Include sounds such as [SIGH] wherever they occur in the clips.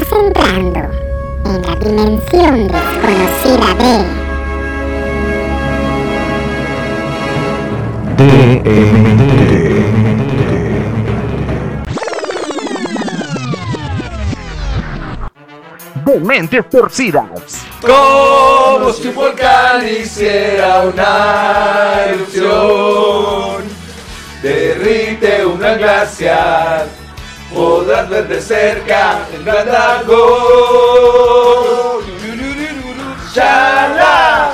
Estás entrando en la dimensión desconocida de Mentes torcidas. Como si un volcán hiciera una erupción, derrite una glaciar, podrás ver de cerca el gran dragón. ¡Chala!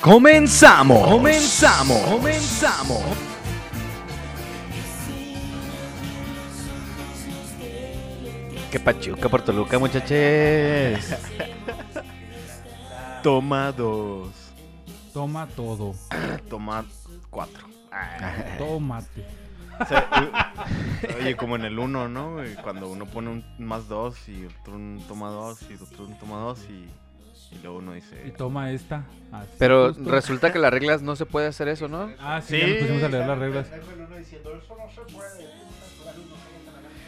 Comenzamos. Comenzamos. Comenzamos. Qué pachuca por Toluca, muchachos. [LAUGHS] Toma dos. Toma todo. Toma cuatro. [LAUGHS] Tómate. O sea, oye, como en el uno, ¿no? güey? Cuando uno pone un más dos y otro un toma dos y otro un toma dos y, y luego uno dice... Y toma esta. Así Pero justo. resulta que las reglas no se puede hacer eso, ¿no? Ah, sí, Sí. ya nos pusimos a leer las reglas.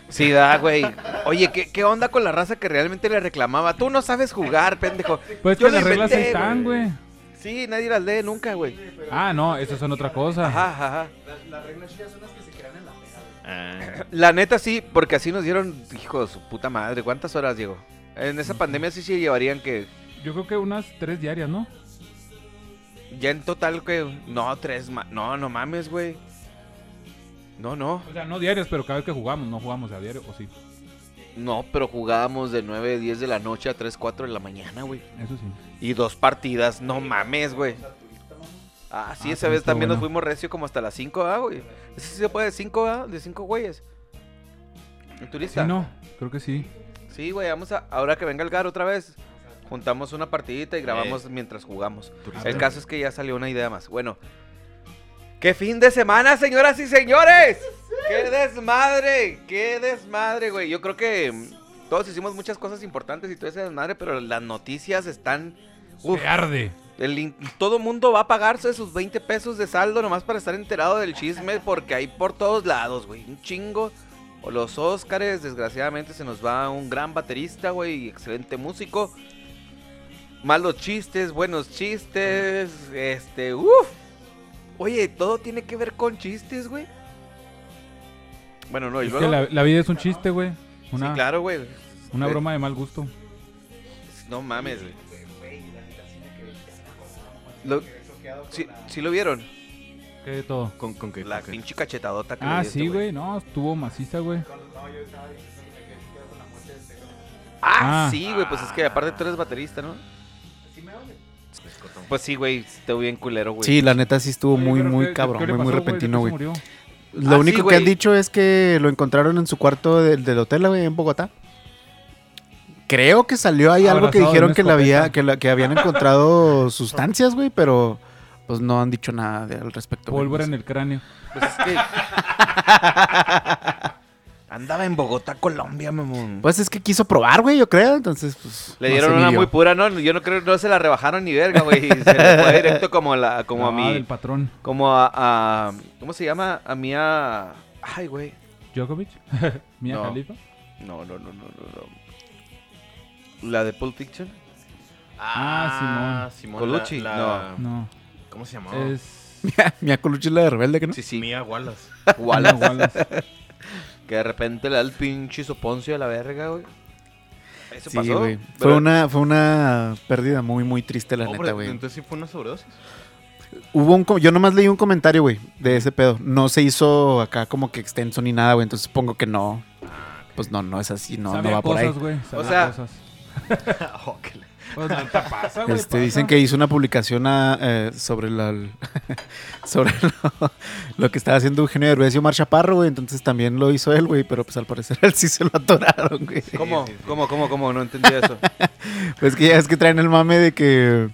Sí, da, güey. Oye, ¿qué, ¿qué onda con la raza que realmente le reclamaba? Tú no sabes jugar, pendejo. Pues Yo que las reglas ahí inventé, están, güey. Sí, nadie las lee nunca, güey. Ah, no, esas son otra cosa. Ajá, ajá, ajá. Ah, La neta sí, porque así nos dieron, hijo de su puta madre. ¿Cuántas horas, Diego? En esa pandemia sí se llevarían que... Yo creo que unas tres diarias, ¿no? Ya en total que... No, tres... No, no mames, güey. No, no. O sea, no diarias, pero cada vez que jugamos, no jugamos a diario, o sí. No, pero jugábamos de 9, 10 de la noche a 3, 4 de la mañana, güey. Eso sí. Y dos partidas, no mames, güey. Ah, sí, Ah, esa vez también nos fuimos recio como hasta las 5, ah, güey. Ese sí se puede de 5, ah, de 5 güeyes. ¿El turista? Sí, no, creo que sí. Sí, güey, vamos a, ahora que venga el Gar otra vez, juntamos una partidita y grabamos mientras jugamos. turista. El caso es que ya salió una idea más. Bueno, ¡qué fin de semana, señoras y señores! ¡Qué desmadre! ¡Qué desmadre, güey! Yo creo que mm, todos hicimos muchas cosas importantes y todo ese desmadre, pero las noticias están... Uf, Se arde. El todo mundo va a pagarse sus 20 pesos de saldo nomás para estar enterado del chisme porque hay por todos lados, güey. Un chingo. O los Óscares, desgraciadamente se nos va un gran baterista, güey, excelente músico. Malos chistes, buenos chistes, este, uff. Oye, todo tiene que ver con chistes, güey. Bueno, no, y Es que la vida es un chiste, güey. Una, Sí, claro, güey. una Eh, broma de mal gusto. No mames, güey. Lo- ¿Sí, sí lo vieron? ¿Qué de todo? ¿Con, con qué? La con qué? pinche cachetadota que le Ah, este sí, güey. No, estuvo maciza, güey. Ah, Ah. sí, güey, pues es que aparte tú eres baterista, ¿no? Pues sí, güey, estuvo bien culero, güey. Sí, la neta sí estuvo muy, muy ¿qué- cabrón, qué le muy, muy repentino, qué güey. murió? Lo Ah, sí, único que güey. han dicho es que lo encontraron en su cuarto del, del hotel, güey, en Bogotá. Creo que salió ahí algo que dijeron que, la había, que, la- que habían encontrado [LAUGHS] sustancias, güey, pero pues no han dicho nada de- al respecto. Pólvora en el cráneo. Pues es que... Andaba en Bogotá, Colombia, mamón. Pues es que quiso probar, güey, yo creo, entonces pues... Le no dieron una muy pura, ¿no? Yo no creo, no se la rebajaron ni verga, güey. Se le fue [LAUGHS] directo como a la, como a Ah, mi, del patrón. como a, a- ¿cómo se llama? A mí a, ay, güey. Djokovic. [LAUGHS] No. Khalifa. No, no, no, no, no, no. La de Pulp Fiction. Ah, Simón. Colucci, la- la- No. ¿Cómo se llamaba? Es. Mia Colucci la de rebelde, que no? Sí, sí. Mia Wallace. [LAUGHS] Wallace. Wallace. [LAUGHS] Que de repente le da el pinche soponcio a la verga, güey. Eso Sí, pasó. güey. pero- Fue una, fue una pérdida muy, muy triste, la Oh, neta, pero güey. Entonces sí fue una sobredosis. Hubo un, yo nomás leí un comentario, güey, de ese pedo. No se hizo acá como que extenso ni nada, güey. Entonces supongo que no. Pues no, no es así, no, no Sabía va por ahí. cosas, güey. sabía sea, cosas. [LAUGHS] Oh, Pues neta pasa, güey. Este, dicen que hizo una publicación a, eh, sobre la [LAUGHS] sobre lo, lo que estaba haciendo Eugenio Derbez y Omar Chaparro, güey. Entonces también lo hizo él, güey. Pero pues al parecer [LAUGHS] él sí se lo atoraron, güey. ¿Cómo? ¿Cómo, cómo, cómo? No entendí eso. Pues que ya es que traen el mame de que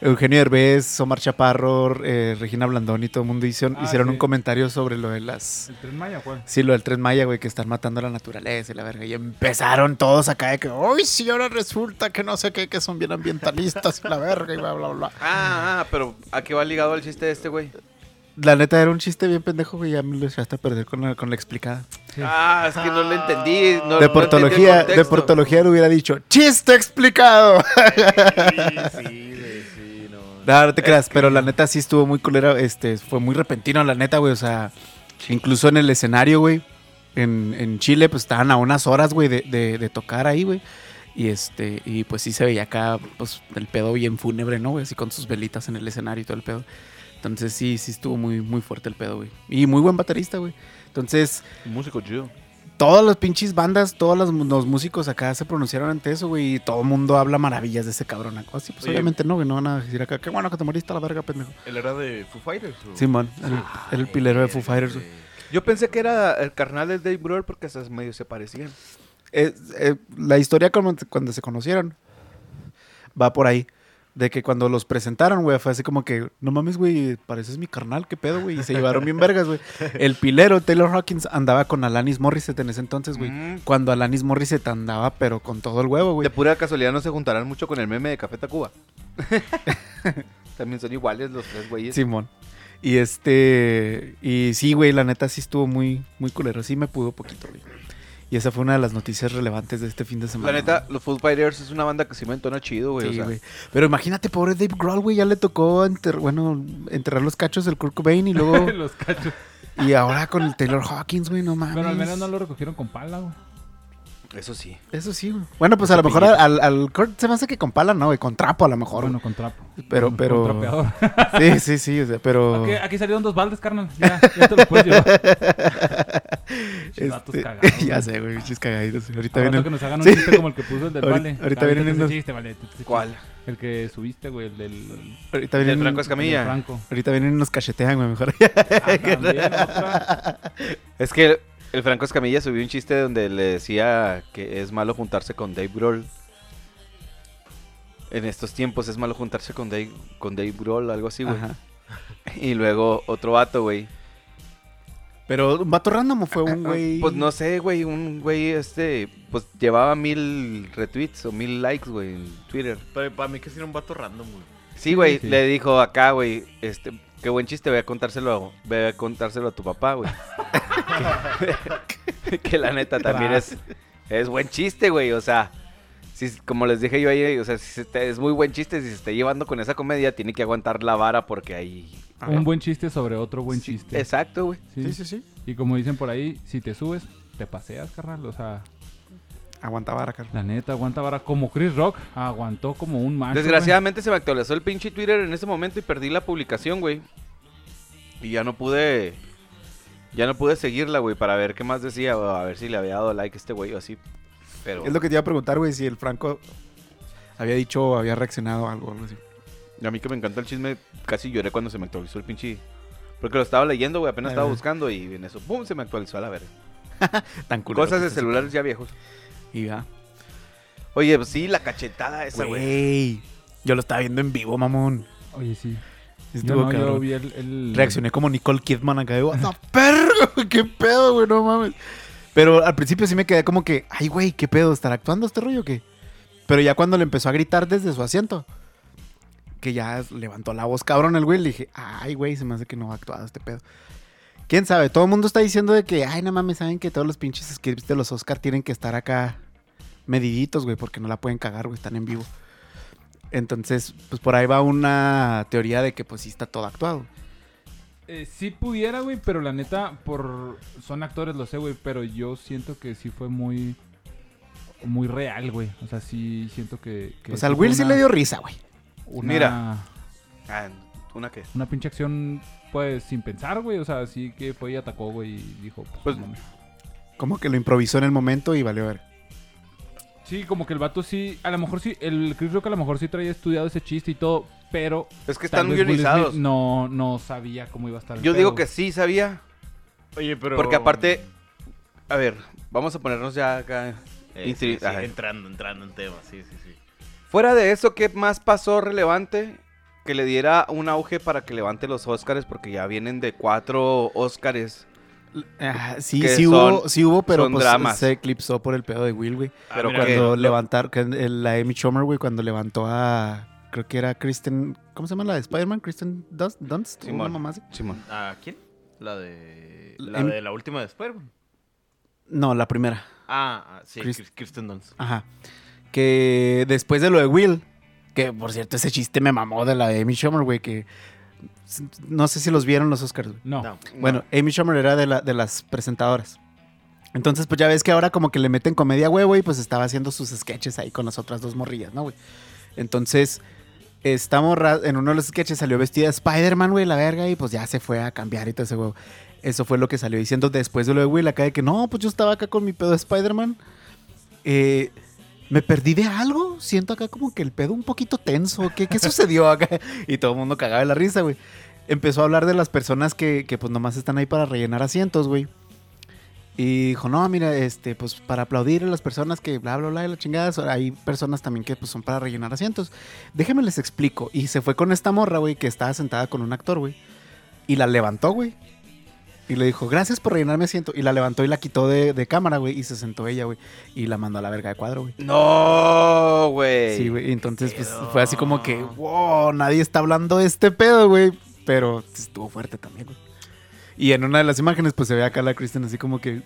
Eugenio Derbez, Omar Chaparro, eh, Regina Blandón y todo el mundo hicieron, Ah, hicieron sí. un comentario sobre lo de las... ¿El tren Maya cuál? Sí, lo del Tren Maya, güey, que están matando a la naturaleza y la verga. Y empezaron todos acá de que, ¡ay, sí, ahora resulta que no sé qué, que son bien ambientalistas y la verga y bla, bla, bla! Ah, ah, pero ¿a qué va ligado el chiste de este, güey? La neta era un chiste bien pendejo, güey, ya me lo echaste a perder con la, con la explicada. Ah, es que no lo entendí. No, no entendí de portología, de portología le hubiera dicho, ¡chiste explicado! Sí, güey, sí, [LAUGHS] no. No, te creas, pero la neta sí estuvo muy culera, este, fue muy repentino, la neta, güey, o sea, incluso en el escenario, güey, en, en Chile, pues estaban a unas horas, güey, de, de- de tocar ahí, güey, y este, y pues sí se veía acá, pues, el pedo bien fúnebre, ¿no, güey? Así con sus velitas en el escenario y todo el pedo. Entonces sí, sí estuvo muy, muy fuerte el pedo, güey. Y muy buen baterista, güey. Entonces, Músico chido. Todas las pinches bandas, todos los, los músicos acá se pronunciaron ante eso, güey. Y todo el mundo habla maravillas de ese cabrón. Así, pues Oye. obviamente no, güey. No van a decir acá, qué bueno que te moriste a la verga, pendejo. ¿Él era de Foo Fighters? o? Simón, el, el pilero de Foo Fighters. Yo pensé que era el carnal de Dave Grohl porque esas medio se parecían. Eh, eh, la historia te- cuando se conocieron va por ahí. De que cuando los presentaron, güey, fue así como que, no mames, güey, pareces mi carnal, qué pedo, güey. Y se llevaron bien vergas, güey. [LAUGHS] El pilero, Taylor Hawkins, andaba con Alanis Morissette en ese entonces, güey. Mm. Cuando Alanis Morissette andaba, pero con todo el huevo, güey. De pura casualidad no se juntarán mucho con el meme de Café Tacuba. [LAUGHS] También son iguales los tres güeyes. Simón. Y este. Y sí, güey, la neta sí estuvo muy, muy culero. Sí me pudo poquito, güey. Y esa fue una de las noticias relevantes de este fin de semana. La neta, los Foo Fighters es una banda que sí me entona chido, güey. Sí, o sea, güey. Pero imagínate, pobre Dave Grohl, güey, ya le tocó enter- bueno, enterrar los cachos del Kurt Cobain y luego. [LAUGHS] Los cachos. y ahora con el Taylor Hawkins, güey, no mames. Pero al menos no lo recogieron con pala, güey. Eso sí. Eso sí, güey. Bueno, pues a lo mejor al, al Kurt se me hace que con pala, no, güey, con trapo a lo mejor. Bueno, con trapo. Pero- pero- con trapeador. [LAUGHS] Sí, sí, sí, o sea, pero. Aquí, aquí salieron dos baldes, carnal. Ya, ya te los puedes llevar. [LAUGHS] Este, cagados, [LAUGHS] ya sé, güey, pinches cagaditos. Ahorita vienen. que nos hagan un Sí. chiste como el que puso el del Ahorita- Vale. ahorita vienen unos- chiste, Vale. ¿Cuál? El que subiste, güey, el del... Ahorita Del vienen. Franco Escamilla. del Franco. Ahorita vienen y nos cachetean, güey, mejor. Ah, también, otra. Es que el Franco Escamilla subió un chiste donde le decía que es malo juntarse con Dave Grohl. En estos tiempos es malo juntarse con Dave, con Dave Grohl, algo así, güey. Ajá. [LAUGHS] Y luego otro vato, güey. Pero un vato random o fue un güey. Pues no sé, güey, un güey este, pues llevaba mil retweets o mil likes, güey, en Twitter. Pero para mí que sí era un vato random, güey. Sí, güey, sí. le dijo acá, güey, este, qué buen chiste, voy a contárselo, voy a contárselo a tu papá, güey. [LAUGHS] que la neta también es, es buen chiste, güey, o sea, si, como les dije yo ahí, o sea, si se te- es muy buen chiste, si se está llevando con esa comedia, tiene que aguantar la vara porque ahí... Un buen chiste sobre otro buen Sí, chiste. Exacto, güey. Sí. Sí, sí, sí. Y como dicen por ahí, si te subes, te paseas, carnal. O sea, Aguanta vara, carnal. la neta, aguanta vara. Como Chris Rock, aguantó como un macho. Desgraciadamente se me actualizó el pinche Twitter en ese momento y perdí la publicación, güey. Y ya no pude. Ya no pude seguirla, güey, para ver qué más decía, o a ver si le había dado like a este güey o así. Pero Es lo que te iba a preguntar, güey, si el Franco había dicho o había reaccionado a algo, algo así. a mí que me encanta el chisme, casi lloré cuando se me actualizó el pinche. Porque lo estaba leyendo, güey, apenas estaba buscando y en eso, ¡pum! se me actualizó a la verga. [LAUGHS] Tan Cosas de celulares ya viejos. Y ya. Oye, pues sí, la cachetada esa, güey. Yo lo estaba viendo en vivo, mamón. Oye, sí. Estuvo no, yo cabrón. vi el, el- Reaccioné como Nicole Kidman acá de "What the [LAUGHS] perro, qué pedo, güey, no mames. Pero al principio sí me quedé como que, ay, güey, qué pedo, ¿estará actuando este rollo o qué? Pero ya cuando le empezó a gritar desde su asiento, que ya levantó la voz cabrón el güey, le dije, ay, güey, se me hace que no ha actuado este pedo. ¿Quién sabe? Todo el mundo está diciendo de que, ay, no mames, saben que todos los pinches scripts de los Oscar tienen que estar acá mediditos, güey, porque no la pueden cagar, güey, están en vivo. Entonces, pues por ahí va una teoría de que pues sí está todo actuado. Eh, sí pudiera, güey, pero la neta, por son actores, lo sé, güey, pero yo siento que sí fue muy muy real, güey. O sea, sí siento que... que O sea, al Will sí le dio risa, güey. una- Mira. Ah, ¿una qué? Una pinche acción, pues, sin pensar, güey. O sea, sí que fue y atacó, güey, y dijo, pues, Pues. Como que lo improvisó en el momento y valió ver. Sí, como que el vato sí, a lo mejor sí, el Chris Rock a lo mejor sí traía estudiado ese chiste y todo, pero... Es que están guionizados. No, no sabía cómo iba a estar el Yo digo que sí sabía. Oye, pero. Porque aparte, a ver, vamos a ponernos ya acá. Eh, sí, sí, entrando, entrando en temas, sí, sí, sí. Fuera de eso, ¿qué más pasó relevante? Que le diera un auge para que levante los Óscares, porque ya vienen de cuatro Óscares. Ah, sí, sí son- hubo, sí hubo, pero son pues dramas. se eclipsó por el pedo de Will, güey. Pero mira, Cuando que- levantar, que el- la Amy Schumer, güey, cuando levantó a, creo que era Kristen, ¿cómo se llama la de Spider-Man? Kristen Dunst, Dunst, Simón. una mamá así. Simón. ¿A quién? La de. La La Em- de la última de Spider-Man. No, la primera. Ah, ah, sí, Chris- Kirsten Dunst. Ajá. Que después de lo de Will, que por cierto ese chiste me mamó de la de Amy Schumer, güey, que no sé si los vieron los Oscars, güey. No. No. Bueno, Amy Schumer era de, la, de las presentadoras. Entonces, pues ya ves que ahora como que le meten comedia huevo y pues estaba haciendo sus sketches ahí con las otras dos morrillas, ¿no, güey? Entonces, esta morra en uno de los sketches salió vestida de Spider-Man, güey, la verga, y pues ya se fue a cambiar y todo ese huevo. Eso fue lo que salió diciendo después de lo de Will acá de que no, pues yo estaba acá con mi pedo de Spider-Man. Eh, ¿Me perdí de algo? Siento acá como que el pedo un poquito tenso. ¿Qué, qué sucedió acá? Y todo el mundo cagaba de la risa, güey. Empezó a hablar de las personas que, que pues nomás están ahí para rellenar asientos, güey. Y dijo, no, mira, este, pues para aplaudir a las personas que bla, bla, bla, y la chingada. Hay personas también que pues son para rellenar asientos. Déjenme les explico. Y se fue con esta morra, güey, que estaba sentada con un actor, güey. Y la levantó, güey. Y le dijo, gracias por rellenar mi asiento. Y la levantó y la quitó de, de cámara, güey. Y se sentó ella, güey. Y la mandó a la verga de cuadro, güey. No, güey. Sí, güey. y Entonces, pues fue así como que, wow, nadie está hablando de este pedo, güey. Pero estuvo fuerte también, güey. Y en una de las imágenes, pues se ve acá a la Kristen así como que.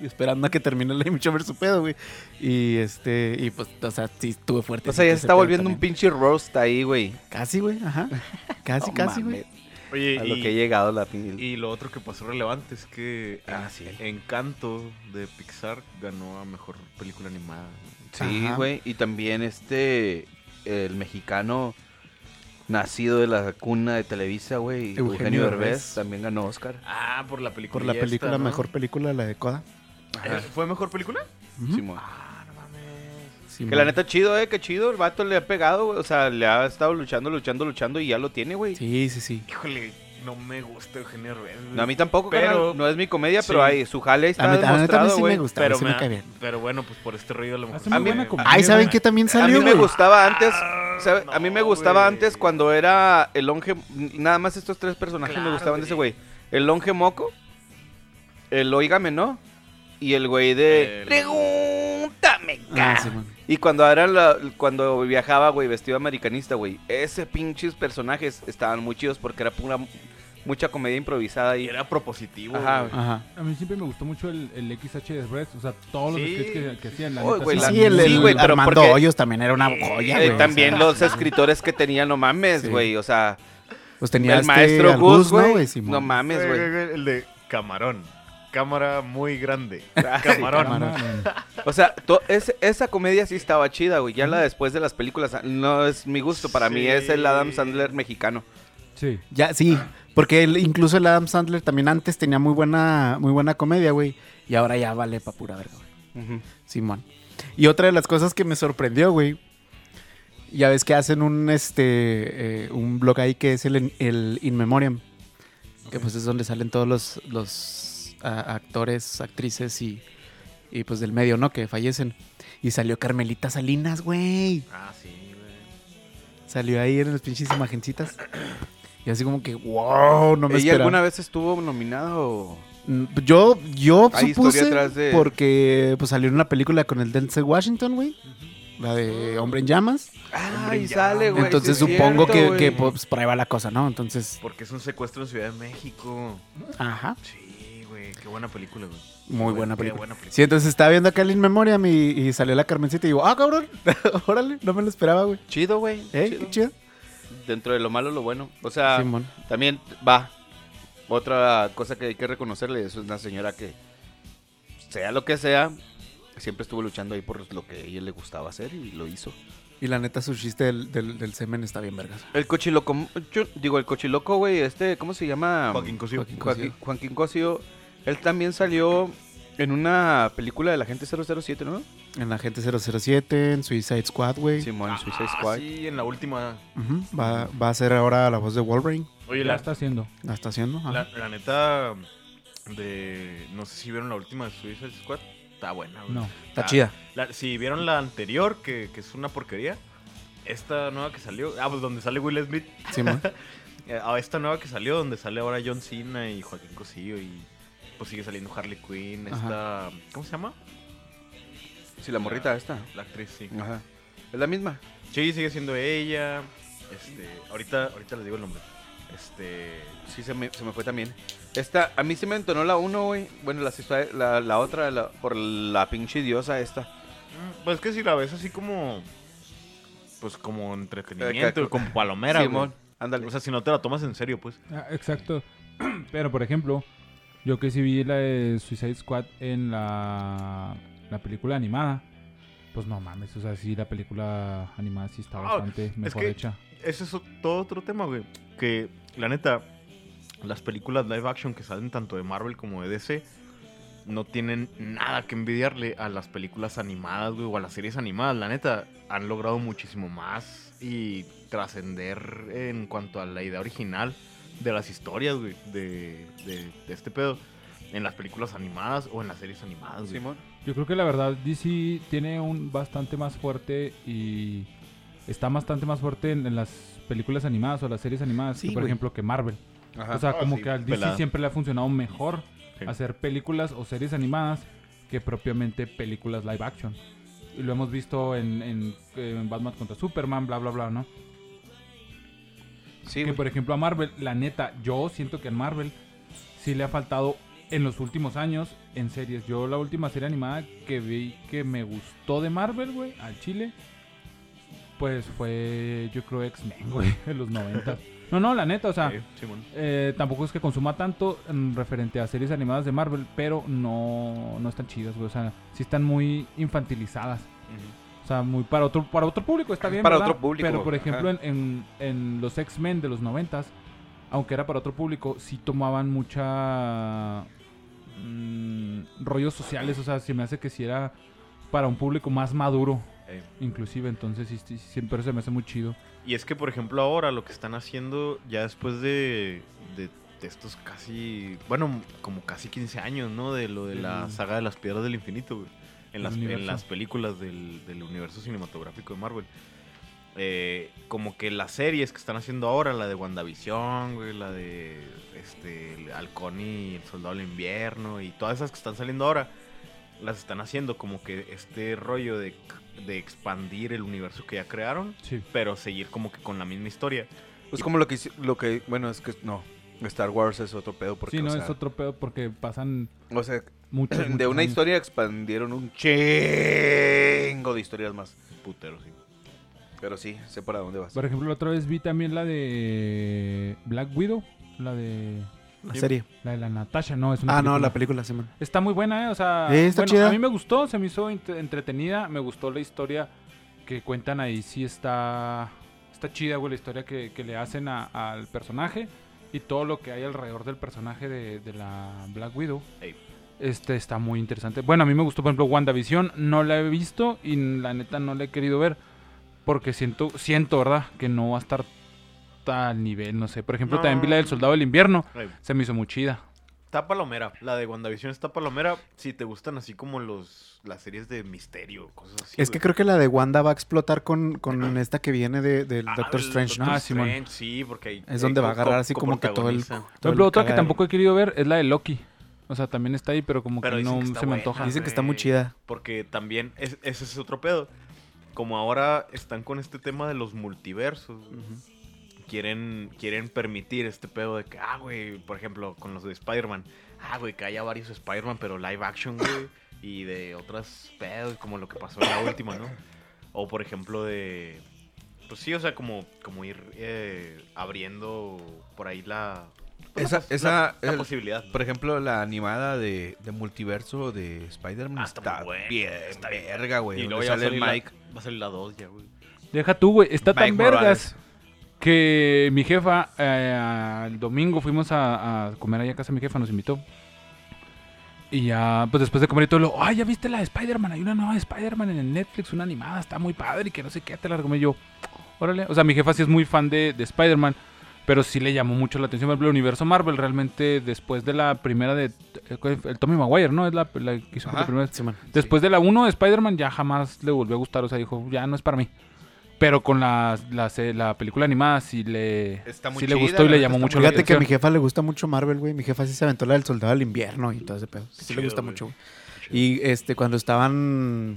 Esperando a que termine la Amy Schumer su pedo, güey. Y este, y pues, o sea, sí estuvo fuerte. O sea, ya se está volviendo un pinche roast ahí, güey. Casi, güey, ajá. [LAUGHS] Casi, No casi, mames, güey. Oye, A lo que he llegado la pin- y lo otro que pasó relevante es que Ah, En- sí. Encanto de Pixar ganó a mejor película animada. Sí, güey. Y también este, el mexicano nacido de la cuna de Televisa, güey. Eugenio Eugenio Derbez Derbez. también ganó Oscar. Ah, por la película. Por la película, mejor película, la de Coda. Eh, ¿Fue mejor película? Simón. Ah, mames. Sí, Que la neta chido, eh, que chido. El vato le ha pegado, güey. O sea, le ha estado luchando, luchando, luchando y ya lo tiene, güey. Sí, sí, sí. Híjole, no me gusta Eugenio güey. No, a mí tampoco, Pero- carnal, No es mi comedia, Sí. pero ahí su jale A está mí- a mí también demostrado, sí me güey. gusta. pero sí me, me cae bien. Pero bueno, pues por este rollo a lo mejor. Hace muy A mí- comedia, Ay, ¿saben güey. qué también A salió, mí me güey? gustaba antes, Ah, a mí me gustaba güey. antes cuando era el longe, nada más estos tres personajes me gustaban de ese güey. güey. El longe moco, el oígame, ¿no? Y el güey de El- pregúntame, Ah, ca". sí, man. Y cuando era la- cuando viajaba, güey, vestido americanista, güey, ese pinches personajes estaban muy chidos porque era pura mucha comedia improvisada Y y era propositivo. Ajá, güey. Ajá. A mí siempre me gustó mucho el, el XH de Red, o sea, todos los Sí. que, que hacían. La neta, güey, sí, la- Sí, el, Sí, el güey, pero Armando porque- Hoyos también era una joya, Eh, güey. también o sea, los escritores que tenían, no mames, Sí. güey, o sea, Pues tenía el este maestro Gus, ¿no, güey, Simón? no mames, güey, El de Camarón. Cámara muy grande. [LAUGHS] Ay, Camarón. Camarón. O sea, to- es- esa comedia sí estaba chida, güey. Ya la después de las películas no es mi gusto. Para mí es el Adam Sandler mexicano. Sí. Ya, sí, porque incluso el Adam Sandler también antes tenía muy buena, muy buena comedia, güey. Y ahora ya vale pa' pura verga, güey. Simón. Y otra de las cosas que me sorprendió, güey. Ya ves que hacen un este eh, un blog ahí que es el, el In Memoriam. Que pues es donde salen todos los, los actores, actrices y, y pues del medio, ¿no? Que fallecen. Y salió Carmelita Salinas, güey. Ah, sí, güey. Salió ahí en las pinches imagencitas. Y así como que, wow, no me ¿Ella esperaba. alguna vez estuvo nominada o...? Mm, Yo, yo Hay supuse atrás de- porque pues salió en una película con el Denzel Washington, güey. La de Hombre en Llamas. Ah, y sale, güey. Entonces sí supongo cierto, que, que pues por ahí va la cosa, ¿no? Entonces, Porque es un secuestro en Ciudad de México. ajá. Sí. Qué buena película, güey. Muy buena qué película. buena película. Sí, entonces estaba viendo acá el In Memoriam y, y salió la Carmencita y digo, ah, cabrón, [LAUGHS] órale, no me lo esperaba, güey. Chido, güey. ¿Eh? chido. Qué chido. Dentro de lo malo, lo bueno. O sea, Simón. también va. Otra cosa que hay que reconocerle es una señora que, sea lo que sea, siempre estuvo luchando ahí por lo que a ella le gustaba hacer y lo hizo. Y la neta, su chiste del, del, del semen está bien vergas. El cochiloco, yo digo, el cochiloco, güey, este, ¿cómo se llama? Joaquín Cosío. Joaquín Cosío. Él también salió en una película de la gente 007, ¿no? En la gente 007, en Suicide Squad, güey. Simón, Suicide Ah, Squad. sí, en la última. Va, va a ser ahora la voz de Wolverine. Oye, la, está haciendo. La está haciendo. ajá. la, la neta de... No sé si vieron la última de Suicide Squad. Está buena, güey. No. Está chida. La- si vieron la anterior, que, que es una porquería. Esta nueva que salió... Ah, pues donde sale Will Smith. Simón. [LAUGHS] Eh, a esta nueva que salió, donde sale ahora John Cena y Joaquín Cosío y... Pues sigue saliendo Harley Quinn, esta... ¿Cómo se llama? Sí, la morrita esta. La actriz, sí. Ajá. Es la misma. Sí, sigue siendo ella. Este, ahorita, ahorita les digo el nombre. Este. Sí, se me, se me fue también. Esta, a mí se me entonó la 1, güey. Bueno, las histo- la, la otra, la- por la pinche diosa esta. mm, Pues que si la ves así como. Pues como entretenimiento, que- como palomera, güey. Simón, ándale. O sea, si no te la tomas en serio, pues. Ah, exacto. [CLEARS THROAT] Pero, por ejemplo, yo que sí vi la de Suicide Squad en la, la película animada, pues no mames, o sea, sí, la película animada sí está Ah, bastante mejor que- hecha. Ese es todo otro tema, güey. Que, la neta, las películas live action que salen tanto de Marvel como de DC no tienen nada que envidiarle a las películas animadas, güey, o a las series animadas. La neta, han logrado muchísimo más y trascender en cuanto a la idea original de las historias, güey, de, de- de este pedo. En las películas animadas o en las series animadas, güey. Simón. Yo creo que la verdad DC tiene un bastante más fuerte y está bastante más fuerte en, en las películas animadas o las series animadas, Sí, que, por güey. ejemplo, que Marvel. Ajá. O sea, Ah, como sí, que al DC pelada. siempre le ha funcionado mejor Sí. hacer películas o series animadas que propiamente películas live action. Y lo hemos visto en, en- en Batman contra Superman, bla, bla, bla, ¿no? Sí, que güey. por ejemplo a Marvel, la neta, yo siento que a Marvel sí le ha faltado en los últimos años en series. Yo la última serie animada que vi que me gustó de Marvel, güey, al chile, pues fue yo creo X-Men, güey, [LAUGHS] en los 90. No, no, la neta, o sea, Sí, eh, tampoco es que consuma tanto en referente a series animadas de Marvel, pero no, no están chidas, güey. O sea, sí están muy infantilizadas. Ujú. O sea, muy para otro, para otro público está bien. Para ¿verdad? otro público, Pero por ejemplo, en, en- en los X-Men de los noventas, aunque era para otro público, sí tomaban mucha mm, rollos sociales. O sea, se me hace que si era para un público más maduro, Eh, inclusive. Entonces sí, sí, siempre se me hace muy chido. Y es que, por ejemplo, ahora lo que están haciendo, ya después de, de, de estos casi, bueno, como casi 15 años, ¿no? De lo de la saga de las piedras del infinito, güey. En las, en las películas del, del universo cinematográfico de Marvel. Eh, como que las series que están haciendo ahora, la de WandaVision, güey, la de este, Halcón y el Soldado del Invierno, y todas esas que están saliendo ahora, las están haciendo como que este rollo de, de expandir el universo que ya crearon Sí. pero seguir como que con la misma historia. Pues como lo que, lo que, bueno, es que no. Star Wars es otro pedo porque, sí, no, o sea, es otro pedo porque pasan o sea, muchos. [CLEARS THROAT] de muchos una años. historia expandieron un chingo de historias más. Putero, sí. Pero sí, sé para dónde vas. Por ejemplo, la otra vez vi también la de Black Widow, la de La Sí. serie. la de la Natasha, no, es una Ah, no, película. la película, Simón. Está muy buena, ¿eh? O sea, Sí, está bueno, chida. a mí me gustó, se me hizo ent- entretenida, me gustó la historia que cuentan ahí, sí está está chida, güey, la historia que, que le hacen a- al personaje y todo lo que hay alrededor del personaje de, de la Black Widow. Ey. Este está muy interesante. Bueno, a mí me gustó, por ejemplo, WandaVision, no la he visto y la neta no la he querido ver porque siento, siento, ¿verdad? Que no va a estar al nivel, no sé. Por ejemplo, No. también vi la del Soldado del Invierno, Ay, se me hizo muy chida. Está palomera. La de WandaVision está palomera. Si te gustan así como los las series de misterio, cosas así. Es que creo que la de Wanda va a explotar con, con esta que viene de, del Ah, Doctor el Strange, ¿no? Ah. Strange, sí, porque ahí Es donde va a agarrar así como que todo el... todo Por ejemplo, el otra que tampoco he querido ver es la de Loki. O sea, también está ahí, pero como Pero que no que se me antoja. Dicen que está muy chida. Porque también es- ese es otro pedo. Como ahora están con este tema de los multiversos, quieren, quieren permitir este pedo de que, ah, güey, por ejemplo, con los de Spider-Man, ah, güey, que haya varios Spider-Man, pero live action, güey, y de otras pedos, como lo que pasó en la última, ¿no? O por ejemplo de, pues sí, o sea, como, como ir eh, abriendo por ahí la, Esa, la- esa, la el- posibilidad. por ejemplo, la animada de, de multiverso de Spider-Man Ah, está está, muy buena, bien, está bien. verga, güey. Y luego ya va a sale la, Mike. va a salir la 2 ya, güey. Deja tú, güey. Está tan Mike vergas Morales. que mi jefa, eh, el domingo fuimos a, a comer allá a casa mi jefa, nos invitó. Y ya, pues después de comer y todo, lo, ay, ya viste la de Spider-Man, hay una nueva de Spider-Man en el Netflix, una animada, está muy padre y que no sé qué, te la recomendé yo. Órale, o sea, mi jefa sí es muy fan de, de Spider-Man, pero sí le llamó mucho la atención. Por ejemplo, el universo Marvel, realmente, después de la primera de. El Tommy Maguire, ¿no? Es la, la que hizo Ajá. la primera. Simón. Después de la 1 de Spider-Man ya jamás le volvió a gustar, o sea, dijo, ya no es para mí. Pero con la, la, la película animada sí le, Está muy sí le gustó y le llamó mucho la Fíjate que a atención. mi jefa le gusta mucho Marvel, güey. Mi jefa sí se aventó la del Soldado del Invierno y todo ese pedo. Sí chido, le gusta güey. mucho, güey. Y este, cuando estaban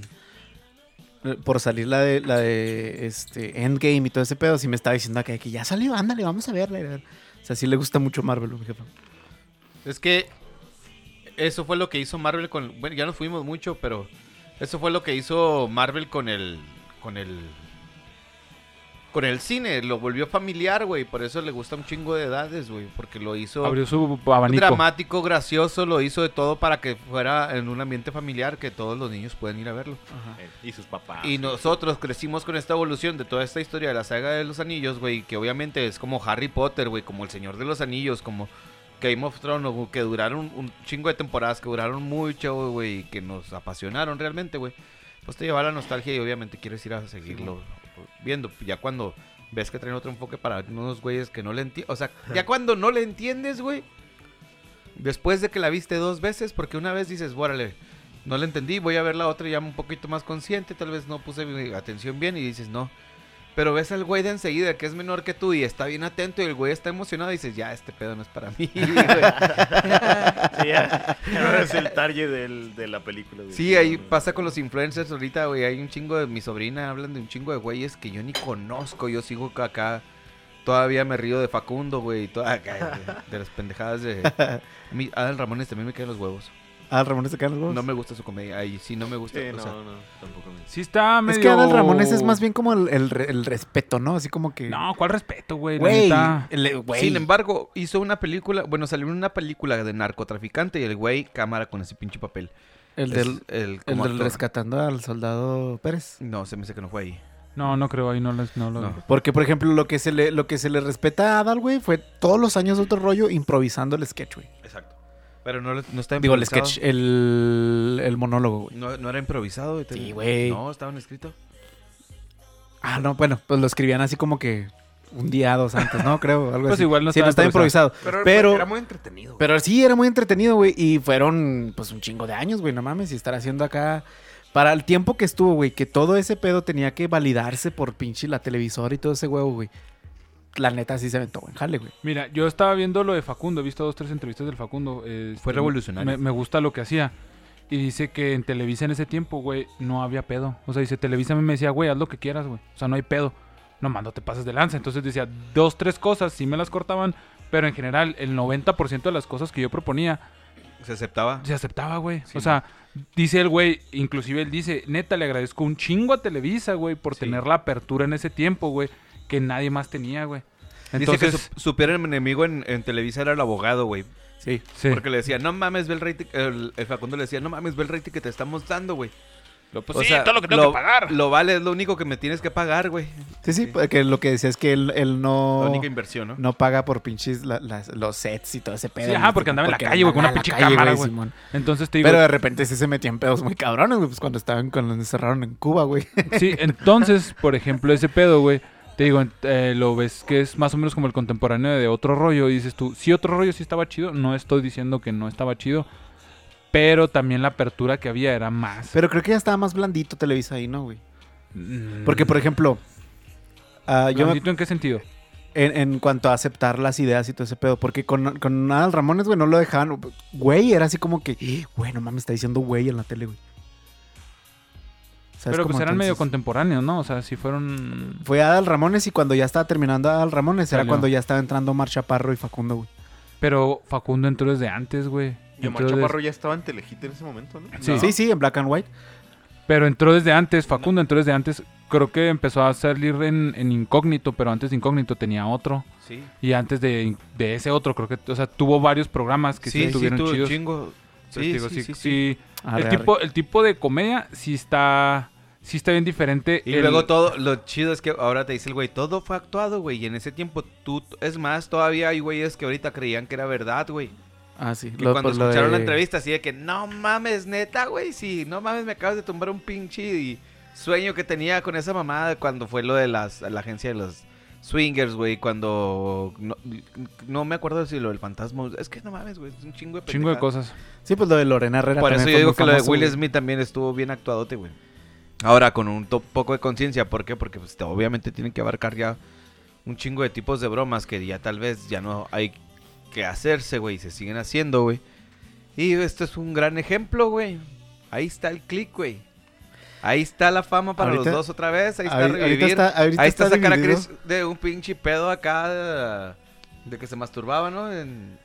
por salir la de la de este Endgame y todo ese pedo, sí me estaba diciendo que, que ya salió, ándale, vamos a verla. ver. sea, sí le gusta mucho Marvel, mi jefa. Es que eso fue lo que hizo Marvel con. Bueno, ya nos fuimos mucho, pero eso fue lo que hizo Marvel con el. Con el. Con el cine. Lo volvió familiar, güey. Por eso le gusta un chingo de edades, güey. Porque lo hizo. Abrió su abanico. Dramático, gracioso, lo hizo de todo para que fuera en un ambiente familiar que todos los niños puedan ir a verlo. Eh, Y sus papás. Y nosotros crecimos con esta evolución de toda esta historia de la saga de los anillos, güey, que obviamente es como Harry Potter, güey, como el Señor de los Anillos, como Game of Thrones, güey, que duraron un chingo de temporadas, que duraron mucho, güey, y que nos apasionaron realmente, güey. Pues te lleva la nostalgia y obviamente quieres ir a seguirlo viendo. Ya cuando ves que traen otro enfoque para unos güeyes que no le entienden, o sea, [LAUGHS] ya cuando no le entiendes, güey, después de que la viste dos veces, porque una vez dices, órale, no la entendí, voy a ver la otra ya un poquito más consciente, tal vez no puse mi atención bien y dices, no. Pero ves al güey de enseguida que es menor que tú y está bien atento y el güey está emocionado y dices, ya, este pedo no es para mí. güey". [LAUGHS] Sí, ya, ya no eres el target del- de la película. güey. sí, ahí pasa con los influencers ahorita, güey. Hay un chingo de mi sobrina, hablan de un chingo de güeyes que yo ni conozco. Yo sigo acá. Todavía me río de Facundo, güey. y toda- de, de las pendejadas de... A mí, Adal Ramones también me caen los huevos. Se caen los huevos. No me gusta su comedia. Ahí sí no me gusta. Sí, o no, sea, no, tampoco me... Sí está medio... Es que Adal Ramones es más bien como el, el re- el respeto, ¿no? Así como que. No, ¿cuál respeto, güey? Güey. Sin embargo, hizo una película, bueno, salió en una película de narcotraficante y el güey cámara con ese pinche papel. El Es del, el, el como del actor. rescatando al soldado Pérez. No, se me hace que no fue ahí. No, no creo, ahí no, les, no lo... No. Porque, por ejemplo, lo que se le, lo que se le respeta a Adal, güey, fue todos los años de otro rollo improvisando el sketch, güey. Exacto. Pero no, no está Digo, el improvisado. sketch, el, el monólogo, güey. No, no era improvisado. Sí, güey. No, estaban escritos. Ah, no, bueno, pues lo escribían así como que un día, dos antes, ¿no? Creo, algo [LAUGHS] Pues así. igual no sí, no estaba estaba improvisado. Pero, Pero- era muy entretenido. güey. Pero sí, era muy entretenido, güey. Y fueron, pues, un chingo de años, güey. No mames, y estar haciendo acá. Para el tiempo que estuvo, güey, que todo ese pedo tenía que validarse por pinche la televisora y todo ese huevo, güey. La neta sí se aventó en jale, güey. Mira, yo estaba viendo lo de Facundo, he visto dos, tres entrevistas del Facundo. eh, Fue revolucionario. Me, me gusta lo que hacía. Y dice que en Televisa en ese tiempo, güey, no había pedo. O sea, dice, Televisa me decía, güey, haz lo que quieras, güey. O sea, no hay pedo. No, mando, te pases de lanza. Entonces decía, dos, tres cosas, sí me las cortaban. Pero en general, el 90% de las cosas que yo proponía Se aceptaba. se aceptaba, güey. Sí, o sea, dice el güey, inclusive él dice, neta, le agradezco un chingo a Televisa, güey, por Sí. tener la apertura en ese tiempo, güey, que nadie más tenía, güey. Dice que Entonces, su, su peor enemigo en, en Televisa era el abogado, güey. Sí. sí. Porque le decía, no mames, ve el rating. El, el Facundo le decía, no mames, ve el rating que te estamos dando, güey. Lo- pues O sí, sea, todo lo que tengo lo, que pagar. Lo vale, es lo único que me tienes que pagar, güey. Sí, sí, porque lo que decía es que él, él no, La única inversión, ¿no? no paga por pinches la- las- los sets y todo ese pedo. Sí, ajá, porque andaba en la calle, güey, con una pinche cámara, güey. Entonces te digo, Pero de repente sí se metía en pedos muy cabrones, güey, pues cuando estaban, cuando encerraron en Cuba, güey. sí, entonces, por ejemplo, ese pedo, güey, te digo, eh, lo ves que es más o menos como el contemporáneo de otro rollo y dices tú, sí, otro rollo sí estaba chido, no estoy diciendo que no estaba chido, pero también la apertura que había era más. Pero creo que ya estaba más blandito Televisa ahí, ¿no, güey? Mm, Porque, por ejemplo, ah, yo me- ¿blandito en qué sentido? en, en cuanto a aceptar las ideas y todo ese pedo, porque con, con Adal Ramones, güey, no lo dejaban. Güey, era así como que, "Eh, güey, no mames, está diciendo güey en la tele, güey. ¿Sabes Pero cómo? pues eran medio contemporáneos, ¿no? O sea, si fueron... Fue Adal Ramones y cuando ya estaba terminando Adal Ramones, era cuando ya estaba entrando Mar Chaparro y Facundo, güey. Pero Facundo entró desde antes, güey. Y Omar Chaparro ya estaba en Telehit en ese momento, ¿no? Sí. Sí, sí, en Black and White. Pero entró desde antes, Facundo entró desde antes. Creo que empezó a salir en, en incógnito, pero antes de incógnito tenía otro. Sí. Y antes de, de ese otro, creo que, o sea, tuvo varios programas que sí, sí, sí, estuvieron tuvo chidos. chingo. Entonces, Sí, digo, sí, sí, sí, sí. sí. Arre, el, arre. tipo, el tipo de comedia sí está, sí está bien diferente. Y El- luego todo, lo chido es que ahora te dice el güey, todo fue actuado, güey. Y en ese tiempo tú, es más, todavía hay güeyes que ahorita creían que era verdad, güey. Ah, sí. Que lo- cuando pues, escucharon la entrevista así de que, no mames, neta, güey, sí, no mames, me acabas de tumbar un pinche y- sueño que tenía con esa mamada cuando fue lo de las, la agencia de los swingers, güey, cuando, no, no me acuerdo si lo del fantasma, es que no mames, güey, es un chingo de chingo de pendejadas. cosas. Sí, pues lo de Lorena Herrera. Por eso yo digo que lo de Will güey. Smith también estuvo bien actuadote, güey. Ahora, con un poco de conciencia, ¿por qué? Porque pues, te- obviamente tienen que abarcar ya un chingo de tipos de bromas que ya tal vez ya no hay que hacerse, güey, y se siguen haciendo, güey. Y esto es un gran ejemplo, güey. Ahí está el click, güey. Ahí está la fama para Ahorita- los dos otra vez. Ahí está Ahorita- ahorita revivir. está- ahorita Ahí está, está sacar a. Chris de un pinche pedo acá. De que se masturbaba, ¿no? En...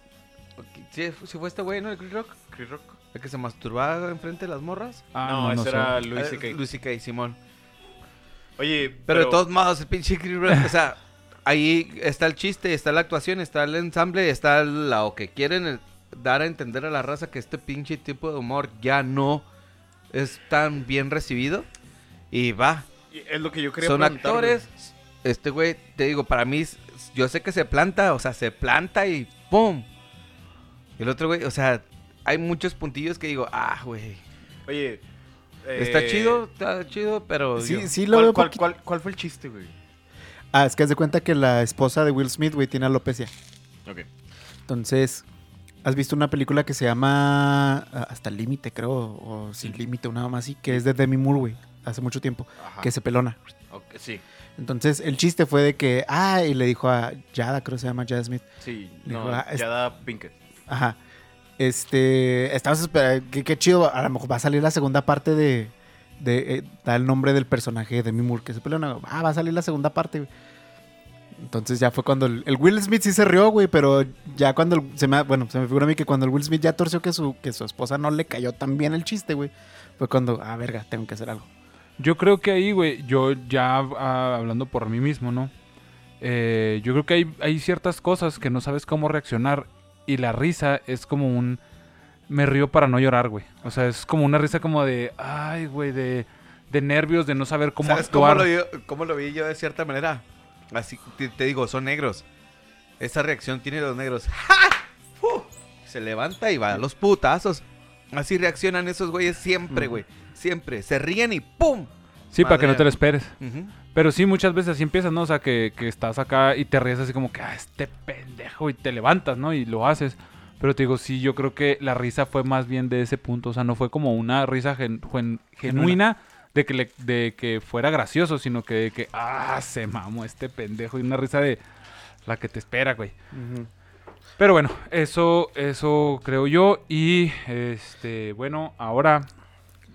¿Sí, sí fue este güey, ¿no? El Chris Rock. Chris Rock. El que se masturbaba enfrente de las morras. Ah, no, ese sé. era Luis Eh, C.K. Luis C.K., Simón. Oye, Pero, de todos modos, el pinche Chris Rock, o sea, ahí está el chiste, está la actuación, está el ensamble, está lo que quieren eh, dar a entender a la raza que este pinche tipo de humor ya no es tan bien recibido. Y va, y es lo que yo quería son actores. Este güey, te digo, para mí, yo sé que se planta, o sea, se planta y ¡pum! Y el otro güey, o sea, hay muchos puntillos que digo, ah, güey. Oye, está eh, chido, está chido, pero... Sí, yo- sí lo ¿cuál, veo cuál- cuál fue el chiste, güey? Ah, es que haz de cuenta que la esposa de Will Smith, güey, tiene alopecia. Ok. Entonces, ¿has visto una película que se llama ah, Hasta el Límite, creo? O Sin Límite, una más así, que es de Demi Moore, güey, hace mucho tiempo, Ajá. que se pelona. Ok, sí, Entonces, el chiste fue de que, ah, y le dijo a Jada, creo que se llama Jada Smith. sí. Le No, dijo, ah, es- ya da Pinkett. Ajá. Este, estabas esperando, qué, qué chido, a lo mejor va a salir la segunda parte de, de eh, da el nombre del personaje de Demi Moore que se pelona. Ah, va a salir la segunda parte, güey. Entonces ya fue cuando el, el Will Smith sí se rió, güey, pero ya cuando el- se me, bueno, se me figura a mí que cuando el Will Smith ya torció que su, que su esposa no le cayó tan bien el chiste, güey, fue cuando, ah, verga, tengo que hacer algo. Yo creo que ahí, güey, yo ya ah, hablando por mí mismo, ¿no? Eh, yo creo que hay, hay ciertas cosas que no sabes cómo reaccionar y la risa es como un... Me río para no llorar, güey. O sea, es como una risa como de... Ay, güey, de, de nervios, de no saber cómo ¿Sabes cómo actuar. lo, vi, cómo lo vi yo de cierta manera? Así te, te digo, son negros. Esa reacción tiene los negros. [LAUGHS] ¡Ja! ¡Fu! Se levanta y va a los putazos. Así reaccionan esos güeyes siempre, güey. Siempre. Se ríen y ¡pum! Sí, para que no te lo esperes. Pero sí, muchas veces así empiezas, ¿no? O sea, que, que estás acá y te ríes así como que, ah, este pendejo, y te levantas, ¿no? Y lo haces. Pero te digo, sí, yo creo que la risa fue más bien de ese punto. O sea, no fue como una risa gen- gen- genuina de que, le- de que fuera gracioso, sino que de que, ah, se mamó este pendejo. Y una risa de la que te espera, güey. Pero bueno, eso, eso creo yo. Y, este, bueno, ahora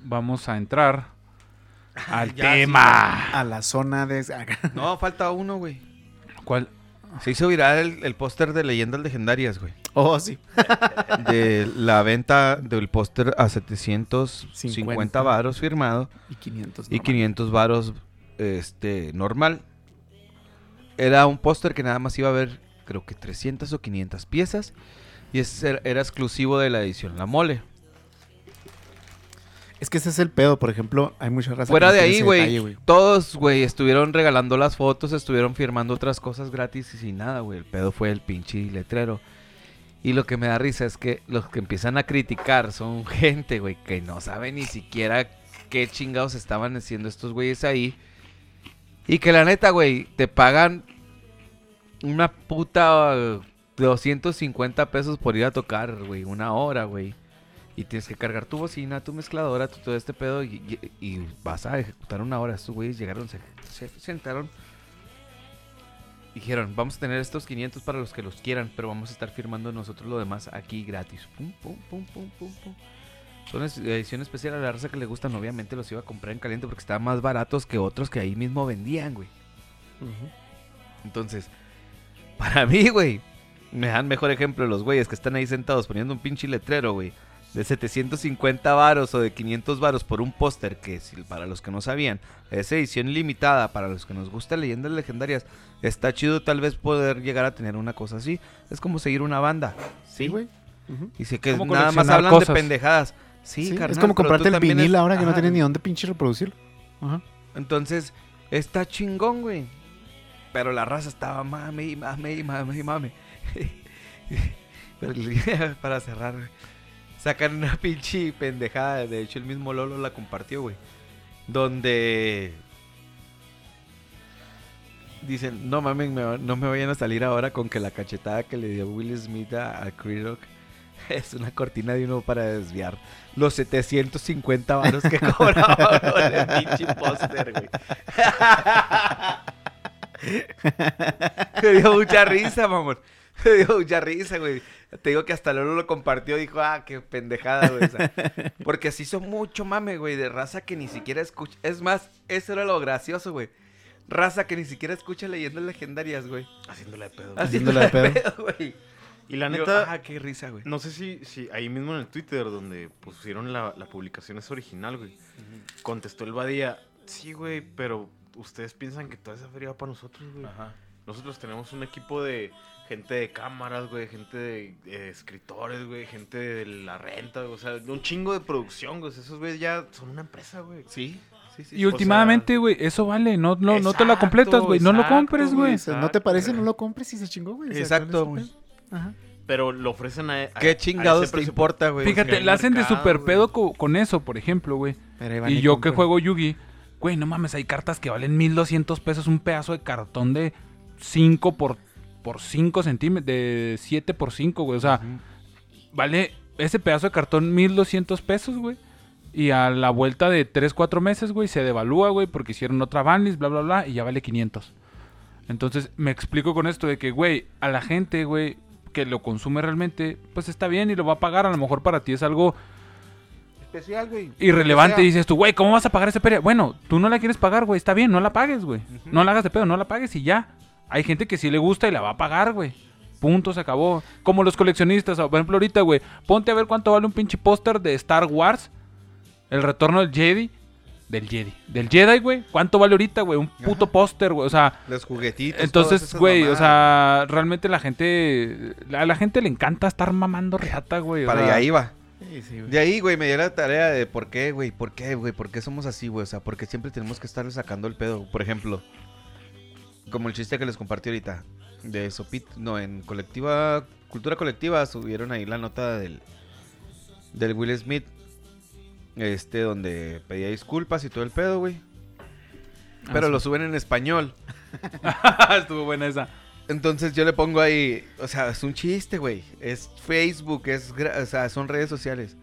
vamos a entrar [LAUGHS] al Ya, sí, tema. A la zona de... No, falta uno, güey. ¿Cuál? Se hizo viral el, el póster de leyendas legendarias, güey. Oh, sí. [LAUGHS] De la venta del póster a 750 50. varos firmado. Y 500. y 500 varos este normal. Era un póster que nada más iba a haber creo que 300 o 500 piezas y era, era exclusivo de la edición La Mole. Es que ese es el pedo, por ejemplo, hay mucha raza. que Fuera de ahí, güey, todos, güey, estuvieron regalando las fotos, estuvieron firmando otras cosas gratis y sin nada, güey. El pedo fue el pinche letrero. Y lo que me da risa es que los que empiezan a criticar son [LAUGHS] gente, güey, que no sabe ni siquiera qué chingados estaban haciendo estos güeyes ahí. Y que la neta, güey, te pagan una puta uh, 250 pesos por ir a tocar, güey, una hora, güey. Y tienes que cargar tu bocina, tu mezcladora, tu- todo este pedo y, y- y vas a ejecutar una hora. Estos güeyes llegaron, se, se sentaron. Dijeron, vamos a tener estos 500 para los que los quieran, pero vamos a estar firmando nosotros lo demás aquí gratis. Pum, pum, pum, pum, pum, pum. Son edición especial a la raza que le gustan. Obviamente los iba a comprar en caliente porque estaban más baratos que otros que ahí mismo vendían, güey. Entonces, para mí, güey, me dan mejor ejemplo los güeyes que están ahí sentados poniendo un pinche letrero, güey, de 750 varos o de 500 varos por un póster que, para los que no sabían, es edición limitada, para los que nos gusta leyendas legendarias, está chido tal vez poder llegar a tener una cosa así. Es como seguir una banda, Sí, güey. Y sé que nada más hablan cosas. de pendejadas. Sí, Sí, carnal, es como comprarte el vinil es- ahora que no tienes ni dónde pinche reproducirlo. Ajá. Entonces, está chingón, güey. Pero la raza estaba mame y mame y mame y mame. [LAUGHS] [LAUGHS] Para cerrar, güey, sacan una [LAUGHS] pinche pendejada. De hecho, el mismo Lolo la compartió, güey. Donde dicen, no mames, me- no me vayan a salir ahora con que la cachetada que le dio Will Smith a, a [LAUGHS] es una cortina de uno para desviar los 750 varos que [LAUGHS] cobraba el pinche póster, güey. Me dio mucha risa, mamón. [LAUGHS] Me dio mucha risa, güey. Te digo que hasta Lolo lo compartió y dijo, ah, qué pendejada, güey. o sea, [LAUGHS] porque se hizo mucho mame, güey, de raza que ni siquiera escucha. Es más, eso era lo gracioso, güey. Raza que ni siquiera escucha leyendas legendarias, güey. Haciéndole de pedo. Haciéndole de pedo. güey. Y la neta, ah, qué risa, güey. no sé si, si ahí mismo en el Twitter donde pusieron la, la publicación es original, güey. Contestó el Badía, sí, güey, pero ustedes piensan que toda esa feria va para nosotros, güey. Ajá. Nosotros tenemos un equipo de gente de cámaras, güey, gente de escritores, güey, gente de la renta, güey, o sea, un chingo de producción, güey. Esos güeyes ya son una empresa, güey. Sí, sí, sí. Y últimamente, güey, eso vale. No, no, no te la Exacto, completas, güey. No lo compres, güey. ¿No te parece? güey. No lo compres y se chingó, güey. Exacto, güey. Ajá. Pero lo ofrecen a. a- ¿Qué a chingados ese te importa, güey? Fíjate, la hacen de super güey. pedo co- con eso, por ejemplo, güey. Y y yo que compran. juego Yugi, güey, no mames, hay cartas que valen 1200 pesos, un pedazo de cartón de 5 por, por 5 centímetros, de 7 por 5, güey. O sea, vale ese pedazo de cartón 1200 pesos, güey. Y a la vuelta de 3, 4 meses, güey, se devalúa, güey, porque hicieron otra banlist, bla, bla, bla, y ya vale 500. Entonces, me explico con esto de que, güey, a la gente, güey, que lo consume realmente, pues está bien y lo va a pagar. A lo mejor para ti es algo Especial, güey. irrelevante. Sea. Dices tú, güey, ¿cómo vas a pagar esa feria? Bueno, tú no la quieres pagar, güey. Está bien, no la pagues, güey. No la hagas de pedo, no la pagues y ya. Hay gente que sí le gusta y la va a pagar, güey. Punto, se acabó. Como los coleccionistas, por ejemplo, ahorita, güey. Ponte a ver cuánto vale un pinche póster de Star Wars. El retorno del Jedi. Del Jedi. Del Jedi, güey. ¿Cuánto vale ahorita, güey? Un puto póster, güey. O sea, Los juguetitos. entonces, güey, o sea, realmente la gente. A la gente le encanta estar mamando reata, güey. Para allá iba. Sí. De ahí, güey, me dio la tarea de por qué, güey, por qué, güey, por qué somos así, güey. O sea, porque siempre tenemos que estarle sacando el pedo. Por ejemplo, como el chiste que les compartí ahorita, de Sopit, no, en colectiva, cultura colectiva, subieron ahí la nota del, del Will Smith, este, donde pedía disculpas y todo el pedo, güey. Pero sí. lo suben en español. [LAUGHS] Estuvo buena esa. Entonces yo le pongo ahí, o sea, es un chiste, güey. Es Facebook, es, o sea, son redes sociales.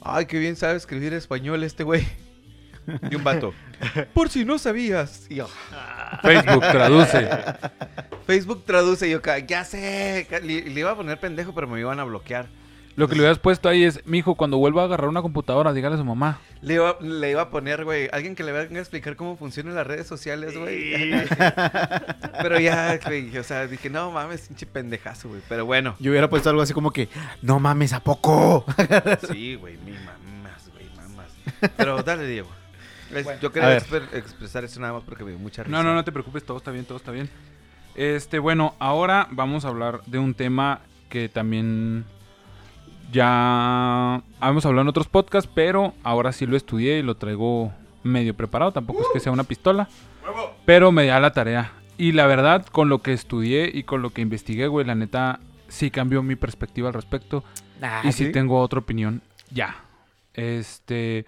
Ay, qué bien sabe escribir español este güey. Y un vato. [LAUGHS] Por si no sabías. Y Facebook traduce. Facebook traduce y yo, ya sé. Le, le iba a poner pendejo, pero me iban a bloquear. Lo que le hubieras puesto ahí es, mijo, cuando vuelva a agarrar una computadora, dígale a su mamá. Le iba, le iba a poner, güey, alguien que le venga a explicar cómo funcionan las redes sociales, güey. [LAUGHS] pero ya, güey, o sea, dije, no mames, pinche pendejazo, güey. Pero bueno. Yo hubiera puesto algo así como que, no mames, ¿a poco? Sí, güey, mi mamás, güey, mamás. Pero dale, Diego. Es- yo quería expresar eso nada más porque me dio mucha risa. No, no, no te preocupes, todo está bien, todo está bien. Este, bueno, ahora vamos a hablar de un tema que también ya hemos hablado en otros podcasts, pero ahora sí lo estudié y lo traigo medio preparado. Tampoco es que sea una pistola, pero me da la tarea. Y la verdad, con lo que estudié y con lo que investigué, güey, la neta, sí cambió mi perspectiva al respecto. y sí, tengo otra opinión. Ya. Este.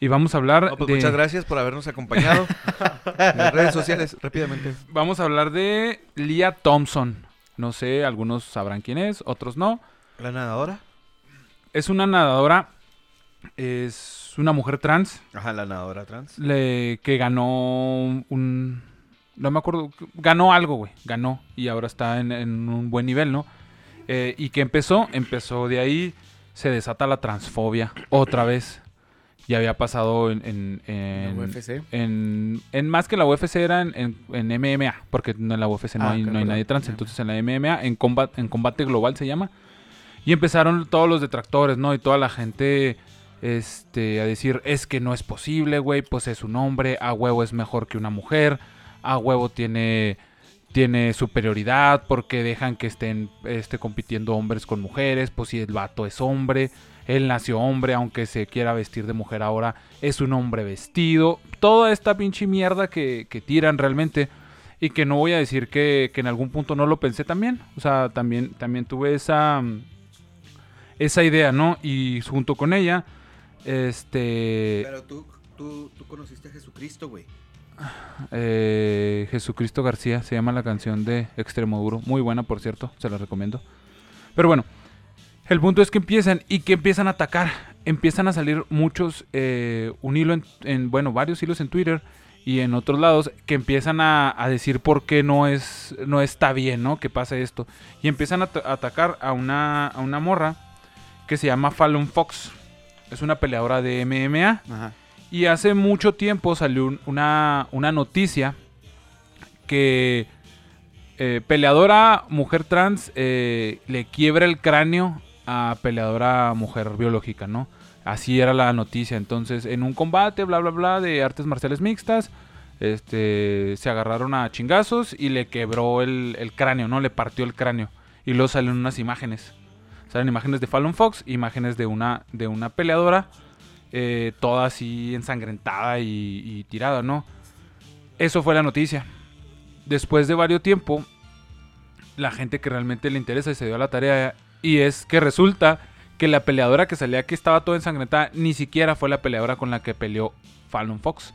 Y vamos a hablar No, pues de. muchas gracias por habernos acompañado [LAUGHS] en las redes sociales, rápidamente. Vamos a hablar de Leah Thompson. No sé, algunos sabrán quién es, otros no. La nadadora. Es una nadadora, es una mujer trans Ajá, la nadadora trans. le- que ganó un... No me acuerdo, ganó algo, güey, ganó y ahora está en, en un buen nivel, ¿no? Eh, y que empezó, empezó de ahí, se desata la transfobia otra vez. Ya había pasado en... en, en- UFC. en, en más que la UFC era en, en- en MMA, porque en la UFC no, Ah, hay, claro, no hay nadie trans, entonces en la MMA, en combate, en combate global se llama. Y empezaron todos los detractores, ¿no? Y toda la gente este, a decir, es que no es posible, güey, pues es un hombre, a huevo es mejor que una mujer, a huevo tiene, tiene superioridad, porque dejan que estén este, compitiendo hombres con mujeres, pues si el vato es hombre, él nació hombre, aunque se quiera vestir de mujer ahora, es un hombre vestido. Toda esta pinche mierda que, que tiran realmente. Y que no voy a decir que, que en algún punto no lo pensé también. O sea, también, también tuve esa, esa idea, ¿no? Y junto con ella, este... Pero tú, tú, tú conociste a Jesucristo, güey. eh, Jesucristo García, se llama la canción de Extremoduro. Muy buena, por cierto, se la recomiendo. Pero bueno, el punto es que empiezan y que empiezan a atacar. Empiezan a salir muchos, eh, un hilo en, en- bueno, varios hilos en Twitter y en otros lados que empiezan a, a decir por qué no es, no está bien, ¿no? Que pasa esto. Y empiezan a, ta- a atacar a una, a una morra que se llama Fallon Fox. Es una peleadora de MMA. Ajá. Y hace mucho tiempo salió un- una, una noticia que eh, peleadora mujer trans eh, le quiebra el cráneo a peleadora mujer biológica, ¿no? Así era la noticia. Entonces, en un combate, bla, bla, bla, de artes marciales mixtas, este, se agarraron a chingazos y le quebró el, cráneo, ¿no? Le partió el cráneo. Y luego salen unas imágenes. Salen imágenes de Fallon Fox, imágenes de una, de una peleadora, eh, toda así ensangrentada y, y tirada, ¿no? Eso fue la noticia. Después de varios tiempo, la gente que realmente le interesa y se dio a la tarea, y es que resulta que la peleadora que salía que estaba toda ensangrentada ni siquiera fue la peleadora con la que peleó Fallon Fox.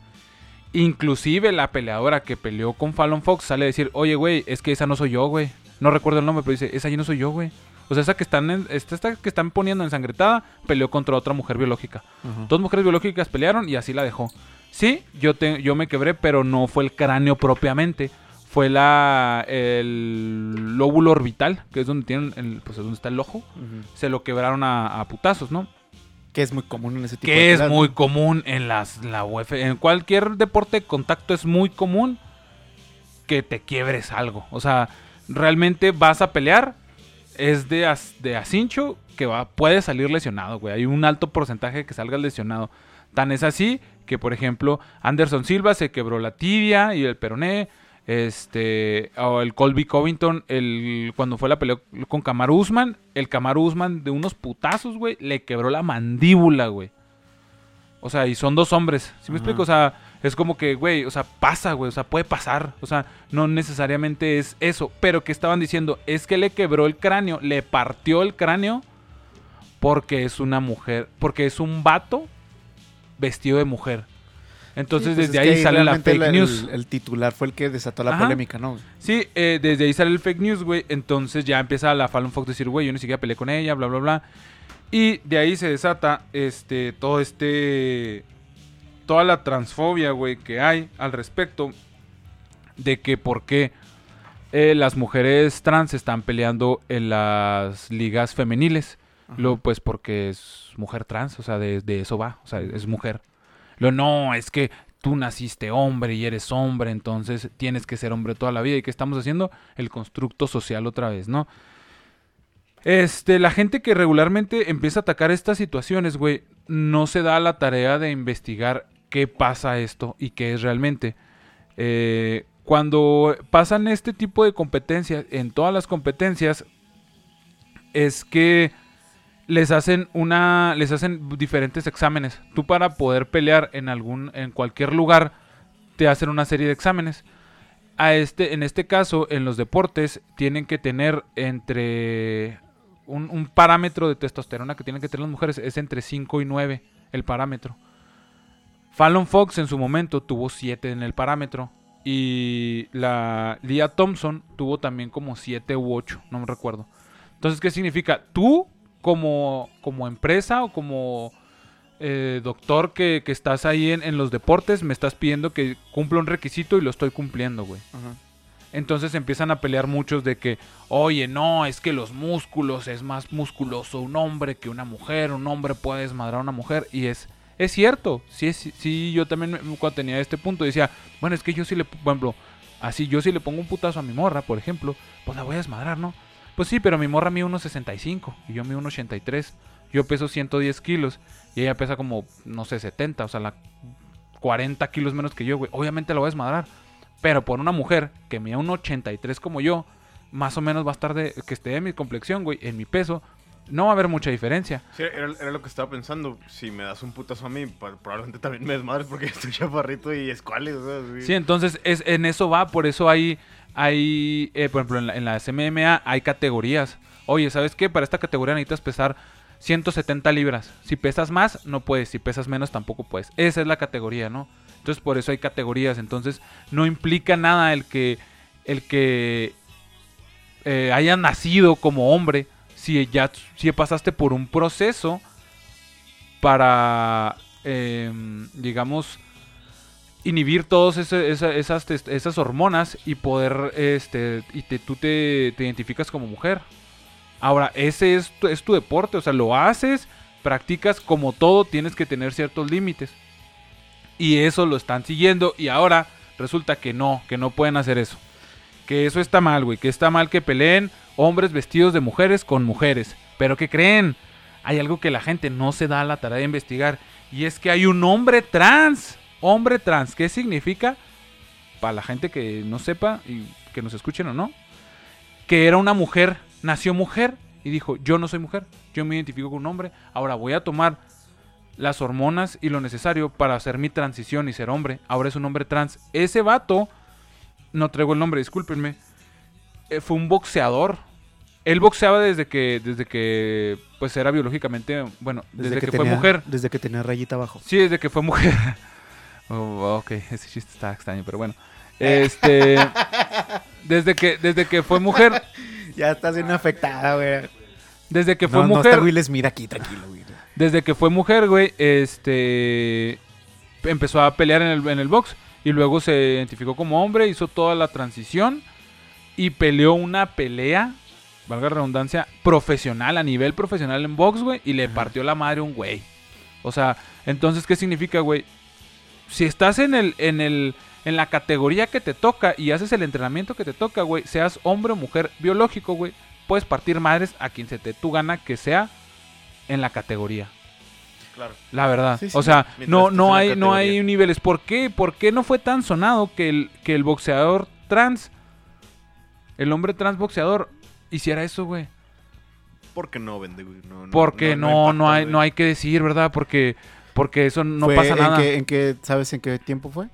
Inclusive la peleadora que peleó con Fallon Fox sale a decir, oye, güey, es que esa no soy yo, güey. No recuerdo el nombre, pero dice, esa yo no soy yo, güey. O sea, esa que están, en- esta, esta que están poniendo ensangrentada peleó contra otra mujer biológica. Dos mujeres biológicas pelearon y así la dejó. Sí, yo, te, yo me quebré, pero no fue el cráneo propiamente. Fue la, el lóbulo orbital, que es donde tienen, el, pues es donde está el ojo. Se lo quebraron a, a putazos, ¿no? Que es muy común en ese tipo de Que es muy común en las, la UF. En cualquier deporte de contacto es muy común que te quiebres algo. O sea, realmente vas a pelear, es de, as- de acincho que va, puede salir lesionado, güey. Hay un alto porcentaje que salga lesionado. Tan es así que, por ejemplo, Anderson Silva se quebró la tibia y el peroné. Este, o el Colby Covington, el, cuando fue la pelea con Kamaru Usman, el Kamaru Usman de unos putazos, güey, le quebró la mandíbula, güey. O sea, y son dos hombres. ¿Sí me explico? O sea, es como que, güey, o sea, pasa, güey. O sea, puede pasar. O sea, no necesariamente es eso. Pero que estaban diciendo, es que le quebró el cráneo, le partió el cráneo porque es una mujer, porque es un vato vestido de mujer. Entonces Sí, pues desde es ahí sale la fake el- news. El, el titular fue el que desató la Ajá. polémica, ¿no? Sí, eh, desde ahí sale el fake news, güey. Entonces ya empieza la Fallon Fox decir, güey, yo ni siquiera peleé con ella, bla, bla, bla. Y de ahí se desata este, todo este. Toda la transfobia, güey, que hay al respecto de que por qué eh, las mujeres trans están peleando en las ligas femeniles. Lo, pues porque es mujer trans, o sea, de, de eso va, o sea, es mujer. Lo no, es que tú naciste hombre y eres hombre, entonces tienes que ser hombre toda la vida. ¿Y qué estamos haciendo? El constructo social otra vez, ¿no? Este, la gente que regularmente empieza a atacar estas situaciones, güey, no se da la tarea de investigar qué pasa esto y qué es realmente. Eh, cuando pasan este tipo de competencias, en todas las competencias, es que les hacen una les hacen diferentes exámenes. Tú para poder pelear en algún en cualquier lugar te hacen una serie de exámenes. A este en este caso en los deportes tienen que tener entre un, un parámetro de testosterona que tienen que tener las mujeres es entre 5 y 9 el parámetro. Fallon Fox en su momento tuvo 7 en el parámetro y la Leah Thompson tuvo también como 7 u 8, no me recuerdo. Entonces, ¿qué significa? Tú como, como empresa o como eh, doctor que, que estás ahí en, en los deportes, me estás pidiendo que cumpla un requisito y lo estoy cumpliendo, güey. Entonces empiezan a pelear muchos de que, oye, no, es que los músculos es más musculoso un hombre que una mujer, un hombre puede desmadrar a una mujer. Y es, es cierto, sí, es, sí, yo también me- cuando tenía este punto decía, bueno, es que yo sí le, por ejemplo, así yo sí le pongo un putazo a mi morra, por ejemplo, pues la voy a desmadrar, ¿no? Pues sí, pero mi morra mide 1,65 y yo mido 1,83. Yo peso 110 kilos y ella pesa como, no sé, 70, o sea, la 40 kilos menos que yo, güey. Obviamente la voy a desmadrar. Pero por una mujer que mide un 83 como yo, más o menos va a estar de que esté de mi complexión, güey, en mi peso, no va a haber mucha diferencia. Sí, era, era lo que estaba pensando. Si me das un putazo a mí, probablemente también me desmadres porque [LAUGHS] estoy chaparrito y escuales. O sea, sí. Sí, entonces es, en eso va, por eso hay, hay eh, por ejemplo, en, la, en las MMA hay categorías. Oye, ¿sabes qué? Para esta categoría necesitas pesar 170 libras. Si pesas más, no puedes. Si pesas menos, tampoco puedes. Esa es la categoría, ¿no? Entonces, por eso hay categorías. Entonces, no implica nada el que, el que eh, haya nacido como hombre si ya si pasaste por un proceso para, em, digamos, inhibir todas esas, esas hormonas y poder, este, y te, tú te, te identificas como mujer. Ahora, ese es tu, es tu deporte, o sea, lo haces, practicas como todo, tienes que tener ciertos límites. Y eso lo están siguiendo y ahora resulta que no, que no pueden hacer eso. Que eso está mal, güey. Que está mal que peleen hombres vestidos de mujeres con mujeres. Pero ¿qué creen? Hay algo que la gente no se da la tarea de investigar. Y es que hay un hombre trans. Hombre trans. ¿Qué significa? Para la gente que no sepa y que nos escuchen o no. Que era una mujer. Nació mujer. Y dijo, yo no soy mujer. Yo me identifico con un hombre. Ahora voy a tomar las hormonas y lo necesario para hacer mi transición y ser hombre. Ahora es un hombre trans. Ese vato, no traigo el nombre, discúlpenme, fue un boxeador. Él boxeaba desde que, desde que, pues era biológicamente, bueno, desde, que, fue tenía- mujer. Desde que tenía rayita abajo. Sí, desde que fue mujer. [LAUGHS] Oh, ok, ese chiste está extraño, pero bueno. Este, [LAUGHS] desde que, desde que fue mujer, [LAUGHS] Ya estás bien afectada, güey. desde que fue No, no mujer. está Will Smith aquí, tranquilo, güey. Desde que fue mujer, güey, este empezó a pelear en el, en el box y luego se identificó como hombre, hizo toda la transición y peleó una pelea, valga la redundancia, profesional, a nivel profesional en box, güey, y le partió la madre a un güey. O sea, entonces, ¿qué significa, güey? Si estás en el, en el, en la categoría que te toca y haces el entrenamiento que te toca, güey, seas hombre o mujer biológico, güey, puedes partir madres a quien se te tu gana que sea en la categoría. Claro. La verdad. Sí, sí. O sea, no, no hay, no hay niveles. ¿Por qué? ¿Por qué no fue tan sonado que el, que el boxeador trans, el hombre trans boxeador, hiciera eso, güey? Porque no vende, güey. No, no- Porque no, no, impacta, hay, no hay que decir, ¿verdad? Porque, porque eso no Fue pasa en nada. qué- en qué- ¿Sabes en qué tiempo fue?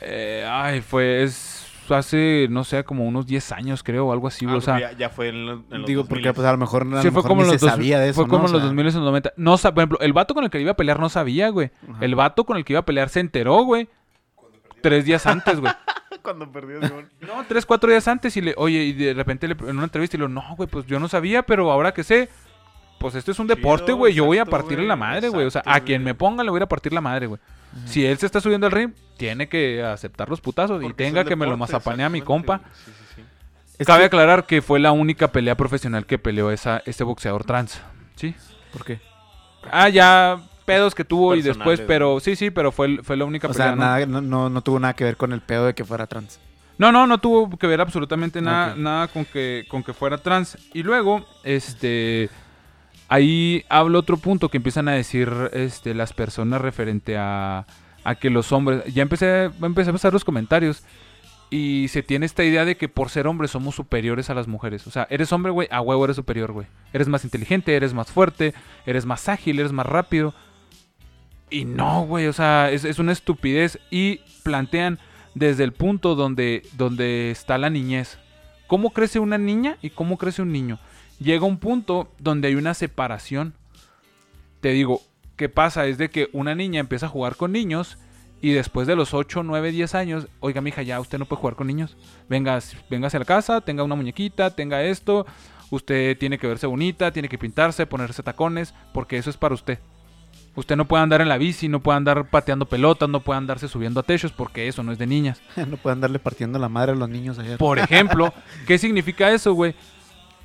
Eh, ay, fue, es hace, no sé, como unos 10 años, creo, o algo así, Ah, o sea, ya, ya fue en, lo- en los Digo, 2000s. porque pues a lo mejor, a sí, lo fue mejor como ni en los se dos- sabía de eso, Fue como ¿no? en O los sea, 2000 y los 90. No, por ejemplo, el vato con el que iba a pelear no sabía, güey. Ajá. El vato con el que iba a pelear se enteró, güey. Tres días antes, güey. [LAUGHS] Cuando perdió Simón. No, tres, cuatro días antes y le, oye, y de repente le- en una entrevista y le, no, güey, pues yo no sabía, pero ahora que sé, pues esto es un deporte, güey, yo voy a partirle la madre, güey. O sea, a quien me ponga le voy a ir a partir la madre, güey. Si él se está subiendo al ring, tiene que aceptar los putazos y Porque tenga que me lo mazapanea a mi compa. Sí, sí, sí. Cabe aclarar que fue la única pelea profesional que peleó esa, este boxeador trans. ¿Sí? ¿Por qué? Ah, ya pedos que tuvo y después, pero sí, sí, pero fue, fue la única O pelea. sea, ¿no? nada, no, no, no tuvo nada que ver con el pedo de que fuera trans. No, no, no tuvo que ver absolutamente nada, nada con que, con que fuera trans. Y luego, este, ahí hablo otro punto que empiezan a decir, este, las personas referente a, a que los hombres, ya empecé, empecé a pasar los comentarios y se tiene esta idea de que por ser hombres somos superiores a las mujeres. O sea, eres hombre, güey, a huevo eres superior, güey. Eres más inteligente, eres más fuerte, eres más ágil, eres más rápido. Y no, güey, o sea, es, es una estupidez. Y plantean desde el punto donde, donde está la niñez. ¿Cómo crece una niña y cómo crece un niño? Llega un punto donde hay una separación. Te digo, ¿qué pasa? Es de que una niña empieza a jugar con niños y después de los 8, 9, 10 años, oiga, mija, ya usted no puede jugar con niños. Venga, véngase a la casa, tenga una muñequita, tenga esto. Usted tiene que verse bonita, tiene que pintarse, ponerse tacones, porque eso es para usted. Usted no puede andar en la bici, no puede andar pateando pelotas, no puede andarse subiendo a techos, porque eso no es de niñas. [LAUGHS] no pueden darle partiendo la madre a los niños ayer. Por [LAUGHS] ejemplo, ¿qué significa eso, güey?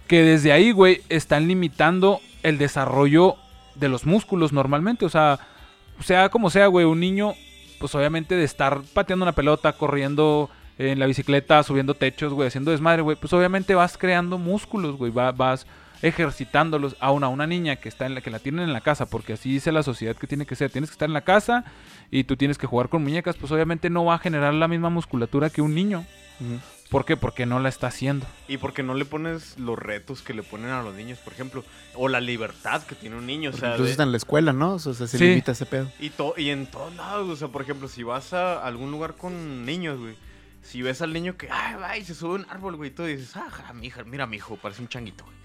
Que desde ahí, güey, están limitando el desarrollo de los músculos normalmente. O sea, sea como sea, güey, un niño, pues obviamente de estar pateando una pelota, corriendo en la bicicleta, subiendo techos, güey, haciendo desmadre, güey, pues obviamente vas creando músculos, güey, va- vas ejercitándolos a una, una niña que está en la que la tienen en la casa, porque así dice la sociedad que tiene que ser, tienes que estar en la casa y tú tienes que jugar con muñecas, pues obviamente no va a generar la misma musculatura que un niño. ¿Por qué? Porque no la está haciendo. Y porque no le pones los retos que le ponen a los niños, por ejemplo, o la libertad que tiene un niño, o sea, Incluso de- está en la escuela, ¿no? O sea, se Sí. limita ese pedo. y, to- y en todos lados, o sea, por ejemplo, si vas a algún lugar con niños, güey, si ves al niño que, ay, va y se sube a un árbol, güey, y tú dices, ah, ja, mi hija, mira, mi hijo, parece un changuito, güey.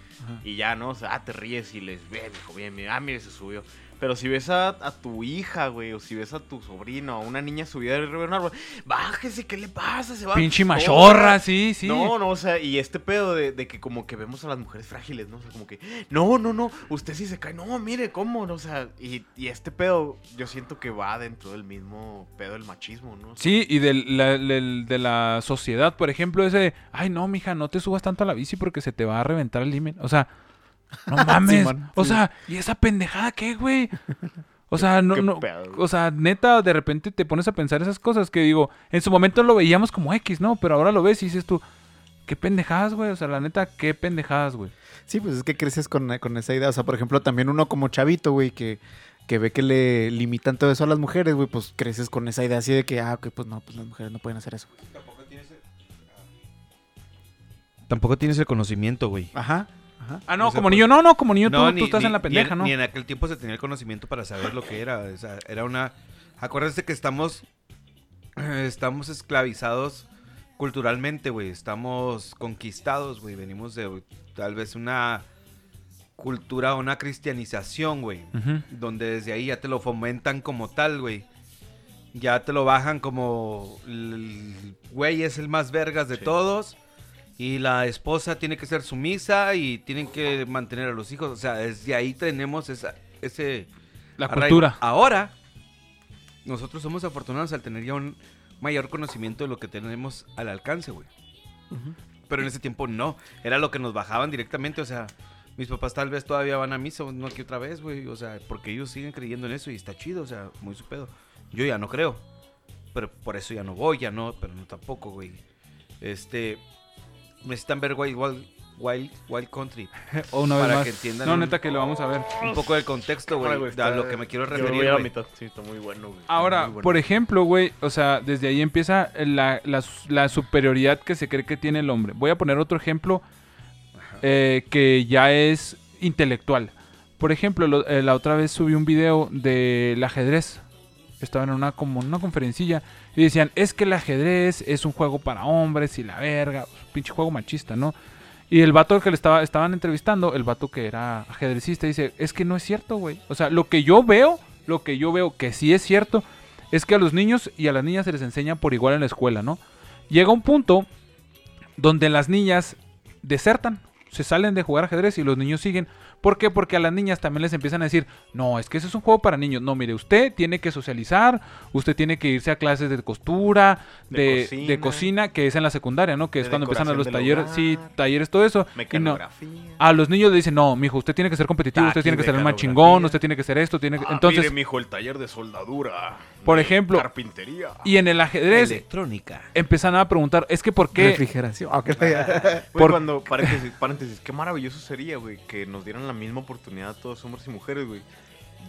Y ya, ¿no? O sea, ah, te ríes y les ves, mijo, bien, bien, ah, mire, se subió. Pero si ves a, a tu hija, güey, o si ves a tu sobrino, a una niña subida arriba de un árbol, bájese, ¿qué le pasa? Se va. Pinche corra". machorra, sí, sí. No, no, o sea, y este pedo de, de que como que vemos a las mujeres frágiles, ¿no? O sea, como que, no, no, no, usted sí se cae, no, mire, ¿cómo? O sea, y, y este pedo yo siento que va dentro del mismo pedo del machismo, ¿no? O sea, Sí, y del- la- del- de la sociedad, por ejemplo, ese, ay no, mija, no te subas tanto a la bici porque se te va a reventar el límite. O sea, no mames. Simón, o sí. sea, ¿y esa pendejada qué, güey? O sea, [LAUGHS] no, no, o sea, neta, de repente te pones a pensar esas cosas que digo, en su momento lo veíamos como X, ¿no? Pero ahora lo ves y dices tú, qué pendejadas, güey. O sea, la neta, qué pendejadas, güey. Sí, pues es que creces con, con esa idea. O sea, por ejemplo, también uno como chavito, güey, que, que ve que le limitan todo eso a las mujeres, güey, pues creces con esa idea así de que, ah, ok, pues no, pues las mujeres no pueden hacer eso. Tampoco tienes el conocimiento, güey. Ajá, ajá. Ah, no, O sea, como pues- niño, no, no, como niño tú, No, tú ni- estás ni- en la pendeja, ni ¿no? Ni en aquel tiempo se tenía el conocimiento para saber lo que era. O sea, era una. Acuérdense que estamos. eh, Estamos esclavizados culturalmente, güey. Estamos conquistados, güey. Venimos de tal vez una cultura, una cristianización, güey. Donde desde ahí ya te lo fomentan como tal, güey. Ya te lo bajan como. Güey es el más vergas de Sí. todos. Y la esposa tiene que ser sumisa y tienen que mantener a los hijos. O sea, desde ahí tenemos esa, ese... La arraigo. cultura. Ahora, nosotros somos afortunados al tener ya un mayor conocimiento de lo que tenemos al alcance, güey. Pero en ese tiempo no. Era lo que nos bajaban directamente. O sea, mis papás tal vez todavía van a misa, no aquí otra vez, güey. O sea, porque ellos siguen creyendo en eso y está chido. O sea, muy su pedo. Yo ya no creo. Pero por eso ya no voy, ya no, pero no tampoco, güey. Este. Necesitan ver Wild, Wild, Wild, Wild Country. [LAUGHS] O una vez para más. que entiendan No, un- neta que lo vamos a ver. Un poco del contexto, güey. A lo que me quiero yo referir, a mitad. Sí, está muy bueno, güey. Ahora, Muy bueno. por ejemplo, güey, o sea, desde ahí empieza la, la- la superioridad que se cree que tiene el hombre. Voy a poner otro ejemplo eh, que ya es intelectual. Por ejemplo, lo- eh, la otra vez subí un video del ajedrez. Estaban en una como una conferencilla y decían, es que el ajedrez es un juego para hombres y la verga, pinche juego machista, ¿no? Y el vato que le estaba, estaban entrevistando, el vato que era ajedrecista, dice, es que no es cierto, güey. O sea, lo que yo veo, lo que yo veo que sí es cierto, es que a los niños y a las niñas se les enseña por igual en la escuela, ¿no? Llega un punto donde las niñas desertan, se salen de jugar ajedrez y los niños siguen. ¿Por qué? Porque a las niñas también les empiezan a decir, no, es que ese es un juego para niños. No, mire, usted tiene que socializar, usted tiene que irse a clases de costura, De de, cocina. de cocina, que es en la secundaria, ¿no? Que es cuando empiezan a los talleres, sí, talleres, todo eso. Y no, Mecanografía. a los niños le dicen, no, mijo, usted tiene que ser competitivo, usted Taqui, tiene que ser el más chingón, usted tiene que ser esto, tiene que... Ah, Entonces, mire, mijo, el taller de soldadura. Por ejemplo, Carpintería. y en el ajedrez Electrónica. empiezan a preguntar, es que ¿por qué? Refrigeración. Ah, [LAUGHS] por- cuando, paréntesis, paréntesis, qué maravilloso sería, güey, que nos dieran la misma oportunidad a todos hombres y mujeres, güey.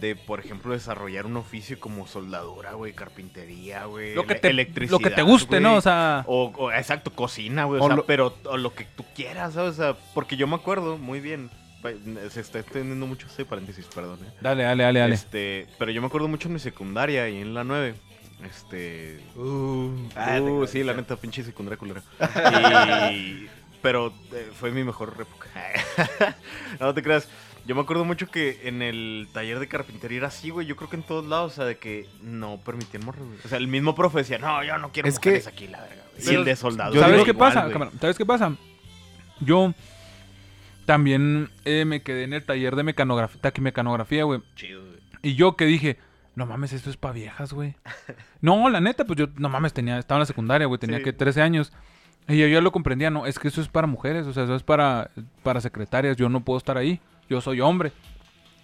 De, por ejemplo, desarrollar un oficio como soldadura, güey, carpintería, güey. Lo que te, electricidad, lo que te guste. ¿no? O sea, O, o, exacto, cocina, güey. O, O sea, lo- pero o lo que tú quieras, ¿sabes? O sea, porque yo me acuerdo muy bien. Se está extendiendo mucho este paréntesis, perdón. ¿eh? dale, dale, dale, dale. Este, pero yo me acuerdo mucho en mi secundaria y en la 9. Este. Ah, Uh, sí, la neta, pinche secundaria culera. [LAUGHS] Y- pero eh, fue mi mejor época. [LAUGHS] no te creas. Yo me acuerdo mucho que en el taller de carpintería era así, güey. Yo creo que en todos lados, o sea, de que no permitían morros. O sea, el mismo profe decía, no, yo no quiero Es mujeres que- aquí, la verga. güey". Y el de soldado. yo ¿Sabes qué igual, pasa? güey. cámara? ¿Sabes qué pasa? Yo también eh, me quedé en el taller de mecanografía, taquimecanografía, güey. Chido, güey. Y yo que dije, no mames, esto es para viejas, güey. [LAUGHS] no, la neta, pues yo, no mames, tenía, estaba en la secundaria, güey, tenía Sí. que 13 años. Y yo ya lo comprendía, no, es que eso es para mujeres, o sea, eso es para, para secretarias, yo no puedo estar ahí, yo soy hombre.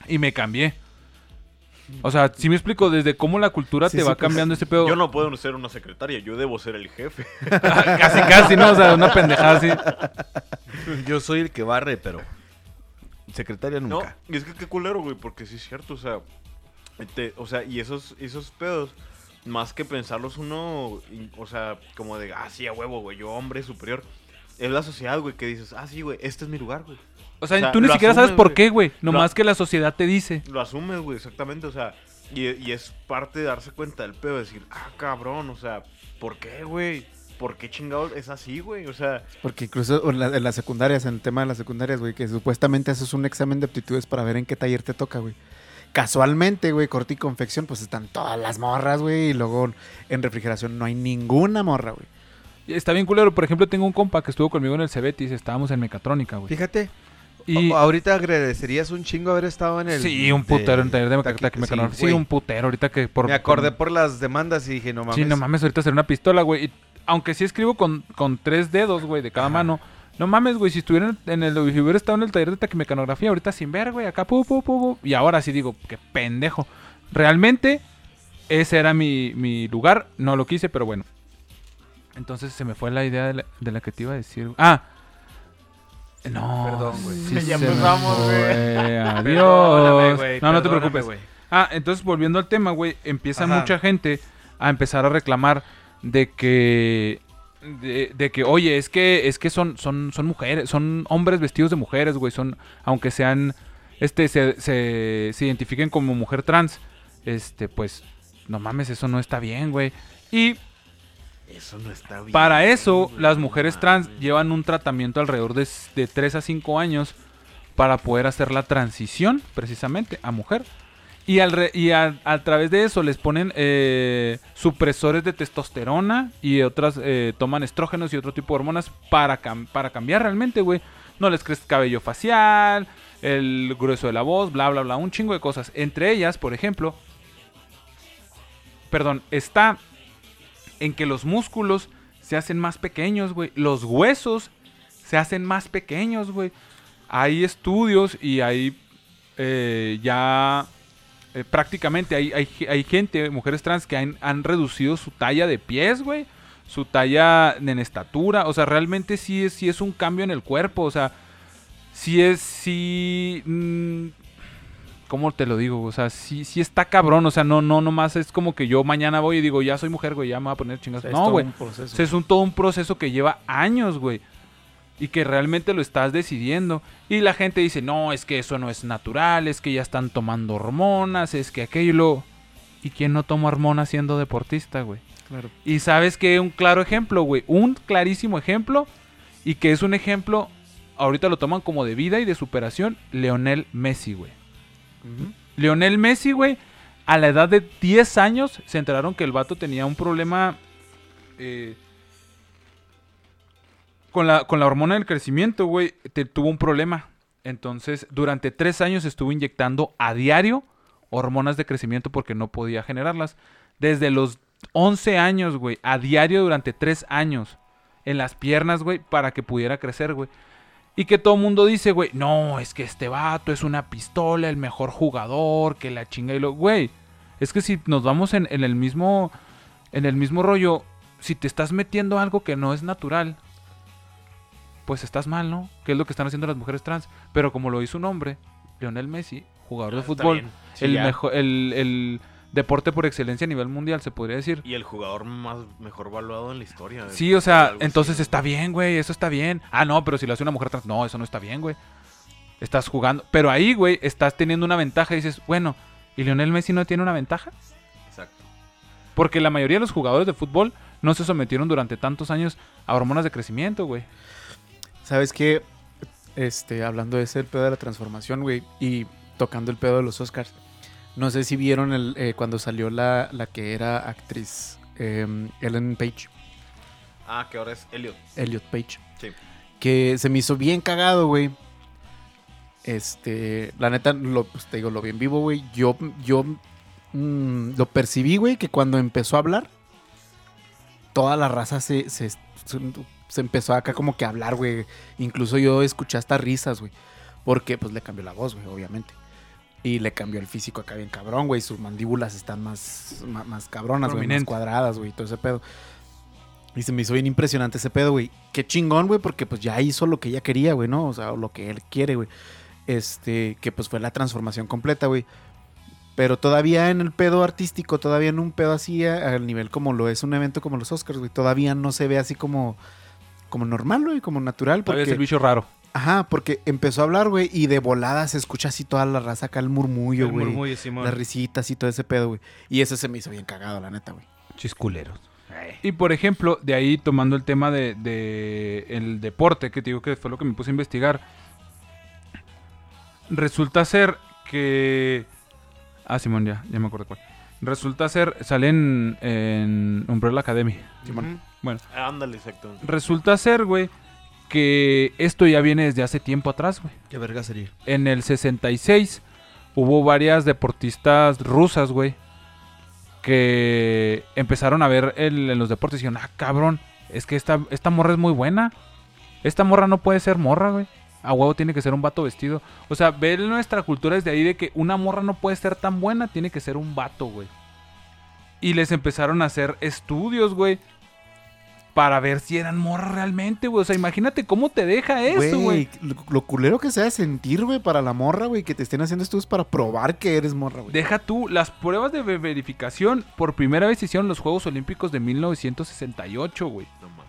Y me cambié. O sea, si me explico desde cómo la cultura Sí, te sí, va pues, cambiando ese pedo. Yo no puedo ser una secretaria, yo debo ser el jefe. [LAUGHS] casi, casi, ¿no? O sea, una pendejada así. [LAUGHS] Yo soy el que barre, pero. Secretaria No, nunca. y es que qué culero, güey, porque sí es cierto, o sea, te- o sea, y esos, esos pedos, más que pensarlos uno, y- o sea, como de, ah, sí, a huevo, güey, yo hombre superior, es la sociedad, güey, que dices, ah, sí, güey, este es mi lugar, güey. O sea, O sea, tú ni siquiera sabes por qué, güey. Nomás Lo- que la sociedad te dice. Lo asumes, güey, exactamente, o sea, y, y es parte de darse cuenta del pedo, de decir, ah, cabrón, o sea, ¿por qué, güey? ¿Por qué chingado es así, güey? O sea, Porque incluso en, la- en las secundarias, en el tema de las secundarias, güey, que supuestamente haces un examen de aptitudes para ver en qué taller te toca, güey. Casualmente, güey, corte y confección, pues están todas las morras, güey, y luego en refrigeración no hay ninguna morra, güey. Está bien culero. Por ejemplo, tengo un compa que estuvo conmigo en el Cebetis. Estábamos en mecatrónica, güey. Fíjate, Y... ahorita agradecerías un chingo haber estado en el... Sí, un putero en taller de mecanografía. Sí, un putero. Ahorita que por... Me acordé por las demandas y dije, no mames. Sí, no mames, ahorita hacer una pistola, güey. Aunque sí escribo con, con tres dedos, güey, de cada mano. No mames, güey, si estuviera en el, si hubiera estado en el taller de taquimecanografía ahorita sin ver, güey, acá pu, pu, pu, y ahora sí digo, qué pendejo. Realmente, ese era mi, mi lugar. No lo quise, pero bueno. Entonces se me fue la idea de la, de la que te iba a decir. Ah. No. Perdón, güey. sí Ya empezamos, güey. Adiós. Güey, no, no te preocupes. güey. Ah, entonces volviendo al tema, güey, empieza Ajá. mucha gente a empezar a reclamar de que de, de que oye, es que es que son son son mujeres, son hombres vestidos de mujeres, güey, son aunque sean este se, se, se identifiquen como mujer trans, este pues no mames, eso no está bien, güey. Y Eso no está bien. para eso, las mujeres trans llevan un tratamiento alrededor de, de 3 a 5 años para poder hacer la transición, precisamente, a mujer. Y, al re- y a, a través de eso les ponen eh, supresores de testosterona y otras, eh, toman estrógenos y otro tipo de hormonas para, cam- para cambiar realmente, güey. No les crece cabello facial, el grueso de la voz, bla, bla, bla, un chingo de cosas. Entre ellas, por ejemplo, perdón, está en que los músculos se hacen más pequeños, güey. Los huesos se hacen más pequeños, güey. Hay estudios y hay eh, ya eh, prácticamente hay, hay, hay gente, mujeres trans, que han, han reducido su talla de pies, güey. Su talla en estatura. O sea, realmente sí es, sí es un cambio en el cuerpo. O sea, sí es, sí... mm, ¿Cómo te lo digo? O sea, sí, sí está cabrón. O sea, no, no, nomás es como que yo mañana voy y digo, ya soy mujer, güey, ya me voy a poner chingas. No, güey. O sea, es un, todo un proceso que lleva años, güey. Y que realmente lo estás decidiendo. Y la gente dice, no, es que eso no es natural, es que ya están tomando hormonas, es que aquello... ¿Y quién no toma hormonas siendo deportista, güey? Claro. Y sabes que un claro ejemplo, güey. Un clarísimo ejemplo. Y que es un ejemplo, ahorita lo toman como de vida y de superación, Leonel Messi, güey. Leonel Messi, güey, a la edad de 10 años se enteraron que el vato tenía un problema eh, con, la, con la hormona del crecimiento, güey. Tuvo un problema. Entonces, durante 3 años estuvo inyectando a diario hormonas de crecimiento porque no podía generarlas. Desde los 11 años, güey, a diario durante 3 años en las piernas, güey, para que pudiera crecer, güey. Y que todo el mundo dice, güey, no, es que este vato es una pistola, el mejor jugador, que la chinga y lo... Güey, es que si nos vamos en, en el mismo... En el mismo rollo, si te estás metiendo algo que no es natural, pues estás mal, ¿no? Que es lo que están haciendo las mujeres trans. Pero como lo hizo un hombre, Lionel Messi, jugador de Ah, fútbol. Sí, el, mejor, el, el deporte por excelencia a nivel mundial, se podría decir. Y el jugador más mejor valuado en la historia. Sí, o sea, así, entonces ¿no? está bien, güey, eso está bien. Ah, no, pero si lo hace una mujer trans, no, eso no está bien, güey. Estás jugando. Pero ahí, güey, estás teniendo una ventaja y dices, bueno, ¿y Lionel Messi no tiene una ventaja? Exacto. Porque la mayoría de los jugadores de fútbol no se sometieron durante tantos años a hormonas de crecimiento, güey. ¿Sabes qué? Este, hablando de ese el pedo de la transformación, güey, y tocando el pedo de los Oscars. No sé si vieron el, eh, cuando salió la, la que era actriz, em, Ellen Page, Ah, que ahora es Elliot. Elliot Page. Sí. Que se me hizo bien cagado, güey. Este, la neta, lo, pues, te digo, lo vi en vivo, güey. Yo, yo mm, lo percibí, güey, que cuando empezó a hablar, toda la raza se, se, se- se empezó acá como que a hablar, güey. Incluso yo escuché hasta risas, güey. Porque, pues, le cambió la voz, güey, obviamente. Y le cambió el físico acá bien cabrón, güey. Sus mandíbulas están más, más, más cabronas, güey. Más cuadradas, güey. Todo ese pedo. Y se me hizo bien impresionante ese pedo, güey. Qué chingón, güey, porque pues ya hizo lo que ella quería, güey, ¿no? O sea, lo que él quiere, güey. Este, que pues fue la transformación completa, güey. Pero todavía en el pedo artístico, todavía en un pedo así, al nivel como lo es un evento como los Oscars, güey, todavía no se ve así como, como normal, güey, como natural. Todavía es Porque, el bicho raro. Ajá, porque empezó a hablar, güey, y de volada se escucha así toda la raza acá, el murmullo, El güey. murmullo, Simón. Las risitas y todo ese pedo, güey. Y eso se me hizo bien cagado, la neta, güey. Chisculeros. Y por ejemplo, de ahí tomando el tema de, de el deporte, que te digo que fue lo que me puse a investigar, resulta ser que... Ah, Simón, ya, ya me acuerdo cuál. Resulta ser, sale en, en Umbrella Academy. Ujú. Bueno, Ándale, exacto. resulta ser, güey, que esto ya viene desde hace tiempo atrás, güey. Qué verga sería. En el 66 hubo varias deportistas rusas, güey, que empezaron a ver el- en los deportes y dijeron, ah, cabrón, es que esta, esta morra es muy buena. Esta morra no puede ser morra, güey. A huevo tiene que ser un vato vestido. O sea, ver nuestra cultura desde ahí de que una morra no puede ser tan buena, tiene que ser un vato, güey. Y les empezaron a hacer estudios, güey. Para ver si eran morras realmente, güey. O sea, imagínate cómo te deja eso, güey. Lo, lo culero que sea sentir, güey, para la morra, güey, que te estén haciendo estudios para probar que eres morra, güey. Deja tú, las pruebas de ve- verificación por primera vez se hicieron los Juegos Olímpicos de 1968, güey. No mames.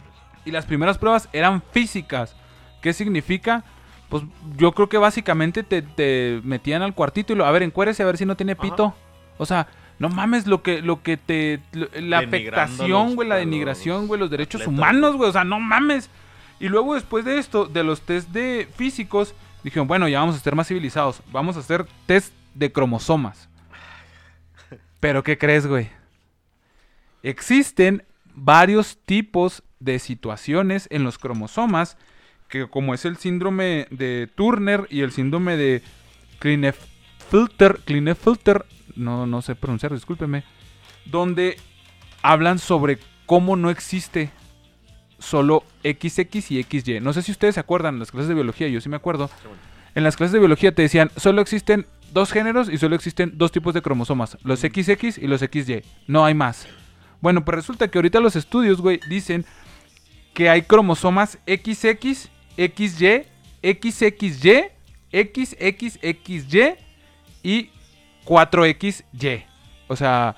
Y las primeras pruebas eran físicas. ¿Qué significa? Pues yo creo que básicamente te, te metían al cuartito y lo, a ver, encuérese a ver si no tiene pito. O sea, no mames lo que, lo que te... lo- la afectación, güey, la denigración, güey, los derechos atletas, humanos, güey. güey. O sea, no mames. Y luego después de esto, de los test de físicos, dijeron, bueno, ya vamos a ser más civilizados. Vamos a hacer test de cromosomas. Pero ¿qué crees, güey? Existen varios tipos de situaciones en los cromosomas, que como es el síndrome de Turner y el síndrome de Klinefelter, Klinefelter, no, no sé pronunciar, discúlpeme, donde hablan sobre cómo no existe solo XX y XY. No sé si ustedes se acuerdan en las clases de biología, yo sí me acuerdo. En las clases de biología te decían, solo existen dos géneros y solo existen dos tipos de cromosomas, los XX y los XY. No hay más. Bueno, pues resulta que ahorita los estudios, güey, dicen que hay cromosomas XX, XY, XXY, XXXY y 4XY. O sea,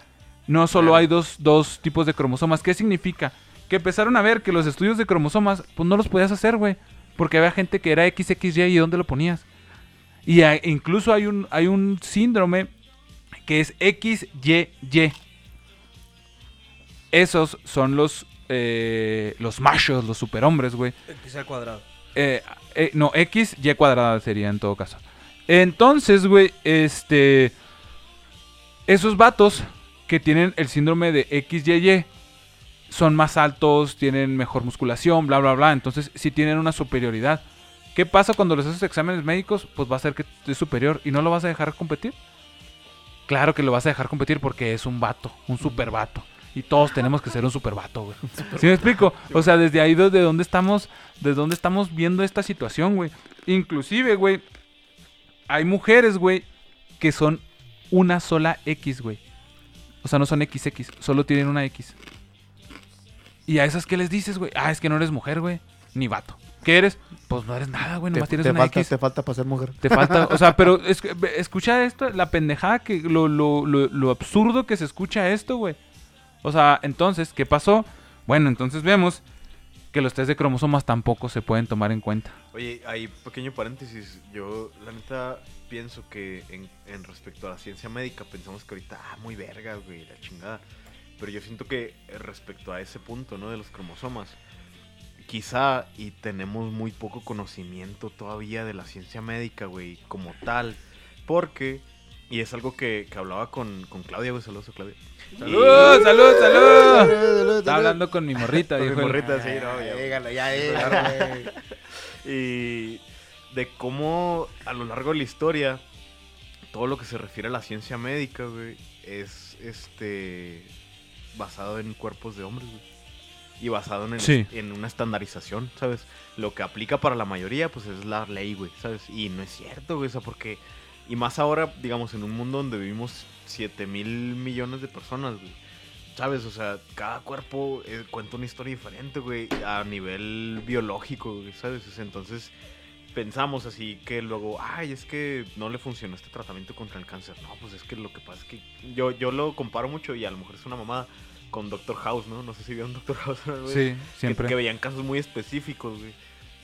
no solo hay dos, dos tipos de cromosomas. ¿Qué significa? Que empezaron a ver que los estudios de cromosomas, pues no los podías hacer, güey. Porque había gente que era XXY y ¿dónde lo ponías? Y incluso hay un, hay un síndrome que es XYY. Esos son los, eh, los machos, los superhombres, güey. Empieza al cuadrado. Eh, eh, no, X, Y cuadrada sería en todo caso. Entonces, güey, este. Esos vatos que tienen el síndrome de XYY son más altos, tienen mejor musculación, bla, bla, bla. Entonces, sí tienen una superioridad. ¿Qué pasa cuando les haces exámenes médicos? Pues va a ser que es superior y no lo vas a dejar competir. Claro que lo vas a dejar competir porque es un vato, un super vato. Y todos tenemos que ser un super vato, güey. [LAUGHS] ¿Sí me explico? O sea, desde ahí desde donde estamos, desde donde estamos viendo esta situación, güey. Inclusive, güey, hay mujeres, güey, que son una sola X, güey. O sea, no son XX, solo tienen una X. ¿Y a esas qué les dices, güey? Ah, es que no eres mujer, güey. Ni vato. ¿Qué eres? Pues no eres nada, güey. Te, Nomás tienes te una falta, X. te falta para ser mujer. Te falta, o sea, [LAUGHS] pero es- escucha esto, la pendejada que, lo, lo, lo, lo absurdo que se escucha esto, güey. O sea, entonces, ¿qué pasó? Bueno, entonces vemos que los test de cromosomas tampoco se pueden tomar en cuenta. Oye, ahí pequeño paréntesis. Yo, la neta, pienso que en, en respecto a la ciencia médica, pensamos que ahorita, ah, muy verga, güey, la chingada. Pero yo siento que eh, respecto a ese punto, ¿no? De los cromosomas, quizá y tenemos muy poco conocimiento todavía de la ciencia médica, güey, como tal. Porque, y es algo que, que hablaba con, con Claudia, güey, saludos a Claudia. ¡Salud, salud, salud! Está hablando con mi morrita, Con mi el- morrita, sí, no, ya. Dígalo, ya, dígalo, güey. [LAUGHS] y de cómo a lo largo de la historia todo lo que se refiere a la ciencia médica, güey, es este basado en cuerpos de hombres, güey. Y basado en, el- Sí. en una estandarización, ¿sabes? Lo que aplica para la mayoría, pues es la ley, güey, ¿sabes? Y no es cierto, güey, o sea, porque... Y más ahora, digamos, en un mundo donde vivimos 7 mil millones de personas, güey. ¿Sabes? O sea, cada cuerpo eh, cuenta una historia diferente, güey, a nivel biológico, güey, ¿sabes? O sea, entonces pensamos así que luego, ay, es que no le funcionó este tratamiento contra el cáncer. No, pues es que lo que pasa es que yo, yo lo comparo mucho y a lo mejor es una mamada con Doctor House, ¿no? No sé si vieron Doctor House. ¿no? Sí, siempre. que veían casos muy específicos, güey.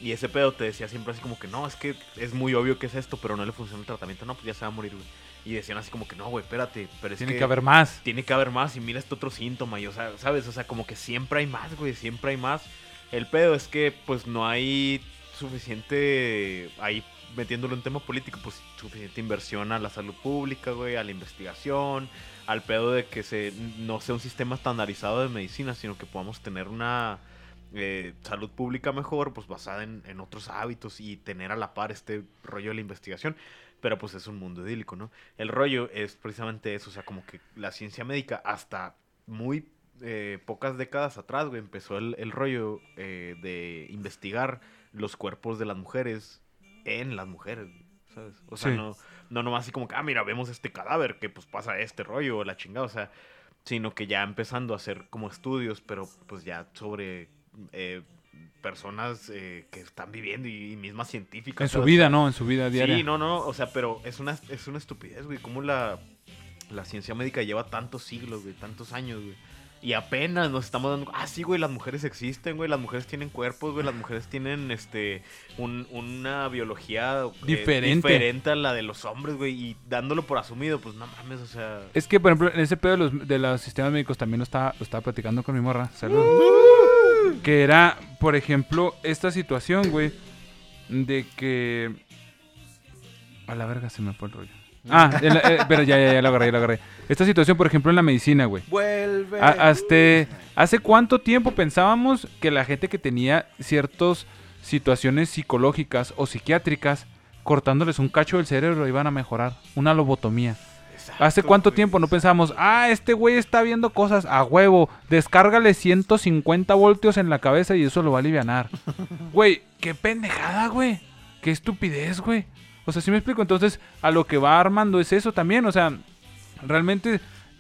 Y ese pedo te decía siempre así como que no, es que es muy obvio que es esto, pero no le funciona el tratamiento. No, pues ya se va a morir, güey. Y decían así como que no, güey, espérate, pero es Tiene que haber más. tiene que haber más y mira este otro síntoma y o sea, ¿sabes? O sea, como que siempre hay más, güey, siempre hay más. El pedo es que pues no hay suficiente ahí metiéndolo en tema político, pues suficiente inversión a la salud pública, güey, a la investigación, al pedo de que se no sea un sistema estandarizado de medicina, sino que podamos tener una eh, salud pública mejor, pues basada en, en otros hábitos y tener a la par este rollo de la investigación. Pero pues es un mundo idílico, ¿no? El rollo es precisamente eso, o sea, como que la ciencia médica hasta muy eh, pocas décadas atrás, güey, empezó el, el rollo eh, de investigar los cuerpos de las mujeres en las mujeres, ¿sabes? O sea, Sí. no, no nomás así como que, ah, mira, vemos este cadáver que pues pasa este rollo o la chingada, o sea, sino que ya empezando a hacer como estudios, pero pues ya sobre eh, personas eh, que están viviendo y, y mismas científicas. En su vida, ¿no? En su vida diaria. Sí, no, no, o sea, pero es una, es una estupidez, güey. Cómo la, la ciencia médica lleva tantos siglos, güey, tantos años, güey. Y apenas nos estamos dando... Ah, sí, güey, las mujeres existen, güey. Las mujeres tienen cuerpos, güey. Las mujeres tienen, este, un- una biología... eh, Diferente. diferente a la de los hombres, güey. Y dándolo por asumido, pues no mames, o sea... Es que, por ejemplo, en ese pedo de los, de los sistemas médicos también lo estaba, lo estaba platicando con mi morra. Salud. Que era, por ejemplo, esta situación, güey, de que... A la verga se me fue el rollo. Ah, en la- eh, pero ya, ya, ya lo agarré, ya lo agarré. Esta situación, por ejemplo, en la medicina, güey. Vuelve. A- hasta- ¿Hace cuánto tiempo pensábamos que la gente que tenía ciertas situaciones psicológicas o psiquiátricas, cortándoles un cacho del cerebro, iban a mejorar? Una lobotomía. ¿Hace cuánto tiempo no pensábamos, ah, este güey está viendo cosas a huevo, descárgale 150 voltios en la cabeza y eso lo va a aliviar? [LAUGHS] Güey, qué pendejada, güey. Qué estupidez, güey. O sea, si me explico, entonces a lo que va armando es eso también, o sea, realmente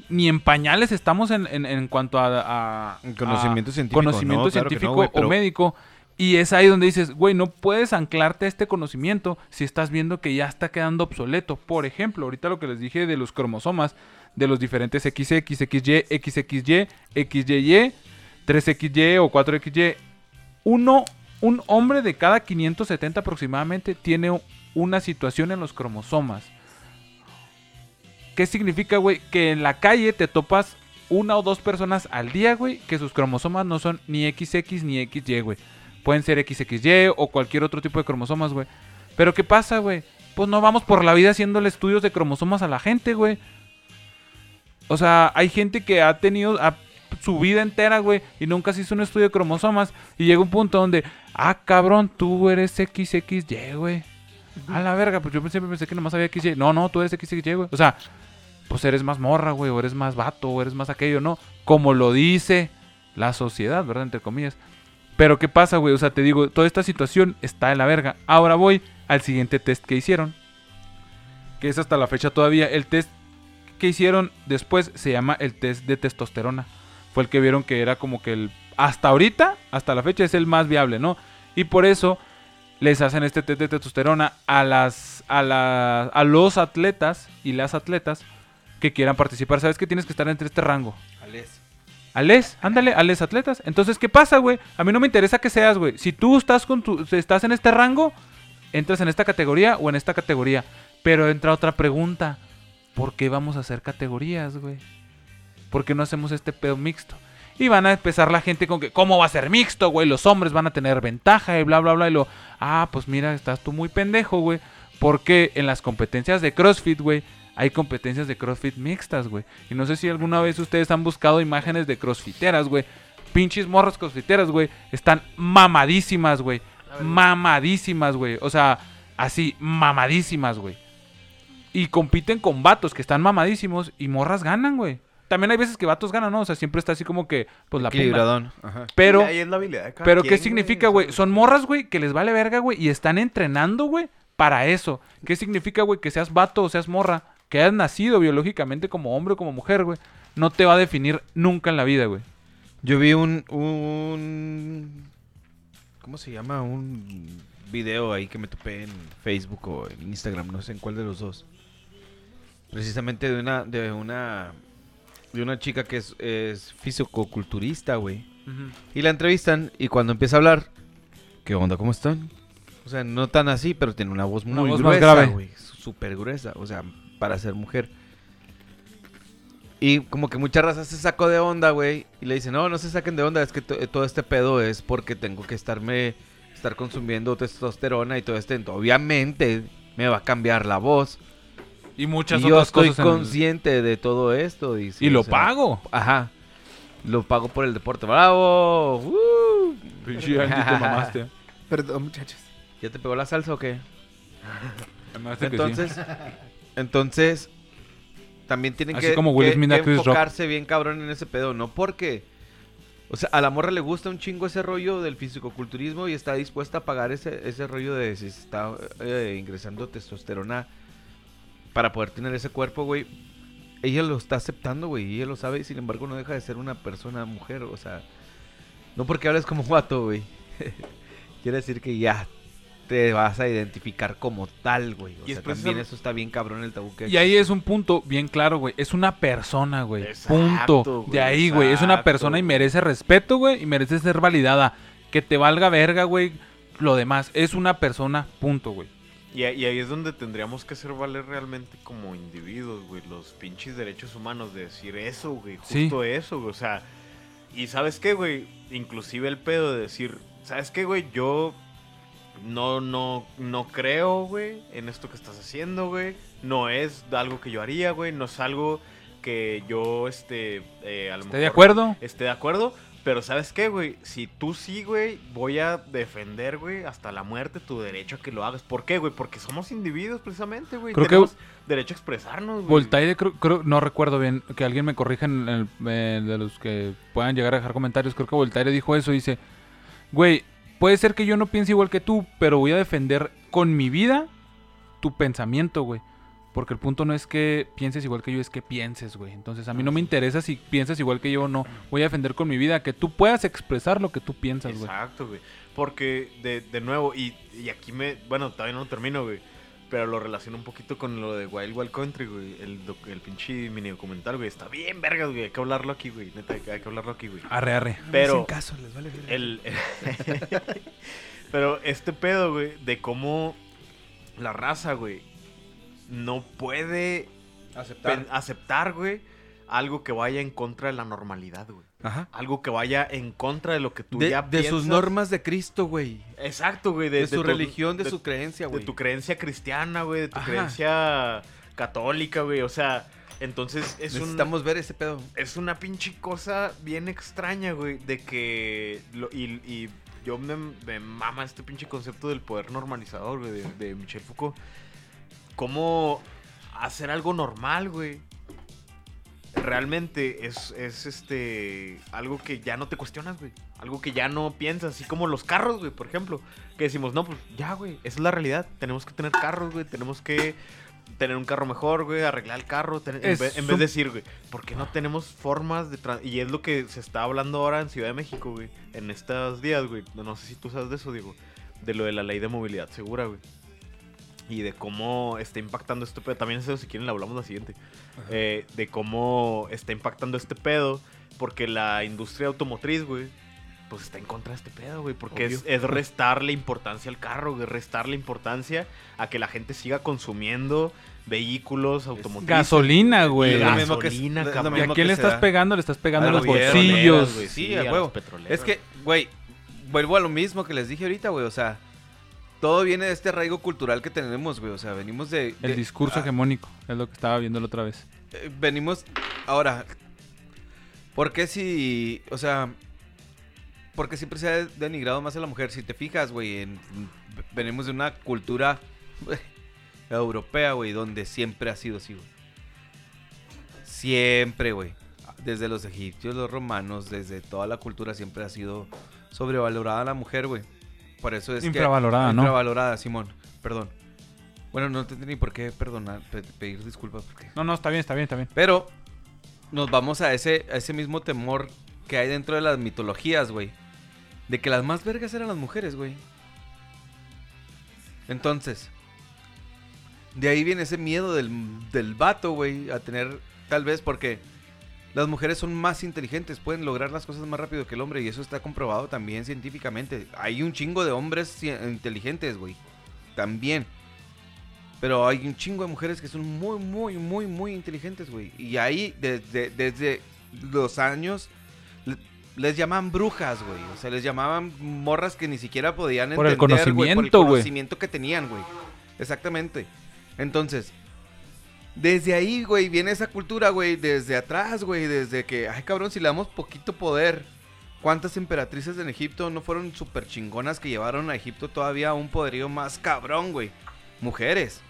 ni en pañales estamos en, en- en cuanto a, a- En conocimiento a científico, conocimiento no, claro que no, científico pero- o médico. Y es ahí donde dices, güey, no puedes anclarte a este conocimiento si estás viendo que ya está quedando obsoleto. Por ejemplo, ahorita lo que les dije de los cromosomas, de los diferentes XX, XXY, XXY, XYY, 3XY o 4XY. Uno, un hombre de cada 570 aproximadamente tiene una situación en los cromosomas. ¿Qué significa, güey? Que en la calle te topas una o dos personas al día, güey, que sus cromosomas no son ni XX ni XY, güey. Pueden ser XXY o cualquier otro tipo de cromosomas, güey. Pero ¿qué pasa, güey? Pues no vamos por la vida haciéndole estudios de cromosomas a la gente, güey. O sea, hay gente que ha tenido a- su vida entera, güey, y nunca se hizo un estudio de cromosomas. Y llega un punto donde, ah, cabrón, tú eres XXY, güey. A la verga, pues yo siempre pensé que nomás había XY. No, no, tú eres XXY, güey. O sea, pues eres más morra, güey, o eres más vato, o eres más aquello, ¿no? Como lo dice la sociedad, ¿verdad? Entre comillas. Pero ¿qué pasa, güey? O sea, te digo, toda esta situación está en la verga. Ahora voy al siguiente test que hicieron. Que es hasta la fecha todavía. El test que hicieron después se llama el test de testosterona. Fue el que vieron que era como que el... Hasta ahorita, hasta la fecha, es el más viable, ¿no? Y por eso les hacen este test de testosterona a las a la- a los atletas y las atletas que quieran participar. Sabes que tienes que estar entre este rango. Ales, ándale, ales atletas. Entonces, ¿qué pasa, güey? A mí no me interesa que seas, güey. Si tú estás con tu estás en este rango, entras en esta categoría o en esta categoría. Pero entra otra pregunta. ¿Por qué vamos a hacer categorías, güey? ¿Por qué no hacemos este pedo mixto? Y van a empezar la gente con que, ¿cómo va a ser mixto, güey? Los hombres van a tener ventaja y bla, bla, bla. Y lo, ah, pues mira, estás tú muy pendejo, güey. Porque en las competencias de CrossFit, güey, hay competencias de CrossFit mixtas, güey. Y no sé si alguna vez ustedes han buscado imágenes de CrossFiteras, güey. Pinches morras CrossFiteras, güey. Están mamadísimas, güey. Mamadísimas, güey. O sea, así, mamadísimas, güey. Y compiten con vatos que están mamadísimos y morras ganan, güey. También hay veces que vatos ganan, ¿no? O sea, siempre está así como que, pues la. Equilibradón. Ajá. Pero, Ahí es la habilidad de cada pero quien, ¿qué significa, güey? ¿sabes? Son morras, güey, que les vale verga, güey, y están entrenando, güey, para eso. ¿Qué significa, güey? Que seas vato o seas morra, que hayas nacido biológicamente como hombre o como mujer, güey, no te va a definir nunca en la vida, güey. Yo vi un, un... ¿Cómo se llama? Un video ahí que me topé en Facebook o en Instagram, no sé en cuál de los dos. Precisamente de una, de una, de una chica que es, es fisicoculturista, güey. Y la entrevistan y cuando empieza a hablar, ¿qué onda? ¿Cómo están? O sea, no tan así, pero tiene una voz muy Una voz más gruesa, grave. güey. Súper gruesa, o sea, para ser mujer. Y como que mucha raza se sacó de onda, güey. Y le dice, no, no se saquen de onda, es que to- todo este pedo es porque tengo que estarme, estar consumiendo testosterona y todo este. Obviamente me va a cambiar la voz. Y muchas y yo otras estoy cosas. en el- consciente de todo esto. dice, Y o lo sea, pago. Ajá. Lo pago por el deporte. ¡Bravo! ¡Uh! Pinche Andy, te mamaste. [LAUGHS] Perdón, muchachos. ¿Ya te pegó la salsa o qué? [LAUGHS] Que sí. Entonces, entonces también tienen Así que, como que- que Rock. enfocarse bien cabrón en ese pedo, no porque O sea, a la morra le gusta un chingo ese rollo del fisicoculturismo y está dispuesta a pagar ese, ese rollo de si se está eh, ingresando testosterona para poder tener ese cuerpo, güey. Ella lo está aceptando, güey, y ella lo sabe y sin embargo no deja de ser una persona mujer, o sea, no porque hables como guato, güey. [LAUGHS] Quiere decir que ya te vas a identificar como tal, güey. O Y sea, también eso está bien cabrón el tabú que Y ahí es un punto bien claro, güey. Es una persona, güey. Exacto, Punto. güey, De ahí, güey. Es una persona y merece respeto, güey. Y merece ser validada. Que te valga verga, güey. Lo demás. Es una persona, punto, güey. Y, ahí es donde tendríamos que hacer valer realmente como individuos, güey, los pinches derechos humanos de decir eso, güey, Sí. justo eso, güey, o sea, y sabes qué, güey, inclusive el pedo de decir, ¿sabes qué, güey? Yo no, no, no creo, güey, en esto que estás haciendo, güey, no es algo que yo haría, güey, no es algo que yo, este, eh, a lo ¿Esté de acuerdo? esté de acuerdo. Pero ¿sabes qué, güey? Si tú sí, güey, voy a defender, güey, hasta la muerte tu derecho a que lo hagas. ¿Por qué, güey? Porque somos individuos, precisamente, güey. Creo que- Tenemos derecho a expresarnos, güey. Voltaire, creo, creo- no recuerdo bien, que alguien me corrija en el- eh, de los que puedan llegar a dejar comentarios. Creo que Voltaire dijo eso. Dice, güey, puede ser que yo no piense igual que tú, pero voy a defender con mi vida tu pensamiento, güey. Porque el punto no es que pienses igual que yo, es que pienses, güey. Entonces a mí no me interesa si piensas igual que yo o no. Voy a defender con mi vida que tú puedas expresar lo que tú piensas, güey. Exacto, güey. Porque, de, de nuevo, y, y aquí me... Bueno, todavía no termino, güey. Pero lo relaciono un poquito con lo de Wild Wild Country, güey. El, doc- el pinche mini documental, güey. Está bien, vergas, güey. Hay que hablarlo aquí, güey. Neta, hay que hay que hablarlo aquí, güey. Arre, arre. Pero... caso, les vale. El, [LAUGHS] pero este pedo, güey, de cómo la raza, güey, no puede Aceptar. güey, algo que vaya en contra de la normalidad, güey. Ajá. Algo que vaya en contra de lo que tú De, ya de sus normas de Cristo, güey. Exacto, güey. De, De, su tu- religión, de, de- su creencia, De güey. tu creencia cristiana, güey. De tu Ajá. creencia católica, güey. O sea, entonces es un... Necesitamos ver ese pedo. Es una pinche cosa bien extraña, güey, de que... lo- y, y yo me, me mama este pinche concepto del poder normalizador, güey, de, de Michel Foucault. Cómo hacer algo normal, güey. Realmente es, es este algo que ya no te cuestionas, güey. Algo que ya no piensas, así como los carros, güey, por ejemplo. Que decimos, no, pues ya, güey, esa es la realidad. Tenemos que tener carros, güey. Tenemos que tener un carro mejor, güey, arreglar el carro. ten- en, vez, en un- vez de decir, güey, ¿por qué no tenemos formas de... tran- Y es lo que se está hablando ahora en Ciudad de México, güey. En estos días, güey. No sé si tú sabes de eso, digo. De lo de la ley de movilidad segura, güey. Y de cómo está impactando este pedo. También eso, si quieren, lo hablamos la siguiente. Eh, de cómo está impactando este pedo. Porque la industria automotriz, güey, pues está en contra de este pedo, güey. Porque es, es restarle importancia al carro, güey. Restarle importancia a que la gente siga consumiendo vehículos automotrices. Gasolina, güey. Gasolina, es cabrón. ¿Y a quién le estás pegando? Le estás pegando a los los bolsillos. Sí, Sí, a a huevo. los petroleros. Es que, güey, vuelvo a lo mismo que les dije ahorita, güey. O sea, todo viene de este arraigo cultural que tenemos, güey. O sea, venimos de. El discurso ah, hegemónico. Es lo que estaba viendo la otra vez. eh, venimos. Ahora, ¿por qué si. O sea. ¿Por qué siempre se ha denigrado más a la mujer? Si te fijas, güey, en- venimos de una cultura europea, güey, donde siempre ha sido así, güey. Siempre, güey. Desde los egipcios, los romanos, desde toda la cultura siempre ha sido sobrevalorada la mujer, güey. Por eso es que- Infravalorada, ¿no? Infravalorada, Simón. Perdón. Bueno, no tendré ni por qué perdonar, pe- pedir disculpas. Porque... No, no, está bien, está bien, está bien. Pero nos vamos a ese, a ese mismo temor que hay dentro de las mitologías, güey. De que las más vergas eran las mujeres, güey. Entonces, de ahí viene ese miedo del, del vato, güey, a tener, tal vez porque las mujeres son más inteligentes, pueden lograr las cosas más rápido que el hombre y eso está comprobado también científicamente. Hay un chingo de hombres inteligentes, güey. También. Pero hay un chingo de mujeres que son muy, muy, muy, muy inteligentes, güey. Y ahí, desde, desde los años, le- les llamaban brujas, güey. O sea, les llamaban morras que ni siquiera podían Por el entender, güey, conocimiento, Por el conocimiento que tenían, güey. Exactamente. Entonces, desde ahí, güey, viene esa cultura, güey, desde atrás, güey, desde que, ay, cabrón, si le damos poquito poder. ¿Cuántas emperatrices en Egipto no fueron súper chingonas que llevaron a Egipto todavía a un poderío más cabrón, güey? Mujeres.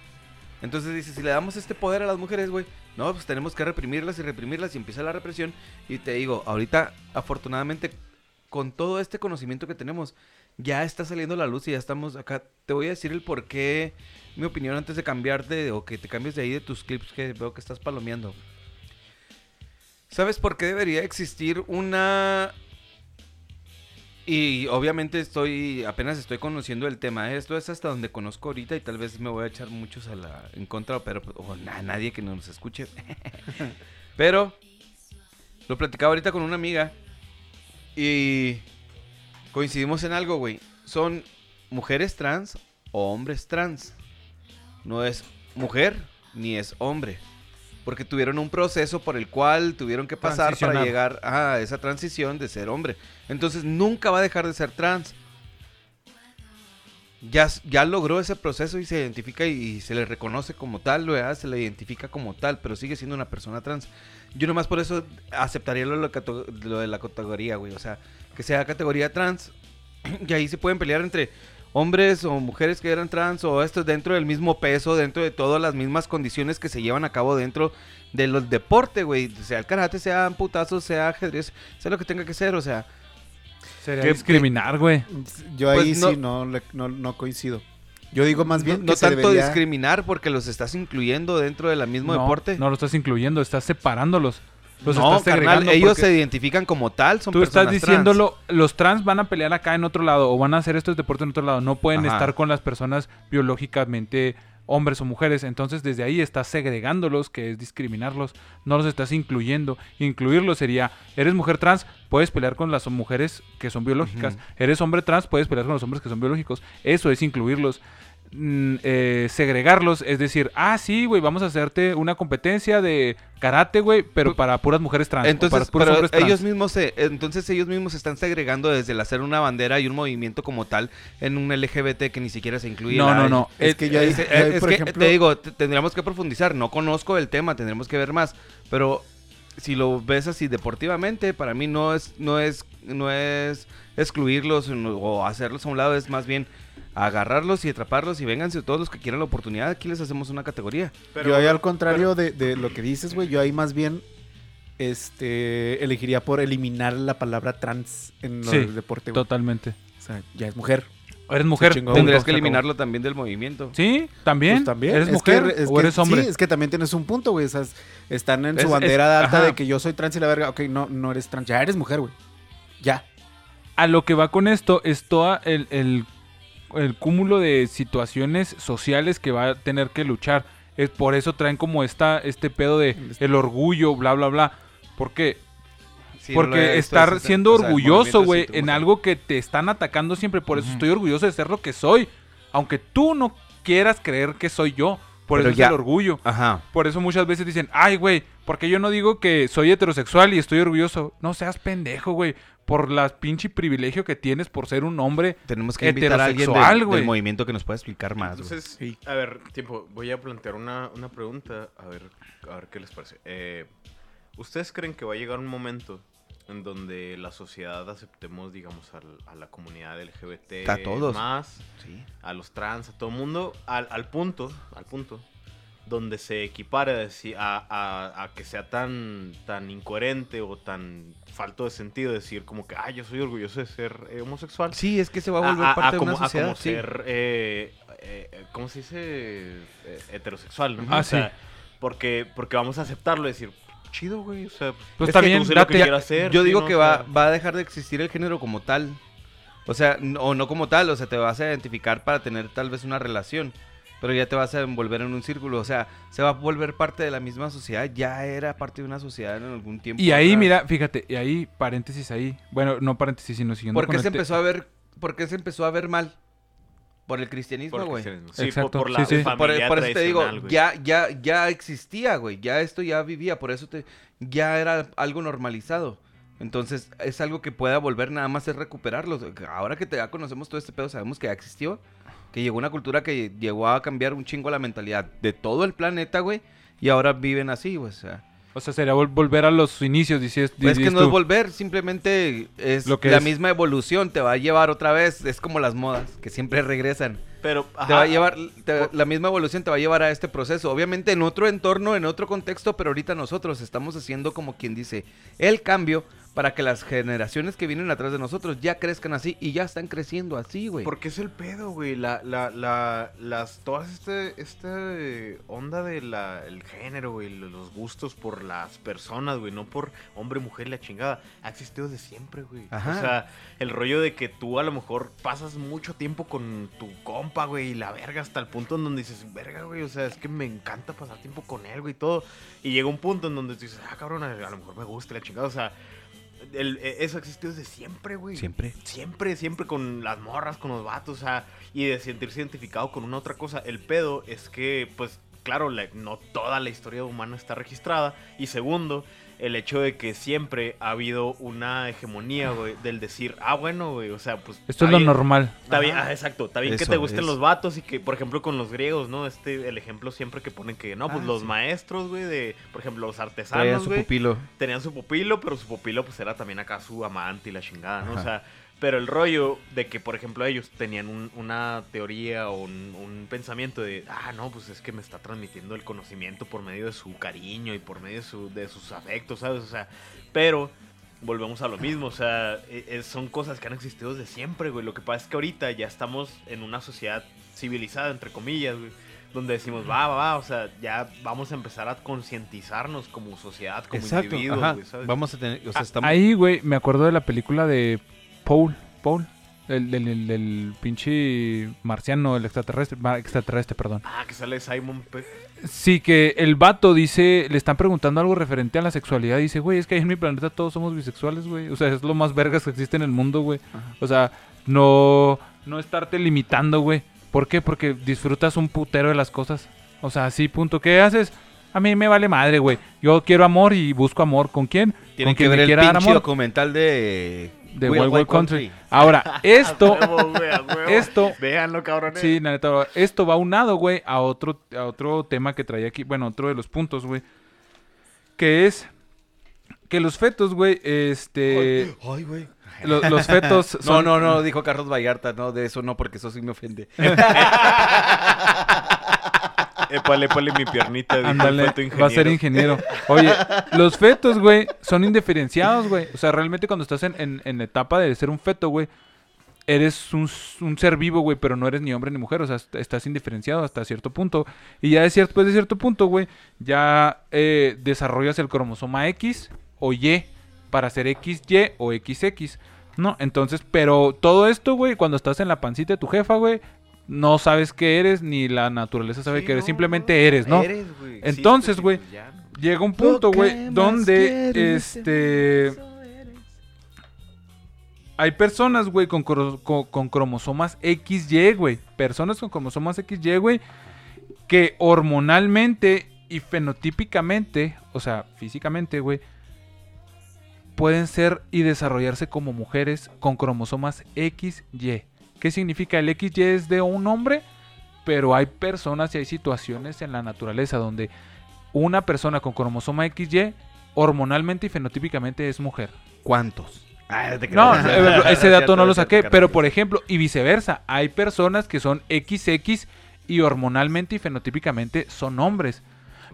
Entonces dice, si le damos este poder a las mujeres, güey, no, pues tenemos que reprimirlas y reprimirlas y empieza la represión. Y te digo, ahorita, afortunadamente, con todo este conocimiento que tenemos, ya está saliendo a la luz y ya estamos acá. Te voy a decir el por qué, mi opinión antes de cambiarte o que te cambies de ahí de tus clips que veo que estás palomeando. ¿Sabes por qué debería existir una... Y obviamente estoy, apenas estoy conociendo el tema. Esto es hasta donde conozco ahorita y tal vez me voy a echar muchos a la, en contra, pero o na- nadie que nos escuche. [LAUGHS] pero lo platicaba ahorita con una amiga y coincidimos en algo, güey. Son mujeres trans o hombres trans. No es mujer ni es hombre. Porque tuvieron un proceso por el cual tuvieron que pasar para llegar a esa transición de ser hombre. Entonces nunca va a dejar de ser trans. Ya, ya logró ese proceso y se identifica y, y se le reconoce como tal, ¿verdad? se le identifica como tal, pero sigue siendo una persona trans. Yo nomás por eso aceptaría lo de la, cato- lo de la categoría, güey. O sea, que sea categoría trans. [CLEARS THROAT] y ahí se pueden pelear entre hombres o mujeres que eran trans o esto dentro del mismo peso, dentro de todas las mismas condiciones que se llevan a cabo dentro de los deportes, güey. Sea el karate, sea putazos, sea ajedrez, sea lo que tenga que ser, o sea. Sería que- discriminar, güey. Yo ahí Pues no- sí no, le- no, no coincido. Yo digo más bien no, que no se tanto debería- discriminar porque los estás incluyendo dentro del mismo no, deporte. No lo estás incluyendo, estás separándolos. Los no, estás carnal, segregando ellos se identifican como tal, son Tú estás diciéndolo, los trans van a pelear acá en otro lado o van a hacer estos deportes en otro lado. No pueden Ajá. estar con las personas biológicamente hombres o mujeres. Entonces desde ahí estás segregándolos, que es discriminarlos. No los estás incluyendo. Incluirlos sería, eres mujer trans, puedes pelear con las mujeres que son biológicas. Eres hombre trans, puedes pelear con los hombres que son biológicos. Eso es incluirlos. Mm, eh, segregarlos, es decir, ah, sí, güey, vamos a hacerte una competencia de karate, güey, pero Pu- para puras mujeres trans. Entonces, para puros pero hombres trans. ellos mismos se, entonces ellos mismos se están segregando desde el hacer una bandera y un movimiento como tal en un LGBT que ni siquiera se incluye. No, la- no, no. Es que ahí, Es, es- por que ejemplo, te digo, tendríamos que profundizar. No conozco el tema, tendremos que ver más. Pero si lo ves así deportivamente, para mí no es, no es, no es excluirlos o hacerlos a un lado, es más bien agarrarlos y atraparlos y vénganse todos los que quieran la oportunidad. Aquí les hacemos una categoría. yo ahí al contrario de, de lo que dices, güey, yo ahí más bien este elegiría por eliminar la palabra trans en Sí, el deporte. Totalmente. O sea, ya es mujer. Eres mujer. Tendrías que acabó. eliminarlo también del movimiento. Sí, también. Pues también. ¿Eres Es mujer que- es o que- eres hombre? Sí, es que también tienes un punto, güey. O sea, es- están en Es- su es- bandera alta ajá. de que yo soy trans y la verga. Ok, no, no eres trans. Ya eres mujer, güey. Ya. A lo que va con esto es todo el, el, el cúmulo de situaciones sociales que va a tener que luchar. Es por eso traen como esta, este pedo de el orgullo, bla, bla, bla. ¿Por qué? Sí, Porque estar siendo o sea, el orgulloso, güey, en algo que te están atacando siempre. Por eso estoy orgulloso de ser lo que soy. Aunque tú no quieras creer que soy yo. Por Pero eso ya- es el orgullo. Ajá. Por eso muchas veces dicen, ay, güey, porque yo no digo que soy heterosexual y estoy orgulloso. No seas pendejo, güey. Por la pinche privilegio que tienes por ser un hombre. Tenemos que invitar a alguien del, del movimiento que nos pueda explicar más. güey. Entonces, a ver, tiempo, voy a plantear una, una pregunta, a ver, a ver qué les parece. Eh, ¿Ustedes creen que va a llegar un momento en donde la sociedad aceptemos, digamos, al- a la comunidad LGBT A todos. más, Sí. a los trans, a todo el mundo, al, al punto, al punto, donde se equipare a, a, a- que sea tan, tan incoherente o tan falto de sentido decir como que, ah, yo soy orgulloso de ser eh, homosexual. Sí, es que se va a volver parte a de como, una sociedad. como sí. ser, eh, eh, ¿cómo se dice? Heterosexual, ¿no? Ah, O sea, sí. Porque, porque vamos a aceptarlo y decir, chido, güey, o sea, Pues es está que bien, tú sé lo que date. hacer. Yo sí, digo ¿no? que va, va a dejar de existir el género como tal. O sea, o no como tal, o sea, te vas a identificar para tener tal vez una relación, pero ya te vas a envolver en un círculo, o sea, se va a volver parte de la misma sociedad, ya era parte de una sociedad en algún tiempo. Y ahí, atrás. mira, fíjate, y ahí, paréntesis ahí. Bueno, no paréntesis, sino siguiendo ¿Por qué se empezó a ver, por qué se empezó a ver mal? Por el cristianismo, güey. Sí, Exacto, por, por la sí, sí. Por, familia por eso te digo, tradicional, güey. ya, ya, ya existía, güey. Ya esto ya vivía, por eso te, ya era algo normalizado. Entonces, es algo que pueda volver nada más es recuperarlo. Ahora que te- ya conocemos todo este pedo, sabemos que ya existió. Que llegó una cultura que llegó a cambiar un chingo la mentalidad de todo el planeta, güey. Y ahora viven así, güey. O sea, O sea, sería vol- volver a los inicios, dices, pues es que dices no es volver, simplemente es Lo que la es. misma evolución. Te va a llevar otra vez. Es como las modas, que siempre regresan. Pero, Te va a llevar, te- la misma evolución te va a llevar a este proceso. Obviamente en otro entorno, en otro contexto, pero ahorita nosotros estamos haciendo como quien dice el cambio para que las generaciones que vienen atrás de nosotros ya crezcan así y ya están creciendo así, güey. Porque es el pedo, güey. La, la, la, las, todas este, este onda de la, el género, güey, lo- los gustos por las personas, güey, no por hombre, mujer, la chingada. Ha existido desde siempre, güey. Ajá. O sea, el rollo de que tú a lo mejor pasas mucho tiempo con tu compa, güey, y la verga hasta el punto en donde dices, verga, güey, o sea, es que me encanta pasar tiempo con él, güey, y todo. Y llega un punto en donde tú dices, ah, cabrón, a lo mejor me gusta la chingada, o sea. El- e- eso ha existido desde siempre, güey. Siempre. Siempre, siempre con las morras, con los vatos, o sea, y de sentirse identificado con una otra cosa. El pedo es que, pues, claro, la- no toda la historia humana está registrada. Y segundo, el hecho de que siempre ha habido una hegemonía, güey, del decir, ah, bueno, güey, o sea, pues... Esto es lo bien, normal. Está bien, ah, exacto. Está bien que te gusten es. los vatos y que, por ejemplo, con los griegos, ¿no? Este, el ejemplo siempre que ponen que, no, pues Ah, los sí. maestros, güey, de, por ejemplo, los artesanos, su güey pupilo. tenían su pupilo, pero su pupilo pues era también acá su amante y la chingada, ¿no? Ajá. O sea, pero el rollo de que, por ejemplo, ellos tenían un- una teoría o un, un pensamiento de, ah, no, pues es que me está transmitiendo el conocimiento por medio de su cariño y por medio de, su, de sus afectos, ¿sabes? O sea, pero volvemos a lo mismo, o sea, e- e- son cosas que han existido desde siempre, güey. Lo que pasa es que ahorita ya estamos en una sociedad civilizada, entre comillas, güey. Donde decimos, va, va, va, o sea, ya vamos a empezar a concientizarnos como sociedad, como Exacto. individuos, Ajá. güey, ¿sabes? Vamos a tener, o sea, estamos Ahí, güey, me acuerdo de la película de Paul. Paul. El, del- del- del pinche marciano, el extraterrestre. Extraterrestre, perdón. Ah, que sale Simon Pegg. Sí, que el vato dice, le están preguntando algo referente a la sexualidad. Dice, güey, es que ahí en mi planeta todos somos bisexuales, güey. O sea, es lo más vergas que existe en el mundo, güey. O sea, no, no estarte limitando, güey. ¿Por qué? Porque disfrutas un putero de las cosas. O sea, sí, punto. ¿Qué haces? A mí me vale madre, güey. Yo quiero amor y busco amor. ¿Con quién? tienen Con que quien ver el pinche amor. documental de De Wild Wild Country. Ahora, [LAUGHS] esto, esto Véanlo, cabrones. Sí, la neta, esto va unado, güey, a otro, a otro tema que traía aquí, bueno, otro de los puntos, güey, que es que los fetos, güey, este, Ay, güey. lo- los fetos [LAUGHS] No, no, no, dijo Carlos Vallarta, no, de eso no, porque eso sí me ofende. [LAUGHS] Épale, épale mi piernita. Ándale, feto va a ser ingeniero. Oye, [LAUGHS] los fetos, güey, son indiferenciados, güey. O sea, realmente cuando estás en, en, etapa de ser un feto, güey, eres un, un ser vivo, güey, pero no eres ni hombre ni mujer. O sea, est- estás indiferenciado hasta cierto punto. Y ya de cierto, después de cierto punto, güey, ya eh, desarrollas el cromosoma X o Y para ser XY o XX. ¿No? Entonces, pero todo esto, güey, cuando estás en la pancita de tu jefa, güey, no sabes qué eres, ni la naturaleza sabe Sí, que eres, no, simplemente no, eres, ¿no? Eres, güey. Entonces, güey, pues ¿no? llega un punto, güey, donde en este hay personas, güey, con, cro- con, con cromosomas XY, güey, personas con cromosomas XY, güey, que hormonalmente y fenotípicamente, o sea, físicamente, güey, pueden ser y desarrollarse como mujeres con cromosomas XY. ¿Qué significa? El XY es de un hombre, pero hay personas y hay situaciones en la naturaleza donde una persona con cromosoma XY hormonalmente y fenotípicamente es mujer. ¿Cuántos? Ah, te No, ese [LAUGHS] dato no lo saqué, pero por ejemplo, y viceversa, hay personas que son XX y hormonalmente y fenotípicamente son hombres.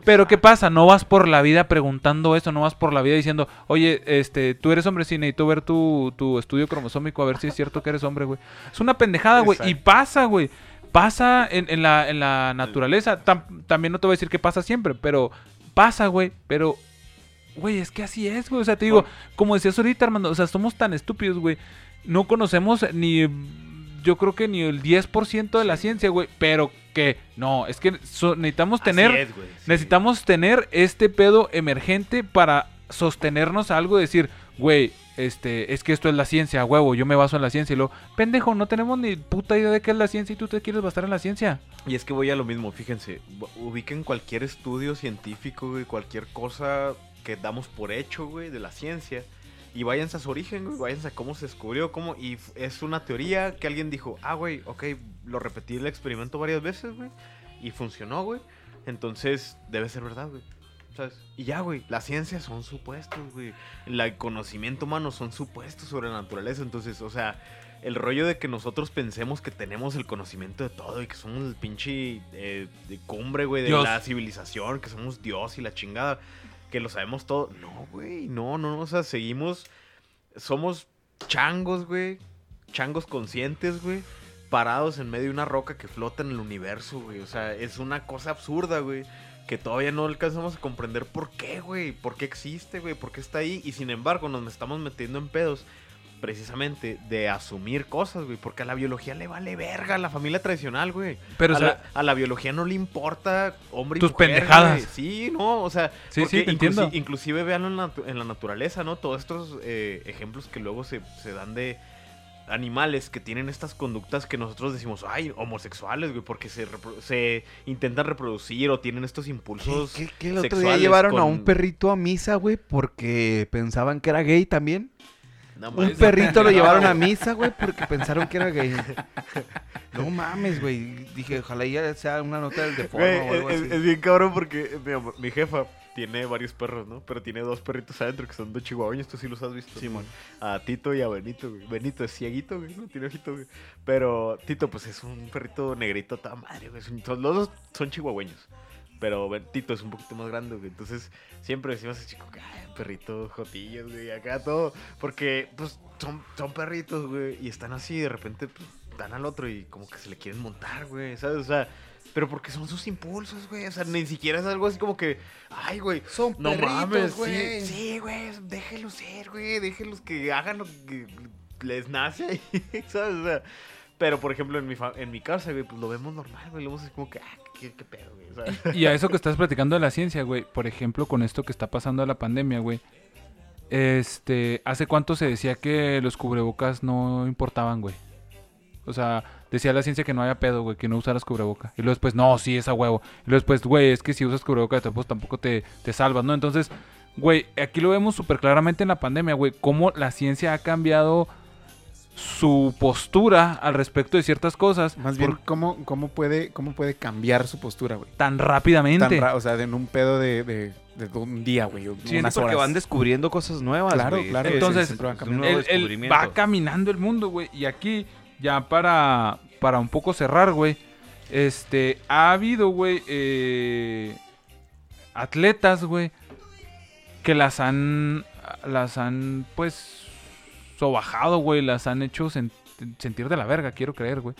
Pero ¿qué pasa? No vas por la vida preguntando eso, no vas por la vida diciendo, oye, este, tú eres hombre, sí, necesito ver tu, tu estudio cromosómico a ver si es cierto que eres hombre, güey. Es una pendejada, güey. Y pasa, güey. Pasa en, en la, en la naturaleza. Tam- también no te voy a decir que pasa siempre, pero pasa, güey. Pero, güey, es que así es, güey. O sea, te digo, como decías ahorita, Armando, o sea, somos tan estúpidos, güey. No conocemos ni, yo creo que ni el 10% de la ciencia, güey. Pero que, no, es que so- necesitamos tener, es, sí. necesitamos tener este pedo emergente para sostenernos a algo, decir, güey, este, es que esto es la ciencia, huevo, yo me baso en la ciencia. Y luego, pendejo, no tenemos ni puta idea de qué es la ciencia y tú te quieres basar en la ciencia. Y es que voy a lo mismo, fíjense, ubiquen cualquier estudio científico, güey, cualquier cosa que damos por hecho, güey, de la ciencia. Y váyanse a su origen, güey, váyanse a cómo se descubrió, cómo... Y es una teoría que alguien dijo, ah, güey, ok, lo repetí el experimento varias veces, güey, y funcionó, güey. Entonces, debe ser verdad, güey. ¿Sabes? Y ya, güey, la ciencia son supuestos, güey. El conocimiento humano son supuestos sobre la naturaleza. Entonces, o sea, el rollo de que nosotros pensemos que tenemos el conocimiento de todo y que somos el pinche eh, de cumbre, güey, de Dios. la civilización, que somos Dios y la chingada, que lo sabemos todo. No, güey, no, no, o sea, seguimos somos changos, güey. Changos conscientes, güey. Parados en medio de una roca que flota en el universo, güey. O sea, es una cosa absurda, güey. Que todavía no alcanzamos a comprender por qué, güey. Por qué existe, güey. Por qué está ahí. Y sin embargo, nos estamos metiendo en pedos. Precisamente de asumir cosas, güey. Porque a la biología le vale verga a la familia tradicional, güey. Pero, a, o sea, la, a la biología no le importa hombre y Tus mujer, pendejadas. güey. Sí, no, o sea, Sí, porque sí, te inclusi- entiendo. Inclusive vean en la, en la naturaleza, ¿no? Todos estos eh, ejemplos que luego se, se dan de animales que tienen estas conductas que nosotros decimos, ay, homosexuales, güey, porque se, repro- se intentan reproducir o tienen estos impulsos. ¿Qué, qué- qué el otro día llevaron a un perrito a misa, güey, porque pensaban que era gay también? No Un perrito lo llevaron a misa, güey, porque pensaron que era gay. [LAUGHS] No mames, güey. Dije, ojalá ya sea una nota del deforme o algo es, así. es- es bien cabrón porque mi, jefa tiene varios perros, ¿no? Pero tiene dos perritos adentro que son dos chihuahueños, tú sí los has visto. Simón. A Tito y a Benito, güey. Benito es cieguito, güey, no tiene ojito, güey. Pero Tito, pues es un perrito negrito, toda madre, güey. Son- los dos son chihuahueños. Pero Ben- Tito es un poquito más grande, güey. Entonces, siempre decimos a ese chico, ay, perrito, jotillos, güey, acá todo. Porque, pues, son, son perritos, güey. Y están así, y de repente, pues, dan al otro y como que se le quieren montar, güey, ¿sabes? O sea, pero porque son sus impulsos, güey. O sea, ni siquiera es algo así como que, ay, güey, Son no perritos, mames, güey. sí, sí, güey, déjenlos ser, güey, déjenlos que hagan lo que les nace [LAUGHS] ¿sabes? O sea, pero por ejemplo en mi, fa- en mi casa, güey, pues lo vemos normal, güey, lo vemos así como que, ah, Y a eso que estás platicando de la ciencia, güey. Por ejemplo, con esto que está pasando de la pandemia, güey. Este, ¿hace cuánto se decía que los cubrebocas no importaban, güey? O sea, decía la ciencia que no había pedo, güey, que no usaras cubrebocas. Y luego después, no, sí, es a huevo. Y luego después, güey, es que si usas cubrebocas, pues tampoco te, te salvas, ¿no? Entonces, güey, aquí lo vemos súper claramente en la pandemia, güey, cómo la ciencia ha cambiado su postura al respecto de ciertas cosas Más bien, por- ¿cómo, cómo, puede, ¿cómo puede cambiar su postura, güey? tan rápidamente. Tan ra- o sea, en un pedo de, de, de un día, güey. Sí, unas porque horas. van descubriendo cosas nuevas, Claro, güey. claro, Es- Entonces, Él- él descubrimiento. va caminando el mundo, güey. Y aquí, ya para, para un poco cerrar, güey. Este, ha habido, güey, eh, atletas, güey, que las han, las han, pues, sobajado, güey. Las han hecho sen- sentir de la verga, quiero creer, güey.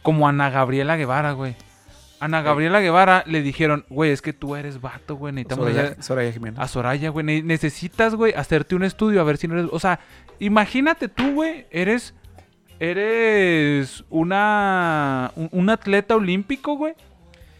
Como Ana Gabriela Guevara, güey. Ana Gabriela Guevara le dijeron, güey, es que tú eres vato, güey. Necesitamos hacer- Soraya, Soraya Jiménez. a Soraya, güey. Ne- necesitas, güey, hacerte un estudio a ver si no eres. O sea, imagínate tú, güey, eres. Eres una. Un, un atleta olímpico, güey.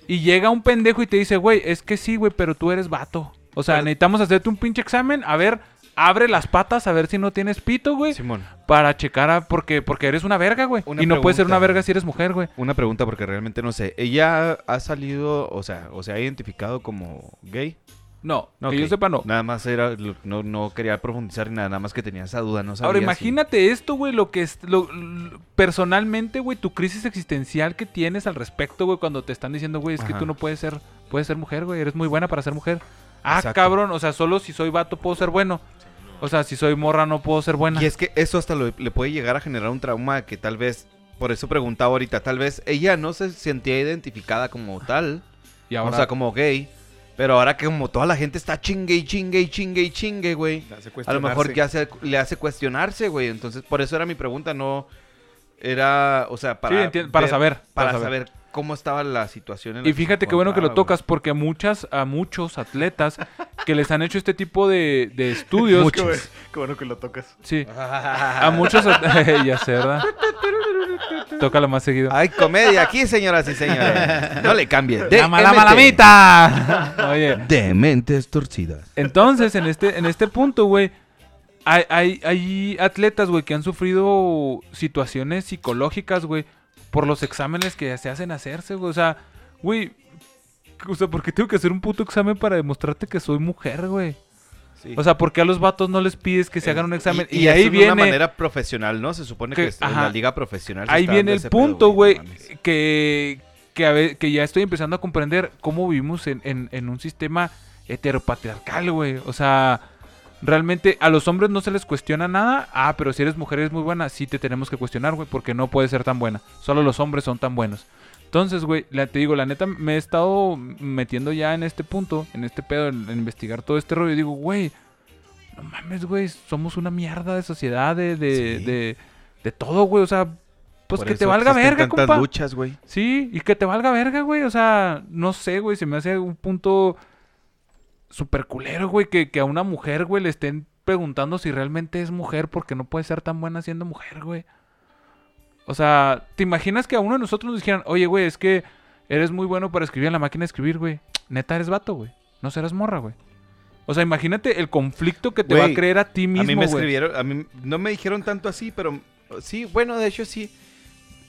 Y llega un pendejo y te dice, güey, es que sí, güey, pero tú eres vato. O sea, necesitamos hacerte un pinche examen. A ver, abre las patas a ver si no tienes pito, güey. Simón, Para checar a. Porque, porque eres una verga, güey. Una Y no puedes ser pregunta. una verga si eres mujer, güey. una pregunta porque realmente no sé. ¿Ella ha salido, o sea, o se ha identificado como gay? No, que yo sepa, no. Nada más era, no, no quería profundizar ni nada, nada más que tenía esa duda, no sabía Ahora si- imagínate esto, güey, lo que es, lo, lo- personalmente, güey, tu crisis existencial que tienes al respecto, güey, cuando te están diciendo, güey, es que tú no puedes ser, puedes ser mujer, güey, eres muy buena para ser mujer. Ah, Exacto. cabrón, o sea, solo si soy vato puedo ser bueno. O sea, si soy morra no puedo ser buena. Y es que eso hasta lo- le puede llegar a generar un trauma que tal vez, por eso preguntaba ahorita, tal vez ella no se sentía identificada como tal, Y ahora, o sea, como gay, pero ahora que como toda la gente está chingue y chingue y chingue y chingue, güey, a lo mejor cuestionarse. ya se, le hace cuestionarse, güey, entonces por eso era mi pregunta, no era, o sea, para, Sí, entiendo, para ver- saber, para, para saber. Cómo estaba la situación en la y que fíjate qué bueno que lo tocas porque a muchas, a muchos atletas que les han hecho este tipo de, de estudios. Qué bueno, qué bueno que lo tocas. Sí. [LAUGHS] A muchos [LAUGHS] ya sé, ¿verdad? Tócalo más seguido. Hay comedia aquí, señoras y señores. No le cambie. ¡La mala malamita! [LAUGHS] Oye, Dementes torcidas. Entonces, en este, en este punto, güey, hay, hay, hay atletas, güey, que han sufrido situaciones psicológicas, güey, por los exámenes que se hacen hacerse, güey. O sea, güey, o sea, ¿por qué tengo que hacer un puto examen para demostrarte que soy mujer, güey? O sea, ¿por qué a los vatos no les pides que se hagan un examen? Y, ahí eso de viene... una manera profesional, ¿no? Se supone que, que- es- en la liga profesional. se Ahí está viene el punto, güey, que, que, a ve- que ya estoy empezando a comprender cómo vivimos en, en- en un sistema heteropatriarcal, güey. O sea, realmente a los hombres no se les cuestiona nada. Ah, pero si eres mujer eres muy buena, sí te tenemos que cuestionar, güey, porque no puedes ser tan buena. Solo los hombres son tan buenos. Entonces, güey, te digo, la neta me he estado metiendo ya en este punto, en este pedo, en, en investigar todo este rollo. Y digo, güey, no mames, güey, somos una mierda de sociedad, de, de, Sí. de, de todo, güey. O sea, pues Por que te valga verga, tantas compa. luchas, güey. Sí, y que te valga verga, güey. O sea, no sé, güey, se me hace un punto super culero, güey, que, que a una mujer, güey, le estén preguntando si realmente es mujer porque no puede ser tan buena siendo mujer, güey. O sea, ¿te imaginas que a uno de nosotros nos dijeran, oye, güey, es que eres muy bueno para escribir en la máquina de escribir, güey? Neta, eres vato, güey. No serás morra, güey. O sea, imagínate el conflicto que te va a creer a ti a mismo, mí me güey. escribieron, a mí no me dijeron tanto así, pero sí, bueno, de hecho sí.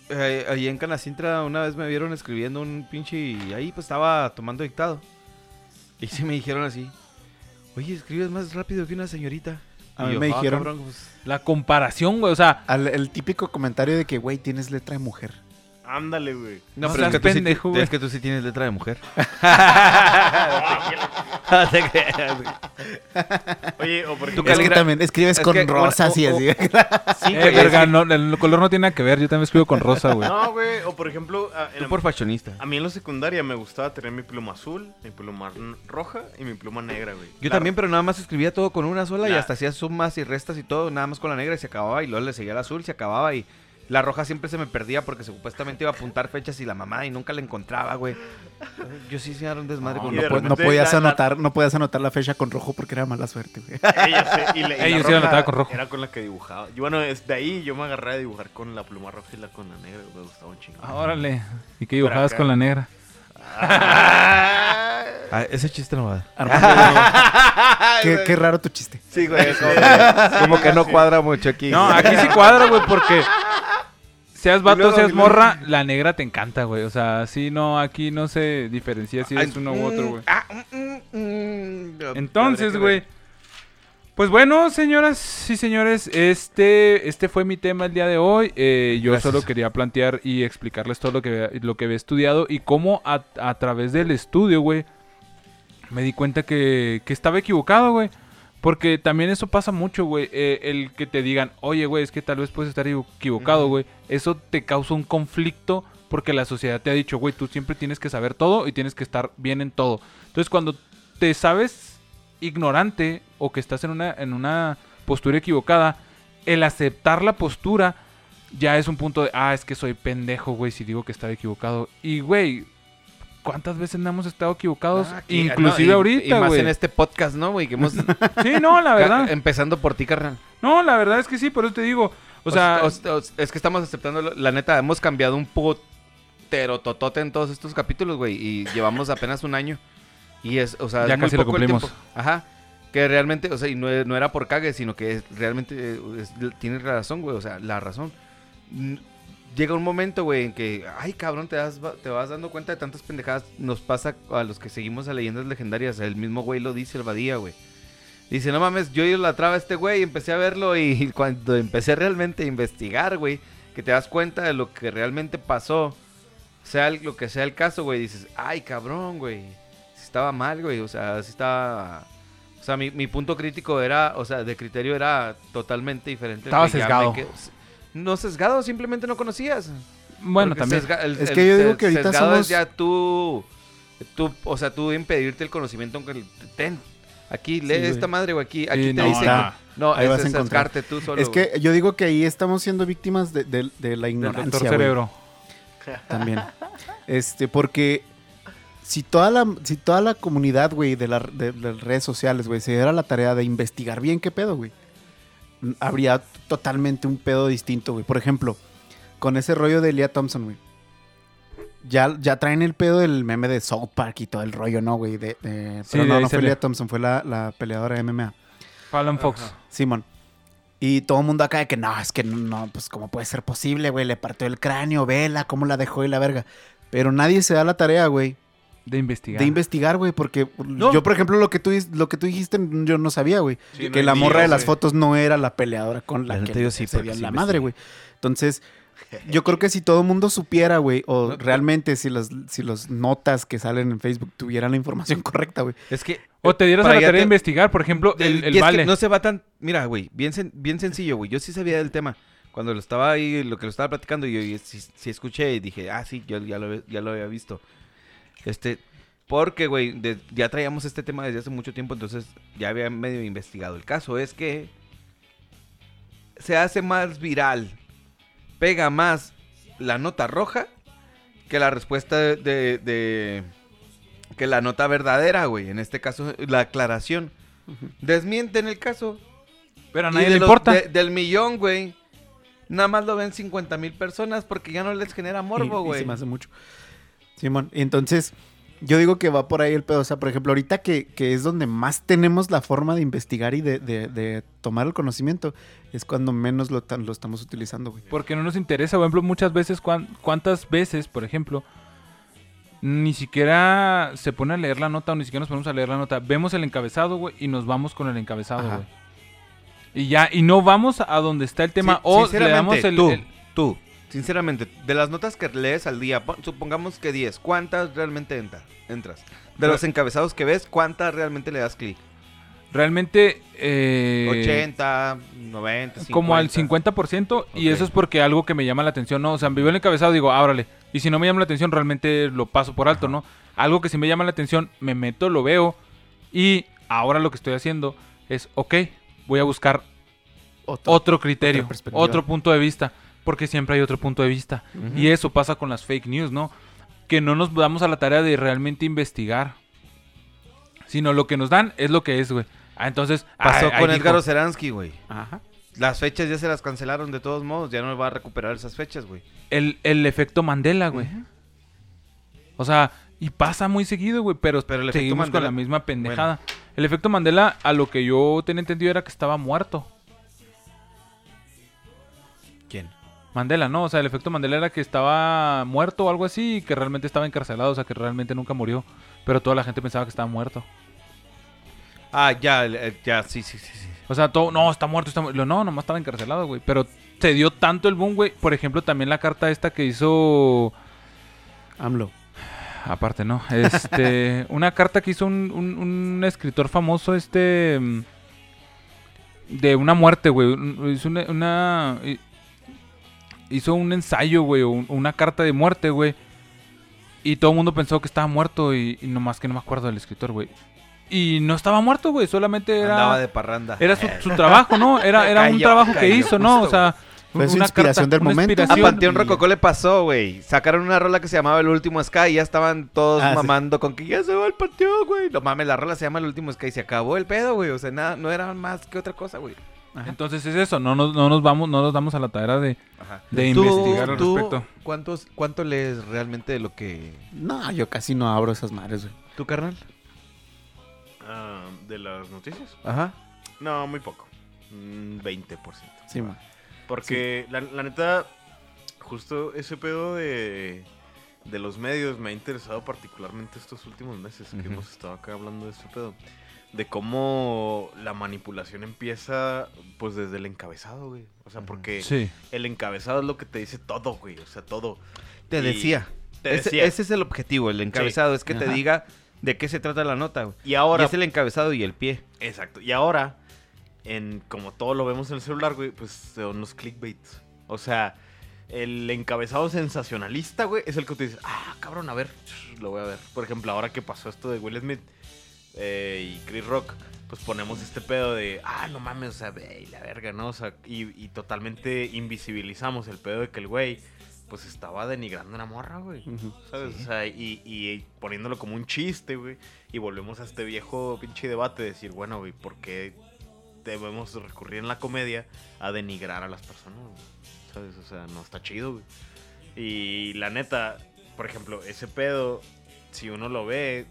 Eh, ahí en Canacintra una vez me vieron escribiendo un pinche y ahí pues estaba tomando dictado. Y sí me dijeron así, oye, escribes más rápido que una señorita. A mí me "Ah, dijeron- pues, La comparación, güey. O sea, Al- el típico comentario de que, güey, tienes letra de mujer. Ándale, güey. no, pero es que, tú sí, es que tú sí tienes letra de mujer. [LAUGHS] No te creas, güey. Oye, o por Tu ejemplo, Es que también escribes es con que, rosas y o- así. [LAUGHS] sí, eh, güey, verga, es que- no, el color no tiene nada que ver. Yo también escribo con rosa, güey. No, güey, o por ejemplo, Tú la- por fashionista. a mí en la secundaria me gustaba tener mi pluma azul, mi pluma roja y mi pluma negra, güey. Yo La- también, pero nada más escribía todo con una sola y La- hasta hacía sumas y restas y todo, nada más con la negra y se acababa y luego le seguía el azul, se acababa y la roja siempre se me perdía porque supuestamente iba a apuntar fechas y la mamá y nunca la encontraba, güey. Yo sí se era un desmadre No, y no de la po- repente no podías la- la- anotar, no podías anotar la fecha con rojo porque era mala suerte, güey. [LAUGHS] Ella se- y la- y la Ellos sí la roja anotaban con rojo. Era con la que dibujaba. Yo, bueno, es de ahí yo me agarré a dibujar con la pluma roja y la con la negra. Me gustaba un chingo. Ah, órale. ¿Y qué dibujabas acá. con la negra? [LAUGHS] Ah, ese chiste no va. [LAUGHS] Qué, qué raro tu chiste. Sí, güey, como que, como que no cuadra mucho aquí. No, aquí sí cuadra, güey, porque seas vato, luego, seas morra, la negra te encanta, güey. O sea, sí, no, aquí no se diferencia si es Ay, uno u otro, güey. ah, mm, mm, mm. Entonces, güey. Pues bueno, señoras y señores, este, este fue mi tema el día de hoy. Eh, yo Gracias. solo quería plantear y explicarles todo lo que, lo que había estudiado y cómo a, a través del estudio, güey, me di cuenta que, que estaba equivocado, güey. Porque también eso pasa mucho, güey. eh, el que te digan, oye, güey, es que tal vez puedes estar equivocado, güey. Eso te causa un conflicto porque la sociedad te ha dicho, güey, tú siempre tienes que saber todo y tienes que estar bien en todo. Entonces, cuando te sabes ignorante o que estás en una, en una postura equivocada, el aceptar la postura ya es un punto de, ah, es que soy pendejo, güey, si digo que estaba equivocado. Y, güey, ¿cuántas veces no hemos estado equivocados? Ah, aquí, Inclusive no, y- ahorita, Y más güey. en este podcast, ¿no, güey? Que hemos... [LAUGHS] Sí, no, la [LAUGHS] verdad. Empezando por ti, carnal. No, la verdad es que sí, por eso te digo. O sea, O- o- o- es que estamos aceptando, la neta, hemos cambiado un putero totote en todos estos capítulos, güey, y llevamos apenas un año. Y es, o sea, Ya es muy casi lo el cumplimos. tiempo. Ajá. Que realmente, o sea, y no, no era por cague, sino que es- realmente eh, es- tienes razón, güey, o sea, la razón. Llega un momento, güey, en que, ay, cabrón, te, das, te vas dando cuenta de tantas pendejadas. Nos pasa a los que seguimos a leyendas legendarias. El mismo güey lo dice el Badía, güey. Dice, no mames, yo idolatraba a este güey y empecé a verlo y [LAUGHS] cuando empecé realmente a investigar, güey, que te das cuenta de lo que realmente pasó, sea el- lo que sea el caso, güey, dices, ay, cabrón, güey, estaba mal, güey, o sea, si estaba... O sea, mi, mi punto crítico era, o sea, de criterio era totalmente diferente. Estaba sesgado. no sesgado, simplemente no conocías. bueno, Porque también. sesga- el- Es el que yo digo que ahorita sesgado es somos- ya tú, tú, o sea, tú impedirte el conocimiento aunque el- ten, aquí lee güey. esta madre o aquí, aquí Sí, te no, dice, no. no, Ahí es, vas a es encontrar. sesgarte tú solo. Es que yo digo que ahí estamos siendo víctimas de, de- de la Del ignorancia, güey. Cerebro. También. Este, porque si toda la, si toda la comunidad, güey, de, la- de las redes sociales, güey, se diera la tarea de investigar bien qué pedo, güey, habría totalmente un pedo distinto, güey. Por ejemplo, con ese rollo de Elia Thompson, güey. Ya, ya traen el pedo del meme de South Park y todo el rollo, ¿no, güey? De, de- Sí, pero de no, no fue. Elia Thompson, fue la, la peleadora de MMA. Fallon Fox. Simón. Y todo el mundo acá de que no, es que no, no, pues cómo puede ser posible, güey, le partió el cráneo, vela, cómo la dejó y la verga. Pero nadie se da la tarea, güey, De investigar. de investigar, güey, porque No. yo, por ejemplo, lo que tú, lo que tú dijiste, yo no sabía, güey. Sí, que la morra de las fotos no era la peleadora con la, La que yo sí, se sí la madre, güey. Entonces, yo creo que si todo el mundo supiera, güey, o No, realmente si las si los notas que salen en Facebook tuvieran la información [LAUGHS] correcta, güey. es que O te dieras a la tarea de investigar, por ejemplo, el, y el es que vale. no se va tan, mira, güey, bien sen- bien sencillo, güey. Yo sí sabía del tema cuando lo estaba ahí, lo que lo estaba platicando, y yo sí, sí escuché y dije, ah, sí, yo ya lo, ya lo había visto. Este, Porque, güey, de- ya traíamos este tema desde hace mucho tiempo, entonces ya había medio investigado el caso. Es que se hace más viral, pega más la nota roja que la respuesta de, de- de- que la nota verdadera, güey. En este caso, la aclaración. Desmienten el caso. Pero a nadie le importa. de- del millón, güey. Nada más lo ven 50 mil personas porque ya no les genera morbo, güey. se me hace mucho. Simón, y entonces yo digo que va por ahí el pedo. O sea, por ejemplo, ahorita que, que es donde más tenemos la forma de investigar y de, de- de tomar el conocimiento, es cuando menos lo, tan- lo estamos utilizando, güey. Porque no nos interesa, por ejemplo, muchas veces, cuan- ¿cuántas veces, por ejemplo, ni siquiera se pone a leer la nota o ni siquiera nos ponemos a leer la nota? Vemos el encabezado, güey, y nos vamos con el encabezado, Ajá. güey. Y ya, y no vamos a donde está el tema Sí, o le damos el... tú, el- tú, sinceramente, de las notas que lees al día, pon- supongamos que 10, ¿cuántas realmente entra- entras? De los encabezados que ves, ¿cuántas realmente le das clic? realmente... eh, 80, 90, 50. Como al 50% y eso es porque algo que me llama la atención, ¿no? O sea, me veo el encabezado digo, ábrale. Y si no me llama la atención, realmente lo paso por alto, ¿no? Algo que sí me llama la atención, me meto, lo veo y ahora lo que estoy haciendo es, ok, voy a buscar Otro. otro criterio, otro punto de vista, porque siempre hay otro punto de vista. Y eso pasa con las fake news, ¿no? Que no nos damos a la tarea de realmente investigar, sino lo que nos dan es lo que es, güey. Ah, entonces, Pasó ah, con Edgar Oceransky, güey. Ajá. Las fechas ya se las cancelaron de todos modos, ya no va a recuperar esas fechas, güey. el, el efecto Mandela, güey. O sea, y pasa muy seguido, güey, pero, Pero el efecto seguimos con la misma pendejada. El efecto Mandela, a lo que yo tenía entendido, era que estaba muerto. ¿Quién? Mandela, ¿no? O sea, el efecto Mandela era que estaba muerto o algo así y que realmente estaba encarcelado, o sea, que realmente nunca murió. Pero toda la gente pensaba que estaba muerto. Ah, ya, ya, sí, sí, sí, sí. O sea, todo, no, está muerto, está muerto. No, nomás estaba encarcelado, güey. Pero se dio tanto el boom, güey. Por ejemplo, también la carta esta que hizo... AMLO. Aparte, ¿no? Este, [LAUGHS] una carta que hizo un, un- un escritor famoso, este, mm, de una muerte, güey. Hizo una, hizo un ensayo, güey, o un- una carta de muerte, güey. Y todo el mundo pensó que estaba muerto y, y nomás que no me acuerdo del escritor, güey. Y no estaba muerto, güey, solamente Andaba era, de parranda. era su, su trabajo, ¿no? Era, era un Cayó, trabajo que hizo, ¿no? O sea, Fue su una inspiración del una momento. A inspiración. Panteón y- Rococó le pasó, güey. Sacaron una rola que se llamaba El Último Sky y ya estaban todos Ah, sí. mamando con que ya se va el Panteón, güey. No mames, la rola se llama El Último Sky y se acabó el pedo, güey. O sea, nada, no era más que otra cosa, güey. Entonces es eso, no nos, no nos vamos, no nos damos a la tarea de, de Tú- investigar al tú, respecto. ¿cuántos, ¿Cuánto lees realmente de lo que... No, yo casi no abro esas madres, güey. ¿Tú, carnal? Ah, ¿De las noticias? Ajá. No, muy poco. Un 20%. Sí, man. Porque la, la neta, justo ese pedo de, de los medios me ha interesado particularmente estos últimos meses que hemos estado acá hablando de ese pedo. De cómo la manipulación empieza pues desde el encabezado, güey. O sea, porque Sí. el encabezado es lo que te dice todo, güey. O sea, todo. Te Y- decía. Te ese, decía. ese es el objetivo, el encabezado. Es que te diga de qué se trata la nota, güey. Y ahora... Y es el encabezado y el pie. Exacto. Y ahora, en como todo lo vemos en el celular, güey, pues son los clickbaits. O sea, el encabezado sensacionalista, güey, es el que te dice, ah, cabrón, a ver, lo voy a ver. Por ejemplo, ahora que pasó esto de Will Smith eh, y Chris Rock, pues ponemos este pedo de, ah, no mames, o sea, ve, y la verga, ¿no? O sea, y, y totalmente invisibilizamos el pedo de que el güey, pues estaba denigrando a una morra, güey. ¿Sabes? O sea, y, y poniéndolo como un chiste, güey. Y volvemos a este viejo pinche debate de decir, bueno, güey, ¿por qué debemos recurrir en la comedia a denigrar a las personas? güey? ¿Sabes? O sea, no está chido, güey. Y la neta, por ejemplo, ese pedo, si uno lo ve,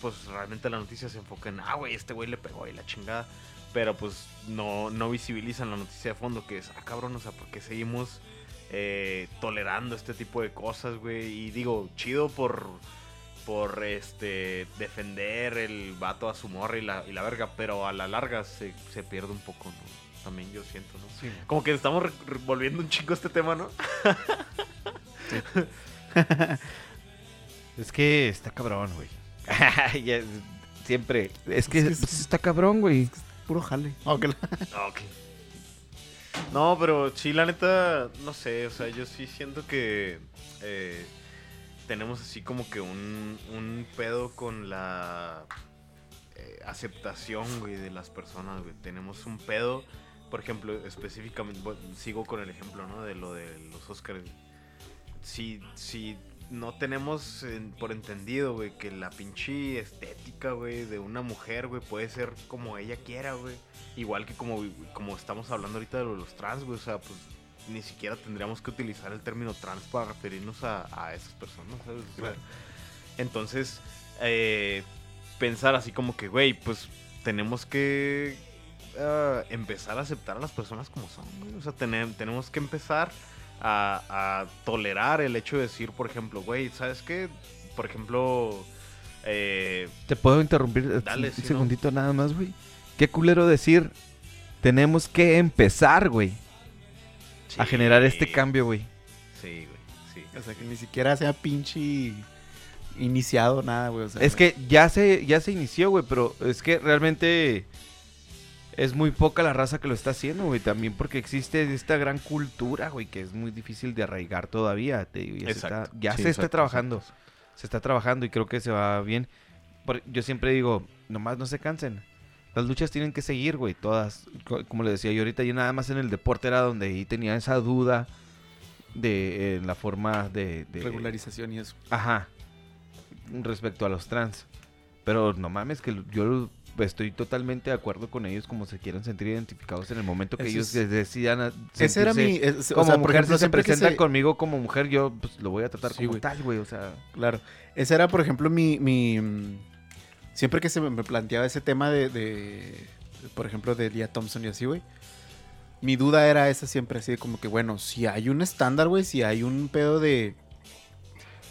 pues realmente la noticia se enfoca en, ah, güey, este güey le pegó y la chingada. Pero pues no, no visibilizan la noticia de fondo, que es, ah, cabrón, o sea, ¿por qué seguimos eh, tolerando este tipo de cosas, güey? Y digo, chido por, por este, defender el vato a su morra y la, y la verga, pero a la larga se, se pierde un poco, ¿no? También yo siento, ¿no? Como que estamos volviendo un chingo este tema, ¿no? [LAUGHS] Es que está cabrón, güey. [LAUGHS] Ya Siempre. Es que, Es que es- pues, está cabrón, güey. Puro jale. Ok. Ok. No, pero sí, la neta, no sé, o sea, yo sí siento que eh, tenemos así como que un, un pedo con la eh, aceptación, güey, de las personas, güey. Tenemos un pedo, por ejemplo, específicamente, bueno, sigo con el ejemplo, ¿no? De lo de los Oscars. Si, si no tenemos en- por entendido, güey, que la pinche estética, güey, de una mujer, güey, puede ser como ella quiera, güey. Igual que como, como estamos hablando ahorita de lo de los trans, güey, o sea, pues ni siquiera tendríamos que utilizar el término trans para referirnos a, a esas personas, ¿sabes? O sea, entonces, eh, pensar así como que, güey, pues tenemos que ah, empezar a aceptar a las personas como son, güey. O sea, tenem- tenemos que empezar a, a tolerar el hecho de decir, por ejemplo, güey, ¿sabes qué? Por ejemplo, eh, ¿Te puedo interrumpir Dale, un no. segundito nada más, güey? Qué culero decir, tenemos que empezar, güey, a generar este cambio, güey. Sí, güey, sí. O sea, que ni siquiera sea pinche iniciado nada, güey. O sea, Es que ya se, ya se inició, güey, pero es que realmente es muy poca la raza que lo está haciendo, güey. También porque existe esta gran cultura, güey, que es muy difícil de arraigar todavía. te digo, ya se está, ya Sí, se está exacto, trabajando. exacto. Se está trabajando y creo que se va bien. Yo siempre digo, nomás no se cansen. Las luchas tienen que seguir, güey, todas. Co- Como le decía yo ahorita, yo nada más en el deporte era donde ahí tenía esa duda de eh, la forma de... de- regularización y eso. Ajá. Respecto a los trans. Pero no mames, que yo estoy totalmente de acuerdo con ellos como se quieran sentir identificados en el momento que Eso ellos es- decidan Ese era mi. es- o como sea, mujer, por ejemplo, si se siempre que presenta se- conmigo como mujer, yo pues, lo voy a tratar Sí, como tal, güey. O sea, Claro. Ese era, por ejemplo, mi. mi, siempre que se me me planteaba ese tema de. de, por ejemplo, de Lia Thompson y así, güey. Mi duda era esa siempre, así de como que, bueno, si hay un estándar, güey, si hay un pedo de.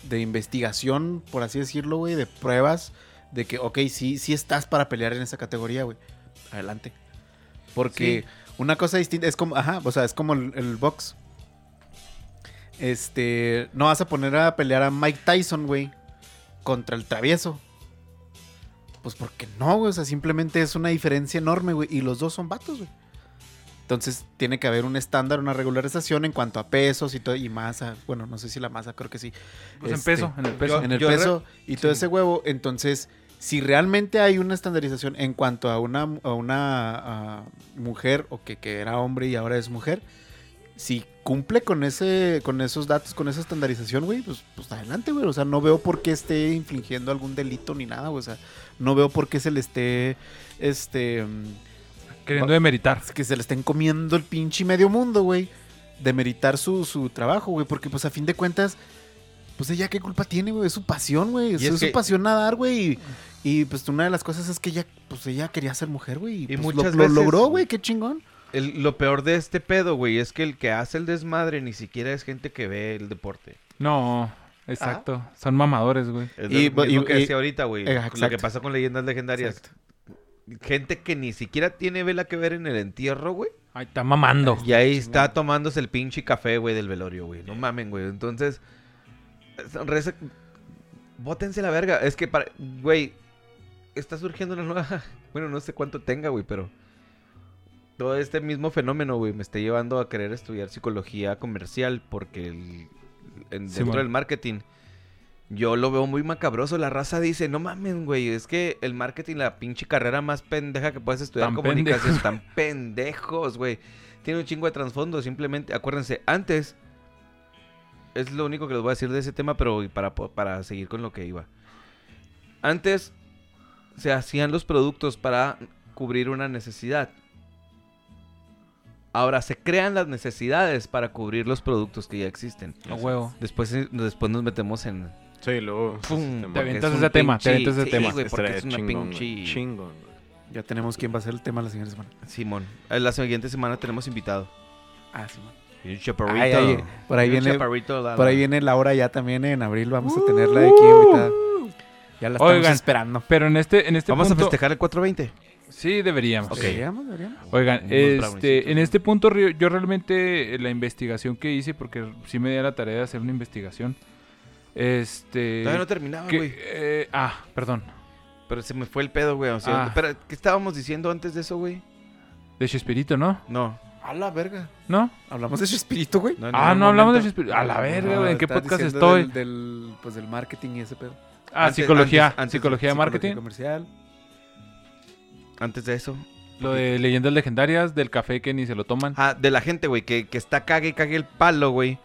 de investigación, por así decirlo, güey, de pruebas, de que, ok, sí, sí estás para pelear en esa categoría, güey. Adelante. Porque una cosa distinta es como, ajá, o sea, es como el, el box. Este, no vas a poner a pelear a Mike Tyson, güey, contra el travieso. Pues porque no, güey, o sea, simplemente es una diferencia enorme, güey, y los dos son vatos, güey. Entonces tiene que haber un estándar, una regularización en cuanto a pesos y todo, y masa. Bueno, no sé si la masa, creo que sí. Pues en Este, peso, en el peso. en el peso y todo sí. ese huevo. Entonces, si realmente hay una estandarización en cuanto a una, a una a mujer o que, que era hombre y ahora es mujer, si cumple con ese con esos datos, con esa estandarización, güey, pues, pues adelante, güey. O sea, no veo por qué esté infligiendo algún delito ni nada, güey. O sea, no veo por qué se le esté, este, Queriendo demeritar. que se le estén comiendo el pinche medio mundo, güey. Demeritar su, su trabajo, güey. Porque, pues, a fin de cuentas, pues ella qué culpa tiene, güey. Es su pasión, güey. Es, es es que- su pasión nadar, güey. Y, y, pues una de las cosas es que ella, pues ella quería ser mujer, güey. Y, pues, muchas lo, lo veces- logró, güey. Qué chingón. el- lo peor de este pedo, güey, es que el que hace el desmadre ni siquiera es gente que ve el deporte. No, exacto. Son mamadores, güey. Es Y- lo que y- decía ahorita, güey. Eh, Lo que exacto. pasa con leyendas legendarias. Gente que ni siquiera tiene vela que ver en el entierro, güey. Ay, está mamando. Y ahí está tomándose el pinche café, güey, del velorio, güey. No mamen, güey. Entonces, reza- bótense la verga. Es que, para, güey, está surgiendo una nueva... [LAUGHS] Bueno, no sé cuánto tenga, güey, pero... Todo este mismo fenómeno, güey, me está llevando a querer estudiar psicología comercial porque el, en- dentro del marketing yo lo veo muy macabroso. La raza dice, no mames, güey, es que el marketing, la pinche carrera más pendeja que puedes estudiar Tan comunicación, pendejos. están pendejos, güey. Tiene un chingo de trasfondo, simplemente, acuérdense, antes, es lo único que les voy a decir de ese tema, pero para, para seguir con lo que iba. Antes se hacían los productos para cubrir una necesidad. Ahora se crean las necesidades para cubrir los productos que ya existen. A huevo. Después, después nos metemos en... Sí, luego. ¡Pum! Te un ese tema, te avientas ese tema. güey, porque estaría es una pinche... chingón. Ya tenemos quién va a ser el tema la siguiente semana. Simón. Eh, La siguiente semana tenemos invitado. Ah. Y un chaparrito. Ay, ay, por ahí Y un viene, chaparrito, la- por ahí la- viene Laura ya también en abril. Vamos a tenerla aquí invitada. Ya la estamos Oigan, esperando. Pero en este, en este Vamos punto... a festejar el 420. Sí, deberíamos. Deberíamos, deberíamos. Oigan, este, en este punto yo realmente eh, la investigación que hice, porque sí me di a la tarea de hacer una investigación, este... Todavía no terminaba, güey. eh, ah, perdón. Pero se me fue el pedo, güey. O sea, Ah. pero, ¿qué estábamos diciendo antes de eso, güey? De Chespirito, ¿no? No. A la verga. ¿No? Hablamos de Chespirito, güey. Ah, no hablamos de. Chespirito. A la verga, No, güey. ¿En qué podcast estoy? Del, del, pues del marketing y ese pedo. Ah, Antes- psicología. antes- antes- psicología de marketing. comercial. Antes de eso. Lo de leyendas legendarias, del café que ni se lo toman. Ah, de la gente, güey, que, que está cague y cague el palo, güey.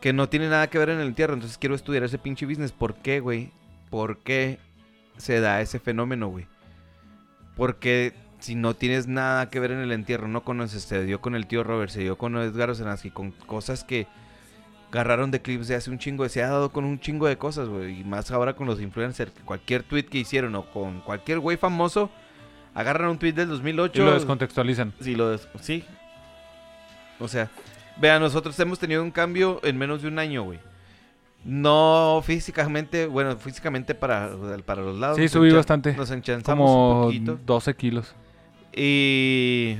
Que no tiene nada que ver en el entierro. Entonces quiero estudiar ese pinche business. ¿Por qué, güey? ¿Por qué se da ese fenómeno, güey? Porque si no tienes nada que ver en el entierro, no conoces, se dio con el tío Robert, se dio con Edgar Osenaski, con cosas que agarraron de clips de hace un chingo, se ha dado con un chingo de cosas, güey. Y más ahora con los influencers, que cualquier tweet que hicieron o con cualquier güey famoso, agarran un tweet del Y 2008. lo descontextualizan. Sí, lo des- sí. O sea, vean, nosotros hemos tenido un cambio en menos de un año, güey. No físicamente, bueno, físicamente para, para los lados. Sí, subí bastante. Nos enchanzamos un Como poquito. 12 kilos. Y...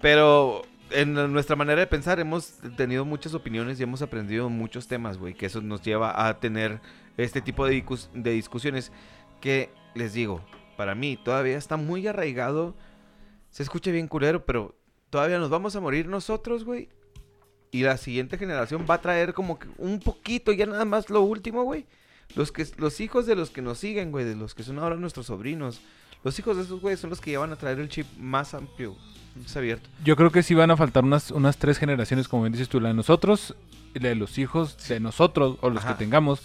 Pero en nuestra manera de pensar hemos tenido muchas opiniones y hemos aprendido muchos temas, güey. Que eso nos lleva a tener este tipo de, discus- de discusiones que, les digo, para mí todavía está muy arraigado. Se escucha bien culero, pero todavía nos vamos a morir nosotros, güey. Y la siguiente generación va a traer como que un poquito, ya nada más lo último, güey. Los, que, los hijos de los que nos siguen, güey, de los que son ahora nuestros sobrinos. Los hijos de esos güeyes son los que ya van a traer el chip más amplio, más abierto. Yo creo que sí van a faltar unas, unas tres generaciones, como bien dices tú, la de nosotros, la de los hijos de nosotros, o los Ajá. que tengamos,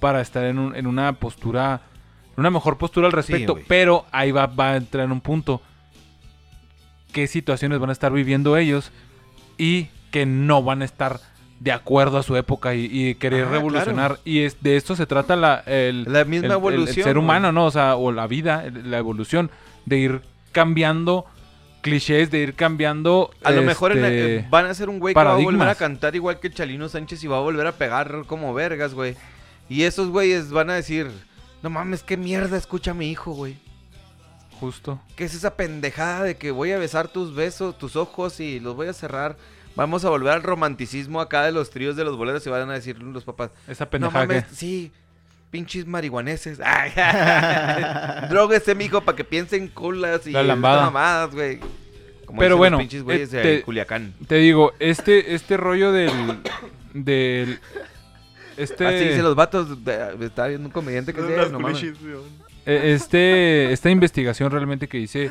para estar en, un- en una postura, una mejor postura al respecto. güey. pero ahí va, va a entrar un punto. ¿Qué situaciones van a estar viviendo ellos? Y que no van a estar de acuerdo a su época y, y querer Ajá, revolucionar. Y es, de esto se trata la, el, La misma el- el- el evolución. ser humano, ¿no? O sea, o la vida, la evolución, de ir cambiando clichés, de ir cambiando. A lo mejor en este, eh, van a ser un güey que va a volver a cantar igual que Chalino Sánchez y va a volver a pegar como vergas, güey. Y esos güeyes van a decir, no mames, qué mierda escucha mi hijo, güey. Justo. ¿Qué es esa pendejada de que voy a besar tus besos, tus ojos y los voy a cerrar? Vamos a volver al romanticismo acá de los tríos de los boleros y van a decir los papás. Esa No pendejada mames, que. sí, pinches marihuaneses. [LAUGHS] [LAUGHS] Dróguese, mijo, para que piensen culas y La mamadas, güey. Como Pero bueno, pinches güeyes de este- Culiacán. Te digo, este, este rollo del. del. Este. Así dicen los vatos. de- Estaba viendo un comediante que decía, no mames. Eh, Este, esta investigación realmente que hice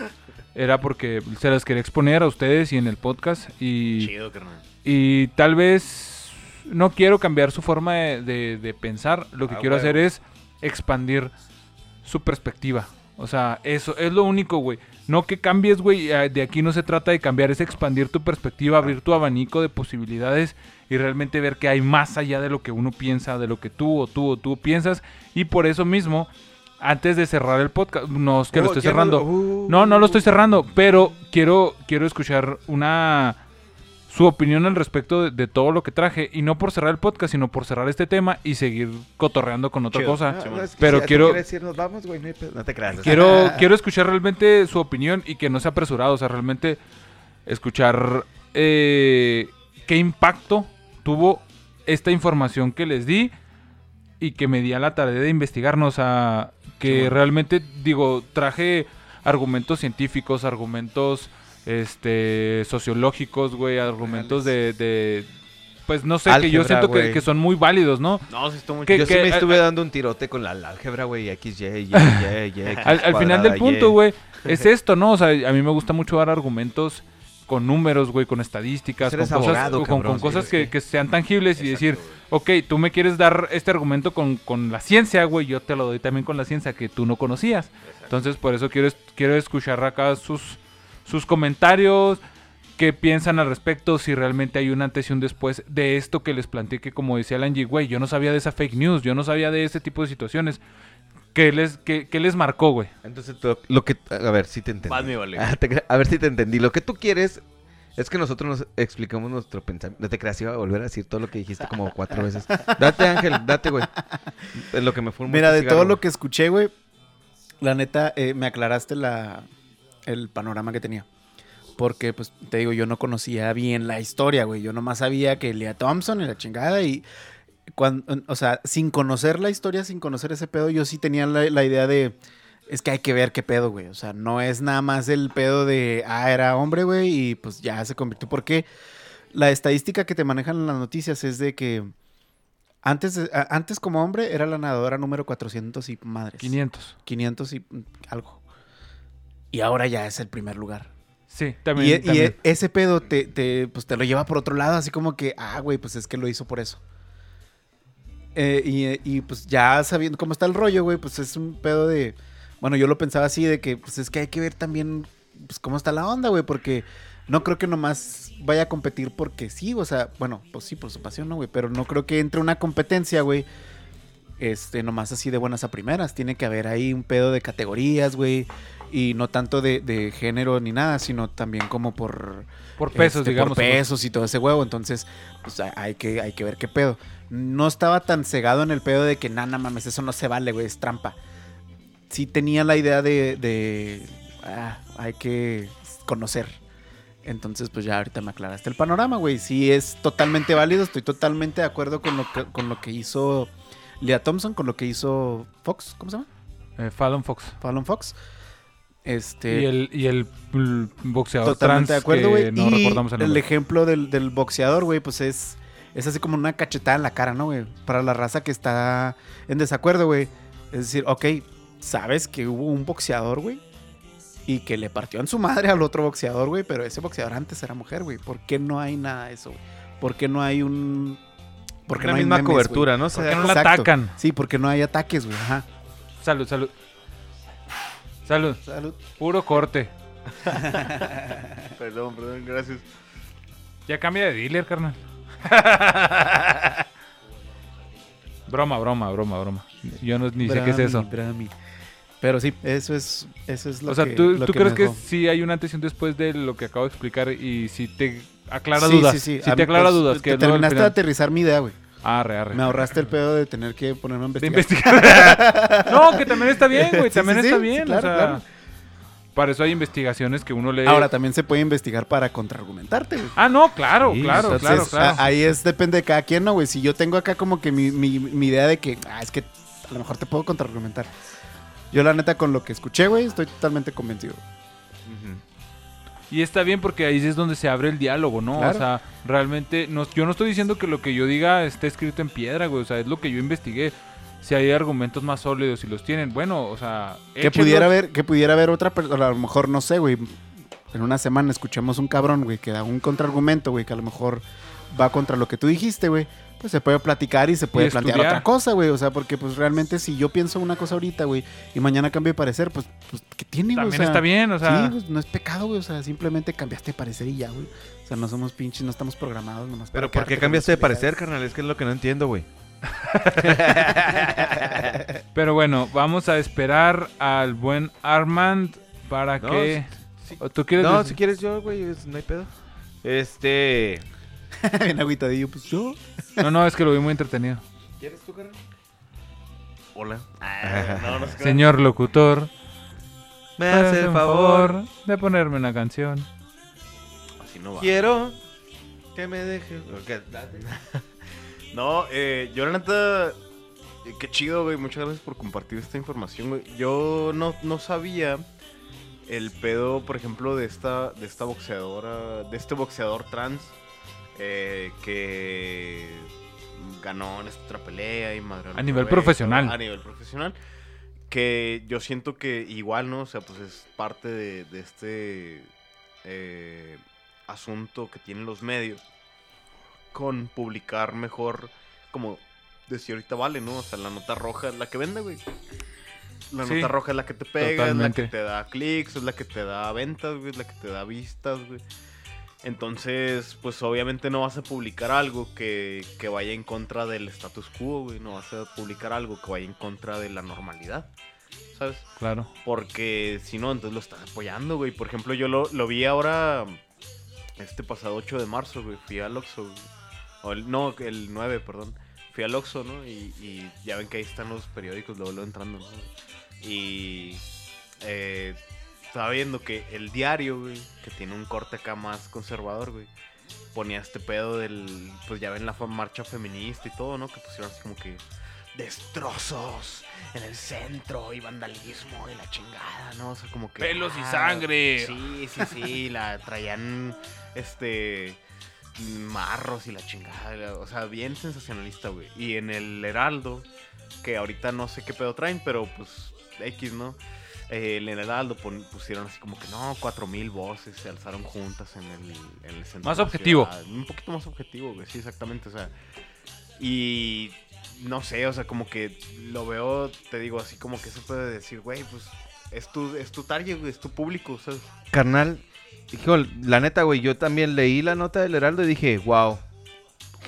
era porque se las quería exponer a ustedes y en el podcast y, Chido, carnal. y tal vez no quiero cambiar su forma de, de- de pensar, lo que Ah, quiero huevo. hacer es expandir su perspectiva. O sea, eso es lo único, güey. No que cambies, güey. eh, De aquí no se trata de cambiar, es expandir tu perspectiva, abrir tu abanico de posibilidades y realmente ver que hay más allá de lo que uno piensa, de lo que tú o tú o tú piensas. Y por eso mismo, antes de cerrar el podcast, no es que lo Oh, estoy ¿quién cerrando. Uh, No, no lo estoy cerrando, pero quiero, quiero escuchar una su opinión al respecto de, de todo lo que traje. Y no por cerrar el podcast, sino por cerrar este tema y seguir cotorreando con otra Chido. cosa. Ah, no, es que Pero si quiero- decir, nos vamos, güey, no, te creas. Quiero, [LAUGHS] quiero escuchar realmente su opinión y que no sea apresurado. O sea, realmente escuchar eh, qué impacto tuvo esta información que les di y que me di a la tarea de investigarnos. O sea, que realmente, digo, traje argumentos científicos, argumentos este sociológicos, güey, argumentos de, de- Pues no sé, que yo siento que, que son muy válidos, ¿no? No, sí muy ¿Qué- Yo chido. sí que- me estuve a- dando un tirote con la, la álgebra, güey, X, Y, Y, Y, Y, X [LAUGHS] al, al final del punto, güey, es [LAUGHS] esto, ¿no? O sea, a mí me gusta mucho dar argumentos con números, güey, con estadísticas, con cosas, abogado, con, cabrón, con cosas que, que sean tangibles y decir, ok, tú me quieres dar este argumento con, con la ciencia, güey, yo te lo doy también con la ciencia que tú no conocías. Entonces, por eso quiero, quiero escuchar acá sus, sus comentarios, qué piensan al respecto, si realmente hay un antes y un después de esto que les planteé, que como decía Langy, güey, yo no sabía de esa fake news, yo no sabía de ese tipo de situaciones. ¿Qué les, qué, qué les marcó, güey? Entonces, tú- lo que... A ver, si te entendí. Vas, mi vale. [LAUGHS] A ver si te entendí. Lo que tú quieres es que nosotros nos explicamos nuestro pensamiento. No te creas, iba a volver a decir todo lo que dijiste como cuatro veces. Date, Ángel, date, güey. Es lo que me fue Mira, de todo lo que escuché, güey, la neta, eh, me aclaraste la, el panorama que tenía. Porque, pues, te digo, yo no conocía bien la historia, güey. Yo nomás sabía que Lea Thompson y la chingada y... Cuando, o sea, sin conocer la historia, sin conocer ese pedo, yo sí tenía la, la idea de es que hay que ver qué pedo, güey. O sea, no es nada más el pedo de, ah, era hombre, güey, y pues ya se convirtió. Porque la estadística que te manejan en las noticias es de que antes, antes como hombre era la nadadora número 400 y madres. 500. 500 y algo. Y ahora ya es el primer lugar. Sí, Y, también. y también. ese pedo te, te, pues te lo lleva por otro lado, así como que, ah, güey, pues es que lo hizo por eso. Eh, y, y, pues ya sabiendo cómo está el rollo, güey, pues es un pedo de... Bueno, yo lo pensaba así, de que pues es que hay que ver también pues, cómo está la onda, güey, porque no creo que nomás vaya a competir porque sí, o sea, bueno, pues sí, por su pasión, ¿no, güey? Pero no creo que entre una competencia, güey, este, nomás así de buenas a primeras. Tiene que haber ahí un pedo de categorías, güey. Y no tanto de, de género ni nada, sino también como por... por pesos, este, digamos. Por pesos y todo ese huevo. Entonces, pues hay- hay que, hay que ver qué pedo. No estaba tan cegado en el pedo de que, nada mames, eso no se vale, güey, es trampa. Sí tenía la idea de, de ah, hay que conocer. Entonces, pues ya ahorita me aclaraste el panorama, güey. Sí es totalmente válido, estoy totalmente de acuerdo con lo que, con lo que hizo Leah Thompson, con lo que hizo Fox, ¿cómo se llama? Eh, Fallon Fox. Fallon Fox. Este, Y el, y el mm, boxeador Totalmente de acuerdo, güey. no recordamos el el, ejemplo del, del boxeador, güey, pues es, es así como una cachetada en la cara, ¿no, güey? Para la raza que está en desacuerdo, güey. Es decir, ok, sabes que hubo un boxeador, güey, y que le partió en su madre al otro boxeador, güey, pero ese boxeador antes era mujer, güey. ¿Por qué no hay nada de eso, güey? ¿Por qué no hay un... ¿Por qué no hay misma memes, cobertura, ¿no? ¿Por Se qué no la atacan? Sí, porque no hay ataques, güey. Ajá. Salud, salud. Salud. Salud. Puro corte. [LAUGHS] Perdón, perdón, gracias. Ya cambia de dealer, carnal. [LAUGHS] broma, broma, broma, broma. Yo no, ni sé qué es eso. Brahmi. Pero sí, eso es, eso es lo O sea, que ¿tú, lo tú que crees que sí hay un antes y un después de lo que acabo de explicar y si te aclara Sí, dudas? sí, sí. Si A te aclara pues, dudas. te Que al terminaste de aterrizar mi idea, güey. Arre, arre. Me ahorraste el pedo de tener que ponerme a De investigar. investigar. [LAUGHS] no, que también está bien, güey. Sí, También sí, está sí, bien. sí, claro, o sea, claro. Para eso hay investigaciones que uno lee. Ahora también se puede investigar para contraargumentarte, güey. Ah, no, claro, Sí, claro, Entonces, claro, claro. ahí es, depende de cada quien, ¿no, güey? Si yo tengo acá como que mi, mi- mi idea de que, ah, es que a lo mejor te puedo contraargumentar. Yo, la neta, con lo que escuché, güey, estoy totalmente convencido. Y está bien porque ahí es donde se abre el diálogo, ¿no? Claro. O sea, realmente, no, yo no estoy diciendo que lo que yo diga esté escrito en piedra, güey. O sea, es lo que yo investigué. Si hay argumentos más sólidos y los tienen, bueno, o sea... Que pudiera haber, que pudiera haber otra persona, a lo mejor, no sé, güey. En una semana escuchemos un cabrón, güey, que da un contraargumento, güey, que a lo mejor va contra lo que tú dijiste, güey. Pues se puede platicar y se puede plantear estudiar. otra cosa, güey. O sea, porque pues realmente si yo pienso una cosa ahorita, güey, y mañana cambio de parecer, pues, pues ¿qué tiene, güey? O También sea, está bien, o sea... sí, pues no es pecado, güey. O sea, simplemente cambiaste de parecer y ya, güey. O sea, no somos pinches, no estamos programados nomás. Pero para ¿por qué cambiaste de parecer, carnal? Es que es lo que no entiendo, güey. [LAUGHS] Pero bueno, vamos a esperar al buen Armand para No, que... sí- ¿O ¿Tú quieres No, decir? si quieres yo, güey, no hay pedo. Este... [LAUGHS] Bien agüitadillo, pues yo. No, no, es que lo vi muy entretenido. ¿Quieres tú, carnal? Hola. no, no sé qué. Señor locutor, Me hace el favor. de ponerme una canción. Así no va. Quiero que me deje. Ok, date. [LAUGHS] No, eh, yo la neta, eh, qué chido, güey. Muchas gracias por compartir esta información, güey. Yo no, no sabía el pedo, por ejemplo, de esta, de esta boxeadora, de este boxeador trans eh, que ganó en esta otra pelea y madre. A nivel profesional. A nivel profesional. Que yo siento que igual, ¿no? O sea, pues es parte de, de este eh, asunto que tienen los medios con publicar mejor, como decía ahorita Vale, ¿no? O sea, la nota roja es la que vende, güey. La Sí, nota roja es la que te pega, es la que te da clics, es la que te da ventas, güey, es la que te da vistas, güey. Entonces, pues obviamente no vas a publicar algo que, que vaya en contra del status quo, güey. No vas a publicar algo que vaya en contra de la normalidad, ¿sabes? Claro. Porque si no, entonces lo estás apoyando, güey. Por ejemplo, yo lo, lo vi ahora, este pasado 8 de marzo, güey. Fui al Oxxo, güey. O el, no, el 9, perdón. Fui al Oxxo, ¿no? Y, y ya ven que ahí están los periódicos, luego, luego entrando, ¿no? Y eh, estaba viendo que el diario, güey, que tiene un corte acá más conservador, güey. Ponía este pedo del, pues ya ven la marcha feminista y todo, ¿no? Que pusieron así como que destrozos en el centro y vandalismo y la chingada, ¿no? O sea, como que... Pelos y ah, sangre. Sí, sí, sí, la traían, este, marros y la chingada, o sea, bien sensacionalista, güey. Y en el Heraldo, que ahorita no sé qué pedo traen, pero pues X, ¿no? Eh, en el Heraldo pon- pusieron así como que no, cuatro mil voces se alzaron juntas en el, en el centro. Más de la objetivo. ciudad. Un poquito más objetivo, güey, sí, exactamente, o sea. Y no sé, o sea, como que lo veo, te digo, así como que se puede decir, güey, pues es tu, es tu target, güey, es tu público, ¿sabes? Carnal, hijo, la neta, güey, yo también leí la nota del Heraldo y dije, wow.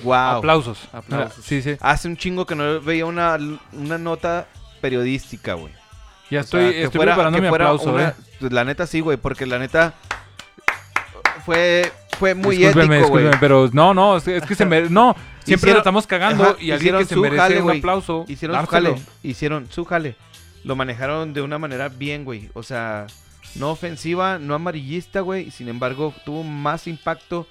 Wow. Aplausos. Aplausos. Sí, sí. Hace un chingo que no veía una, una nota periodística, güey. Ya O estoy, sea, estoy fuera- preparando mi aplauso, una- eh. pues, La neta sí, güey, porque la neta fue, fue muy Discúlpeme, ético, güey. pero no, no, es que, es que se mere- No, [LAUGHS] siempre Hicieron- lo estamos cagando Ajá, y alguien hicieron que se merece jale, un aplauso. Hicieron su jale, hicieron su jale. Lo manejaron de una manera bien, güey. O sea, no ofensiva, no amarillista, güey. Sin embargo, tuvo más impacto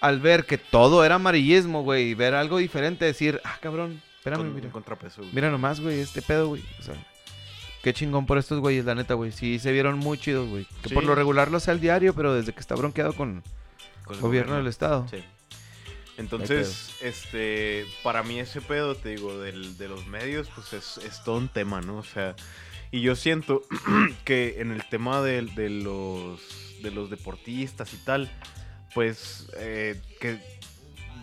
al ver que todo era amarillismo, güey. Y ver algo diferente, decir, ah, cabrón, espérame, Con, mira. un contrapeso. güey. Mira nomás, güey, este pedo, güey. O sea, qué chingón por estos güeyes, la neta, güey. Sí, se vieron muy chidos, güey. Que por lo regular lo hace al diario, pero desde que está bronqueado con Con el gobierno del estado. Sí. Entonces, este, para mí ese pedo, te digo, del, de los medios, pues es, es todo un tema, ¿no? O sea, y yo siento [CLEARS THROAT] que en el tema de, de los, de los deportistas y tal, pues eh, que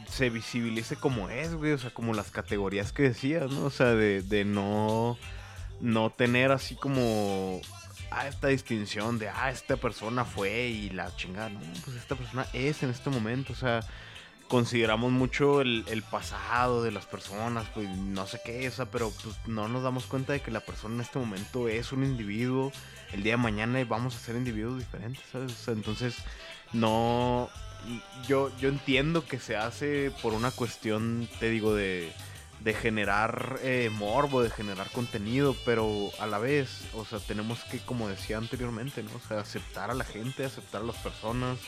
se visibilice como es, güey, o sea, como las categorías que decías, ¿no? O sea, de, de no, no tener así como ah, esta distinción de, ah, esta persona fue y la chingada, no, pues esta persona es en este momento, o sea, consideramos mucho el, pasado de las personas, pues no sé qué, o sea, pero pues no nos damos cuenta de que la persona en este momento es un individuo, el día de mañana vamos a ser individuos diferentes, ¿sabes? O sea, entonces, no, yo, yo entiendo que se hace por una cuestión, te digo, de, de generar eh, morbo, de generar contenido, pero a la vez, o sea, tenemos que, como decía anteriormente, ¿no? O sea, aceptar a la gente, aceptar a las personas.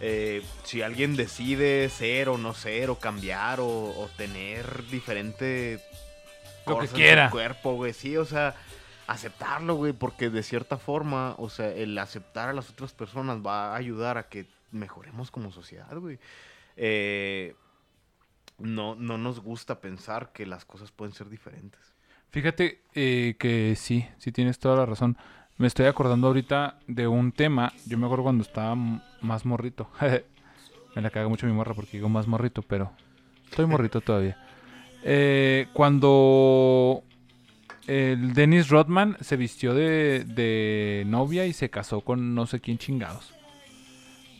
Eh, si alguien decide ser o no ser, o cambiar, o, o tener diferente Lo que cosas en su quiera. cuerpo, güey, sí, o sea, aceptarlo, güey, porque de cierta forma, o sea, el aceptar a las otras personas va a ayudar a que mejoremos como sociedad, güey. Eh, no, no nos gusta pensar que las cosas pueden ser diferentes. Fíjate eh, que sí, sí tienes toda la razón. Me estoy acordando ahorita de un tema. Yo me acuerdo cuando estaba más morrito. [LAUGHS] me la caga mucho mi morra porque digo más morrito, pero estoy morrito [LAUGHS] todavía. Eh, cuando el Dennis Rodman se vistió de, de novia y se casó con no sé quién chingados.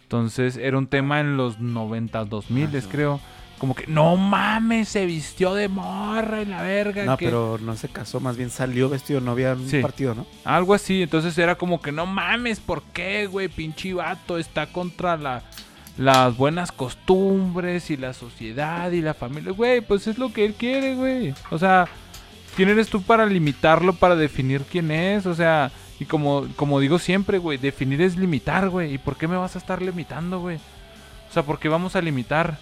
Entonces era un tema en los 90, 2000 Ajá. creo. Como que, no mames, se vistió de morra y la verga. No, que- pero no se casó, más bien salió vestido de novia en un Sí. partido, ¿no? Algo así, entonces era como que no mames, ¿por qué, güey? Pinche vato está contra la, las buenas costumbres y la sociedad y la familia. Güey, pues es lo que él quiere, güey. O sea, ¿quién eres tú para limitarlo, para definir quién es? O sea, y como, como digo siempre, güey, definir es limitar, güey. ¿Y por qué me vas a estar limitando, güey? O sea, ¿por qué vamos a limitar?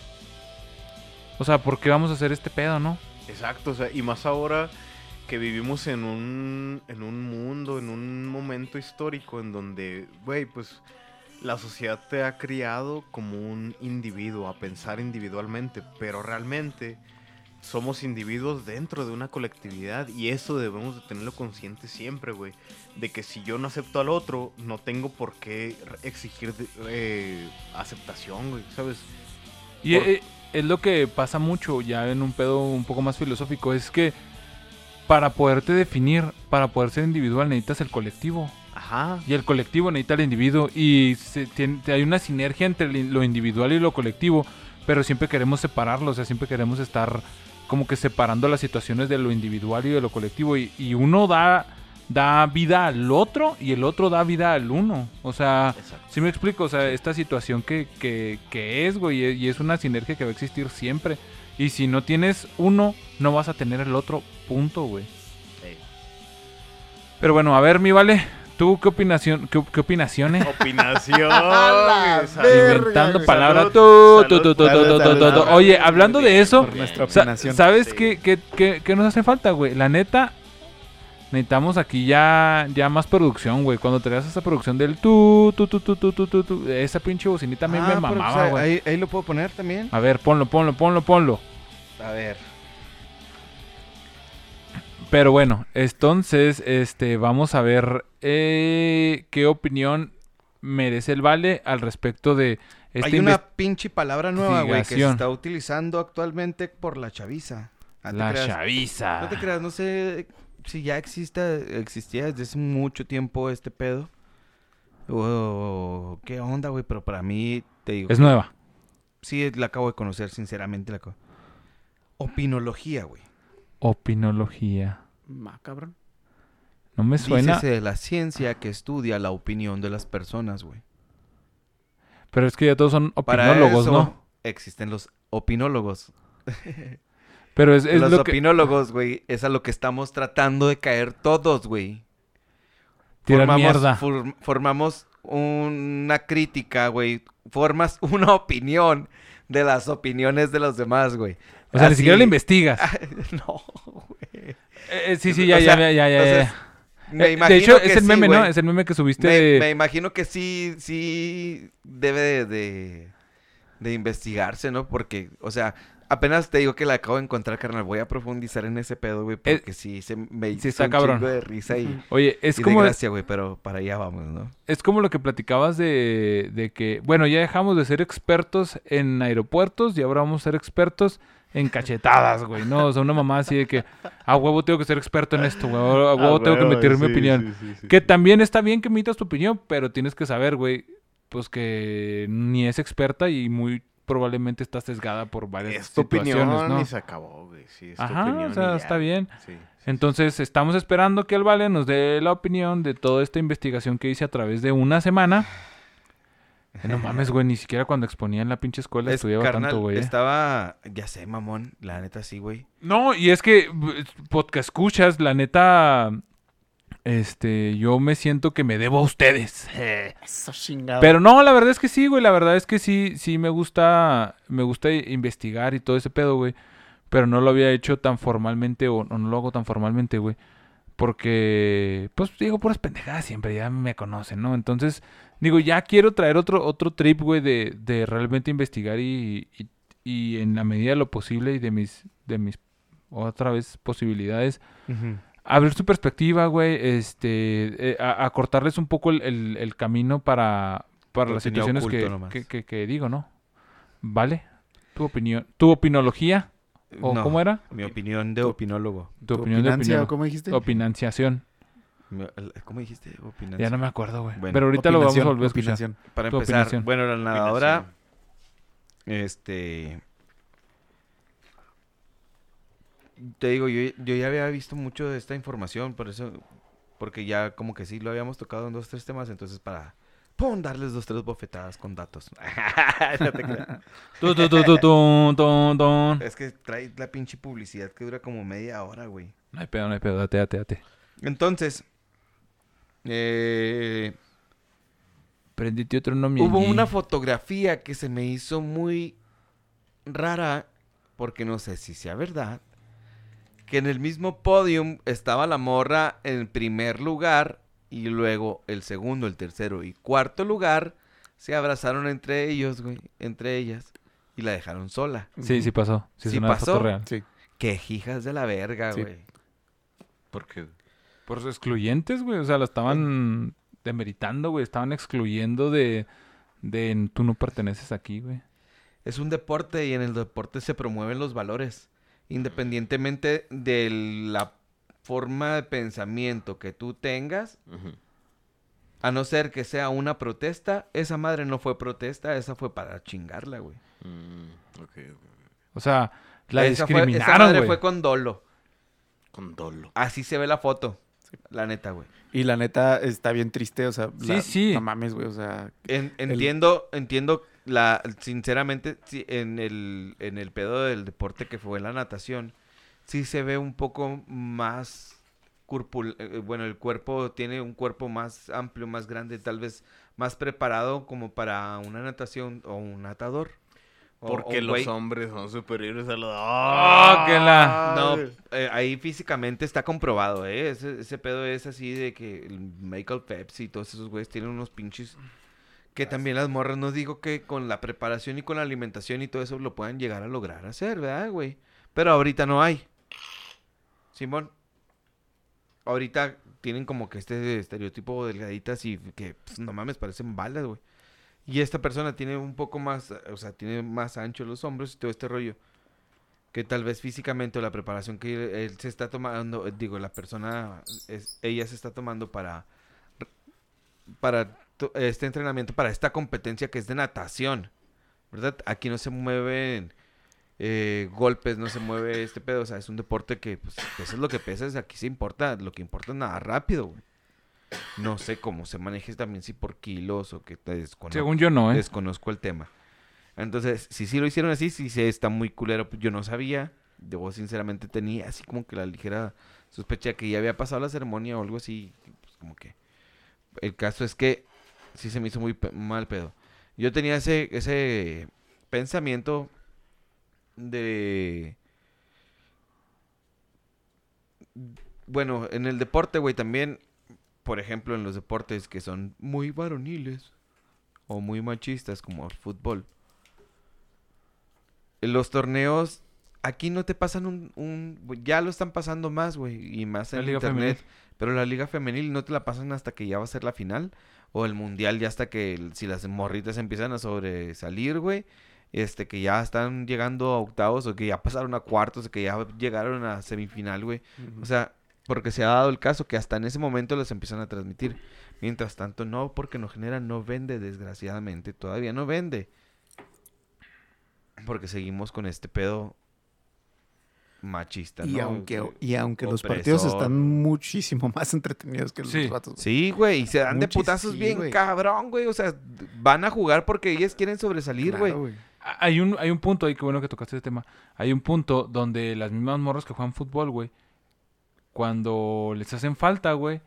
O sea, ¿por qué vamos a hacer este pedo, no? Exacto, o sea, y más ahora que vivimos en un, en un mundo, en un momento histórico en donde, güey, pues la sociedad te ha criado como un individuo, a pensar individualmente, pero realmente somos individuos dentro de una colectividad y eso debemos de tenerlo consciente siempre, güey. De que si yo no acepto al otro, no tengo por qué exigir de- eh, aceptación, güey, ¿sabes? Y Por- eh, es lo que pasa mucho ya en un pedo un poco más filosófico, es que para poderte definir, para poder ser individual necesitas el colectivo. Ajá. Y el colectivo necesita al individuo. Y se tiene- hay una sinergia entre lo individual y lo colectivo, pero siempre queremos separarlo, o sea, siempre queremos estar como que separando las situaciones de lo individual y de lo colectivo. Y, y uno da, da vida al otro y el otro da vida al uno. O sea. Sí me explico, o sea, esta situación que, que, que es, güey, y es una sinergia que va a existir siempre. Y si no tienes uno, no vas a tener el otro, punto, güey. Ey. Pero bueno, a ver, mi vale, ¿Tú qué opinación, qué, qué opinaciones? [LAUGHS] Opinación. [LAUGHS] Inventando palabras. Salud, tú, salud, tú, tú, tú, salud, tú, tú, salud, tú, tú. salud. Oye, hablando de eso. ¿sabes Sí. qué, qué, qué- qué nos hace falta, güey? La neta, necesitamos aquí ya, ya más producción, güey. Cuando tenías esa producción del tu, tu, tu, tu, tu, tu, tu, tu esa pinche bocinita a ah, me mamaba, pues, güey. Ahí, lo puedo poner también. A ver, ponlo, ponlo, ponlo, ponlo. A ver. Pero bueno, entonces, este, vamos a ver eh, qué opinión merece el Vale al respecto de esta Hay una pinche palabra nueva, güey, que se está utilizando actualmente por la chaviza. Ah, la creas, chaviza. No te creas, no sé si ya exista, existía desde hace mucho tiempo este pedo. Qué onda, güey, pero para mí, te digo, Es nueva. sí la acabo de conocer, sinceramente la acabo. Opinología, güey. Opinología. Ma, cabrón. No me suena, Dícese de la ciencia que estudia la opinión de las personas, güey. pero es que ya todos son Para opinólogos, eso ¿no? existen los opinólogos. [LAUGHS] Pero es, es los lo que... opinólogos, güey, es a lo que estamos tratando de caer todos, güey. Tirar mierda. for- formamos una crítica, güey. Formas [LAUGHS] una opinión de las opiniones de los demás, güey. O sea, ni siquiera lo investigas. [LAUGHS] no, güey. Eh, eh, sí, sí, ya, O ya, sea, ya, ya, ya, entonces, ya. Me Eh, imagino de hecho, que es el sí, meme, ¿no? Es el meme que subiste Me, de... me imagino que sí, sí debe de, de, de investigarse, ¿no? Porque, o sea, apenas te digo que la acabo de encontrar, carnal. Voy a profundizar en ese pedo, güey, porque sí, se me hizo sí está un cabrón. chingo de risa y, Oye, es y como, de gracia, güey, pero para allá vamos, ¿no? es como lo que platicabas de, de que, bueno, ya dejamos de ser expertos en aeropuertos y ahora vamos a ser expertos en cachetadas, güey, ¿no? O sea, una mamá así de que, a huevo tengo que ser experto en esto, güey, a huevo tengo que meter mi opinión. Que también está bien que emitas tu opinión, pero tienes que saber, güey, pues que ni es experta y muy probablemente está sesgada por varias Es tu situaciones, opinión ¿no? y se acabó, güey. Sí, es tu Ajá, opinión o sea, está bien. Sí, sí, Entonces, estamos esperando que el Vale nos dé la opinión de toda esta investigación que hice a través de una semana. Eh, No mames, güey, ni siquiera cuando exponía en la pinche escuela Es, estudiaba carnal, tanto, güey. eh. Estaba, ya sé, mamón, la neta sí, güey. No, y es que b- podcast escuchas, la neta, este, yo me siento que me debo a ustedes. Eso chingado. Pero no, la verdad es que sí, güey, la verdad es que sí, sí me gusta, me gusta investigar y todo ese pedo, güey. Pero no lo había hecho tan formalmente o, o no lo hago tan formalmente, güey. Porque, pues digo, puras pendejadas siempre, ya me conocen, ¿no? Entonces, digo, ya quiero traer otro, otro trip, güey, de, de realmente investigar y, y, y en la medida de lo posible y de mis, de mis, otra vez, posibilidades, abrir su perspectiva, güey, este, eh, a, a cortarles un poco el, el- el camino para, para las situaciones que, nomás. que, que- que digo, ¿no? ¿Vale? Tu opinión, tu opinología, o No, cómo era? Mi opinión de opinólogo. Tu, opinión de opinancia, opinión. ¿o ¿Cómo dijiste? Opinanciación. ¿Cómo dijiste? Opinancia. Ya no me acuerdo, güey. Bueno, Pero ahorita lo vamos a Opinación, volver a escuchar. opinación. Para empezar, opinación. bueno, la nadadora, Opinación. este... Te digo, yo, yo ya había visto mucho de esta información, por eso, porque ya como que sí lo habíamos tocado en dos, tres temas, entonces para, ¡pum!, darles dos, tres bofetadas con datos. [LAUGHS] Es que trae la pinche publicidad que dura como media hora, güey. No hay pedo, no hay pedo. Date, date, date. Entonces, eh, Prendite otro no Hubo una fotografía que se me hizo muy rara, porque no sé si sea verdad, que en el mismo podium estaba la morra en primer lugar y luego el segundo, el tercero y cuarto lugar se abrazaron entre ellos, güey, entre ellas y la dejaron sola. Sí, sí pasó. Sí, ¿Sí es una pasó? foto real. Sí. Qué hijas de la verga, Sí. güey. ¿Por qué? Por sus excluyentes, güey. O sea, la estaban demeritando, güey. Estaban excluyendo de, de tú no perteneces aquí, güey. Es un deporte y en el deporte se promueven los valores. Independientemente de la forma de pensamiento que tú tengas, a no ser que sea una protesta, esa madre no fue protesta, esa fue para chingarla, güey. Mm, ok, ok. O sea, la esa fue- esa discriminaron, madre güey. fue con dolo. Con dolo. Así se ve la foto. La neta, güey. Y la neta está bien triste, o sea. Sí, la- sí. No mames, güey, o sea. En- entiendo, entiendo la, sinceramente, sí, en el, en el pedo del deporte que fue la natación, sí se ve un poco más corpul- eh, bueno, el cuerpo tiene un cuerpo más amplio, más grande, tal vez más preparado como para una natación o un natador. O- Porque o los hombres son superiores a los... ¡Ah, que la- No, eh, ahí físicamente está comprobado, ¿eh? Ese, ese pedo es así de que el Michael Phelps y todos esos güeyes tienen unos pinches... Que también las morras, no digo que con la preparación y con la alimentación y todo eso lo puedan llegar a lograr hacer, ¿verdad, güey? Pero ahorita no hay. Simón. Ahorita tienen como que este estereotipo delgaditas y que, pues, no mames, parecen balas, güey. Y esta persona tiene un poco más, o sea, tiene más ancho los hombros y todo este rollo. Que tal vez físicamente o la preparación que él, se está tomando, digo, la persona, es, ella se está tomando para, para este entrenamiento, para esta competencia que es de natación. ¿Verdad? Aquí no se mueven eh, golpes, no se mueve este pedo. O sea, es un deporte que, pues, eso es lo que pesa. es Aquí se importa, lo que importa es nada rápido, güey. No sé cómo se maneje también, si por kilos o que te desconozco. Según yo no, ¿eh? Desconozco el tema. Entonces, si sí lo hicieron así, si se está muy culero. pues, Yo no sabía. Yo sinceramente tenía así como que la ligera sospecha que ya había pasado la ceremonia o algo así. Pues como que. El caso es que sí se me hizo muy pe- mal pedo. Yo tenía ese, ese pensamiento de. Bueno, en el deporte, güey, también. Por ejemplo, en los deportes que son muy varoniles o muy machistas, como el fútbol. En los torneos, aquí no te pasan un, un- Ya lo están pasando más, güey, y más en internet. Pero la liga femenil no te la pasan hasta que ya va a ser la final. O el mundial ya hasta que si las morritas empiezan a sobresalir, güey. Este, que ya están llegando a octavos o que ya pasaron a cuartos o que ya llegaron a semifinal, güey. O sea, porque se ha dado el caso que hasta en ese momento los empiezan a transmitir. Mientras tanto, no, porque no genera, no vende, desgraciadamente. Todavía no vende. Porque seguimos con este pedo machista, Y ¿no? aunque, Eh, y aunque los partidos están muchísimo más [LAUGHS] entretenidos que los Sí. vatos. Sí, güey, y se dan de putazos sí, bien güey. cabrón, güey. O sea, van a jugar porque ellas quieren sobresalir, güey. Claro, güey. Hay un, hay un punto ahí, qué bueno que tocaste ese tema. Hay un punto donde las mismas morras que juegan fútbol, güey, cuando les hacen falta, güey,